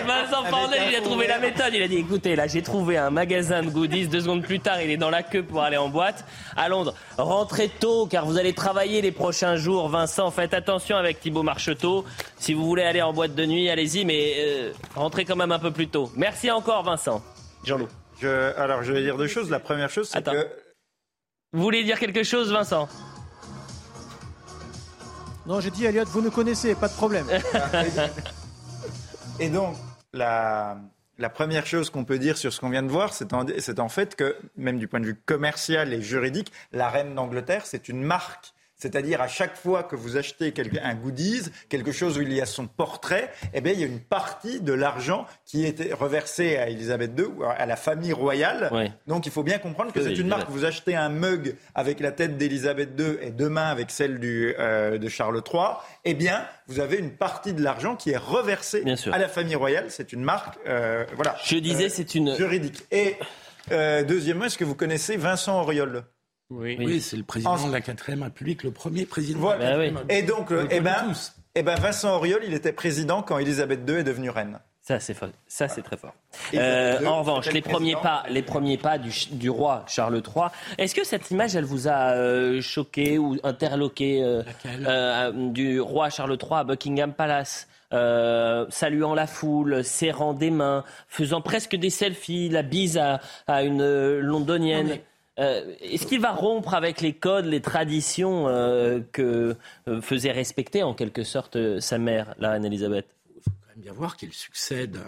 Vincent Fandel, il a trouvé la méthode. Il a dit écoutez, là j'ai trouvé un magasin de goodies. Deux secondes plus tard, il est dans la queue pour aller en boîte à Londres. Rentrez tôt car vous allez travailler les prochains jours. Vincent, faites attention avec Thibaut Marcheteau. Si vous voulez aller en boîte de nuit, allez-y, mais euh, rentrez quand même un peu plus tôt. Merci encore, Vincent. Jean-Loup. alors, je vais dire deux choses. La première chose, c'est que. Vous voulez dire quelque chose, Vincent? Non, j'ai dit, Elliot, vous nous connaissez, pas de problème. Et donc, la, la première chose qu'on peut dire sur ce qu'on vient de voir, c'est en, en, fait que, même du point de vue commercial et juridique, la reine d'Angleterre, c'est une marque c'est-à-dire à chaque fois que vous achetez un goodies, quelque chose où il y a son portrait, eh bien, il y a une partie de l'argent qui était reversé à Elisabeth II, à la famille royale. Donc il faut bien comprendre que c'est une marque. Vous achetez un mug avec la tête d'Elisabeth II et demain avec celle du, euh, de Charles III, eh bien, vous avez une partie de l'argent qui est reversée à la famille royale. C'est une marque, euh, voilà. Je disais, c'est une juridique. Et euh, deuxièmement, est-ce que vous connaissez Vincent Auriol? Oui, c'est le président de la 4ème République, le premier président. Voilà. Bah Et donc, eh ben, eh ben, Vincent Auriol, il était président quand Elisabeth II est devenue reine. Ça, c'est ça, c'est très fort. Euh, en revanche, les premiers pas, les premiers pas du, roi Charles III. Est-ce que cette image, elle vous a euh, choqué ou interloqué euh, du roi Charles III à Buckingham Palace saluant la foule, serrant des mains, faisant presque des selfies, la bise à, une londonienne? Euh, est-ce qu'il va rompre avec les codes, les traditions euh, que euh, faisait respecter en quelque sorte sa mère, la reine Elisabeth Il faut quand même bien voir qu'il succède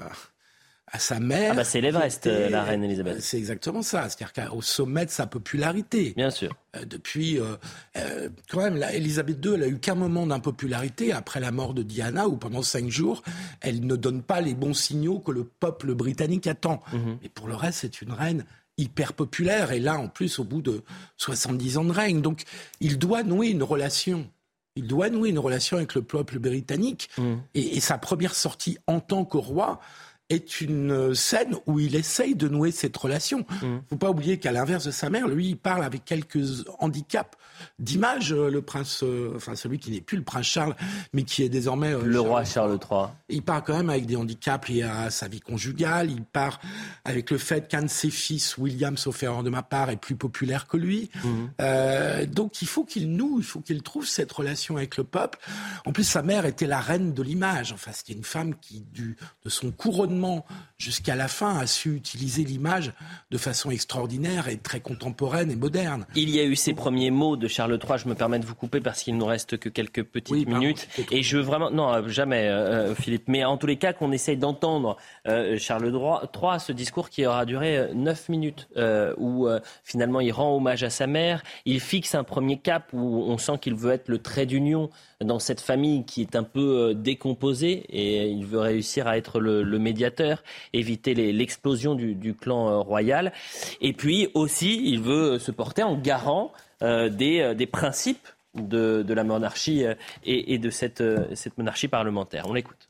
à, sa mère. Ah bah c'est l'Everest, la reine Elisabeth. C'est exactement ça, c'est-à-dire qu'au sommet de sa popularité. Bien sûr. depuis, quand même, la Elisabeth II, elle a eu qu'un moment d'impopularité après la mort de Diana, où pendant cinq jours, elle ne donne pas les bons signaux que le peuple britannique attend. Mhm. Mais pour le reste, c'est une reine hyper populaire, et là, en plus, au bout de 70 ans de règne. Donc, il doit nouer une relation. Il doit nouer une relation avec le peuple britannique. Mmh. Et, sa première sortie en tant que roi est une scène où il essaye de nouer cette relation. Il mmh. ne faut pas oublier qu'à l'inverse de sa mère, lui, il parle avec quelques handicaps d'image, euh, le prince, euh, enfin celui qui n'est plus le prince Charles, mais qui est désormais euh, le roi Charles III. Il part quand même avec des handicaps liés à sa vie conjugale. Il part avec le fait qu'un de ses fils, William, sauf erreur de ma part, est plus populaire que lui. Mhm. donc il faut qu'il noue, il faut qu'il trouve cette relation avec le peuple. En plus, sa mère était la reine de l'image. Enfin, c'était une femme qui, du, de son couronnement jusqu'à la fin, a su utiliser l'image de façon extraordinaire et très contemporaine et moderne. Il y a eu ces premiers mots de Charles III. Je me permets de vous couper parce qu'il nous reste que quelques petites minutes. et je veux vraiment, non, euh, jamais, euh, euh, Philippe. Mais en tous les cas, qu'on essaye d'entendre Charles III, ce discours qui aura duré neuf minutes, où finalement il rend hommage à sa mère, il fixe un premier cap où on sent qu'il veut être le trait d'union dans cette famille qui est un peu décomposée et il veut réussir à être le, médiateur, éviter l'explosion du, du, clan royal. Et puis aussi, il veut se porter en garant euh, euh, des, principes de, la monarchie euh, et, de cette, monarchie parlementaire. On l'écoute.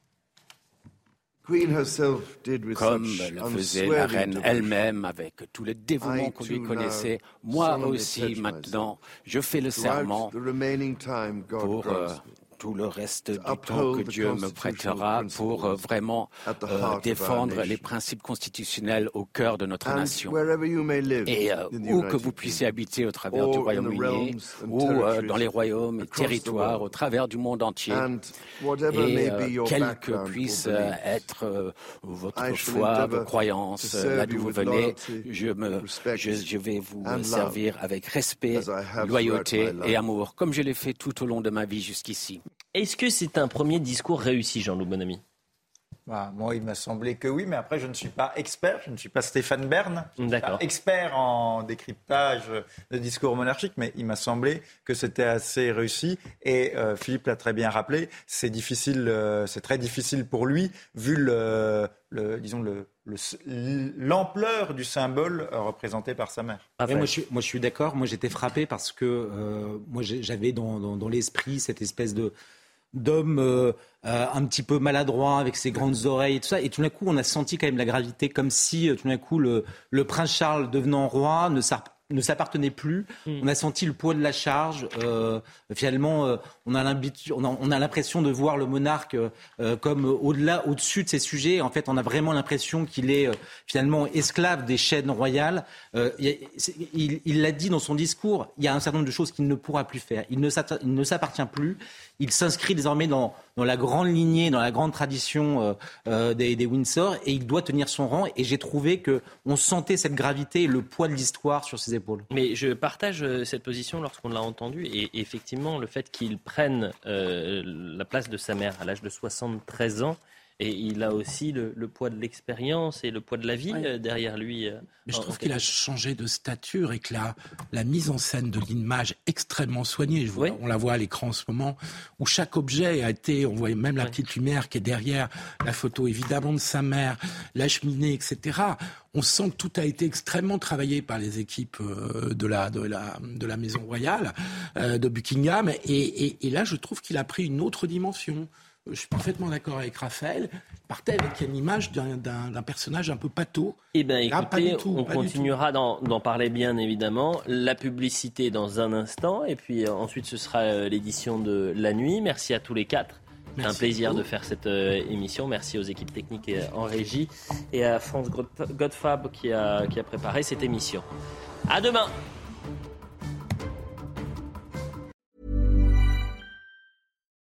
Comme le faisait la reine elle-même avec tout le dévouement qu'on lui connaissait, moi aussi maintenant, je fais le serment pour tout le reste du temps que Dieu me prêtera pour euh, vraiment euh, défendre les principes constitutionnels au cœur de notre nation. Et euh, où que vous puissiez habiter au travers du Royaume-Uni, ou dans les royaumes et territoires au travers du monde entier, et quelle que puisse être votre foi, vos croyances, là d'où vous venez, je, me, je vais vous servir avec respect, loyauté et amour, comme je l'ai fait tout au long de ma vie jusqu'ici. Est-ce que c'est un premier discours réussi, Jean-Loup Bonamy bah, moi, il m'a semblé que oui, mais après, je ne suis pas expert, je ne suis pas Stéphane Bern, expert en décryptage de discours monarchiques, mais il m'a semblé que c'était assez réussi. Et euh, Philippe l'a très bien rappelé, c'est difficile, euh, c'est très difficile pour lui, vu le, disons le, l'ampleur du symbole représenté par sa mère. moi, je, moi, je suis d'accord. Moi, j'étais frappé parce que euh, moi, j'avais dans, dans l'esprit cette espèce de d'homme euh, euh, un petit peu maladroit avec ses grandes oreilles et tout ça. Et tout d'un coup, on a senti quand même la gravité, comme si euh, tout d'un coup le, le, prince Charles devenant roi ne ne s'appartenait plus. Hmm. On a senti le poids de la charge. Euh, finalement, euh, on a l'impression de voir le monarque euh, comme au-delà, au-dessus de ses sujets. En fait, on a vraiment l'impression qu'il est finalement esclave des chaînes royales. il l'a dit dans son discours. Il y a un certain nombre de choses qu'il ne pourra plus faire. Il ne s'appartient plus. Il s'inscrit désormais dans, la grande lignée, dans la grande tradition des, des, Windsor, et il doit tenir son rang. Et j'ai trouvé que on sentait cette gravité et le poids de l'histoire sur ses mais je partage euh, cette position lorsqu'on l'a entendu. Et effectivement, le fait qu'il prenne euh, la place de sa mère à l'âge de 73 ans, et il a aussi le, poids de l'expérience et le poids de la vie euh, derrière lui. Mais je trouve qu'il a changé de stature et que la, la mise en scène de l'image extrêmement soignée, on la voit à l'écran en ce moment, où chaque objet a été, on voit même la petite lumière qui est derrière, la photo évidemment de sa mère, la cheminée, etc on sent que tout a été extrêmement travaillé par les équipes euh, de la, de la, de la Maison Royale, euh, de Buckingham. Et, là, je trouve qu'il a pris une autre dimension. Je suis parfaitement d'accord avec Raphaël. Partait avec une image d'un personnage un peu pâteau. Eh bien, écoutez, on continuera d'en parler bien évidemment. La publicité dans un instant. Et puis euh, ensuite, ce sera l'édition de la nuit. Merci à tous les quatre. C'est un plaisir de faire cette euh, émission. Merci aux équipes techniques et, en régie et à France Godfab qui a, qui a préparé cette émission. À demain.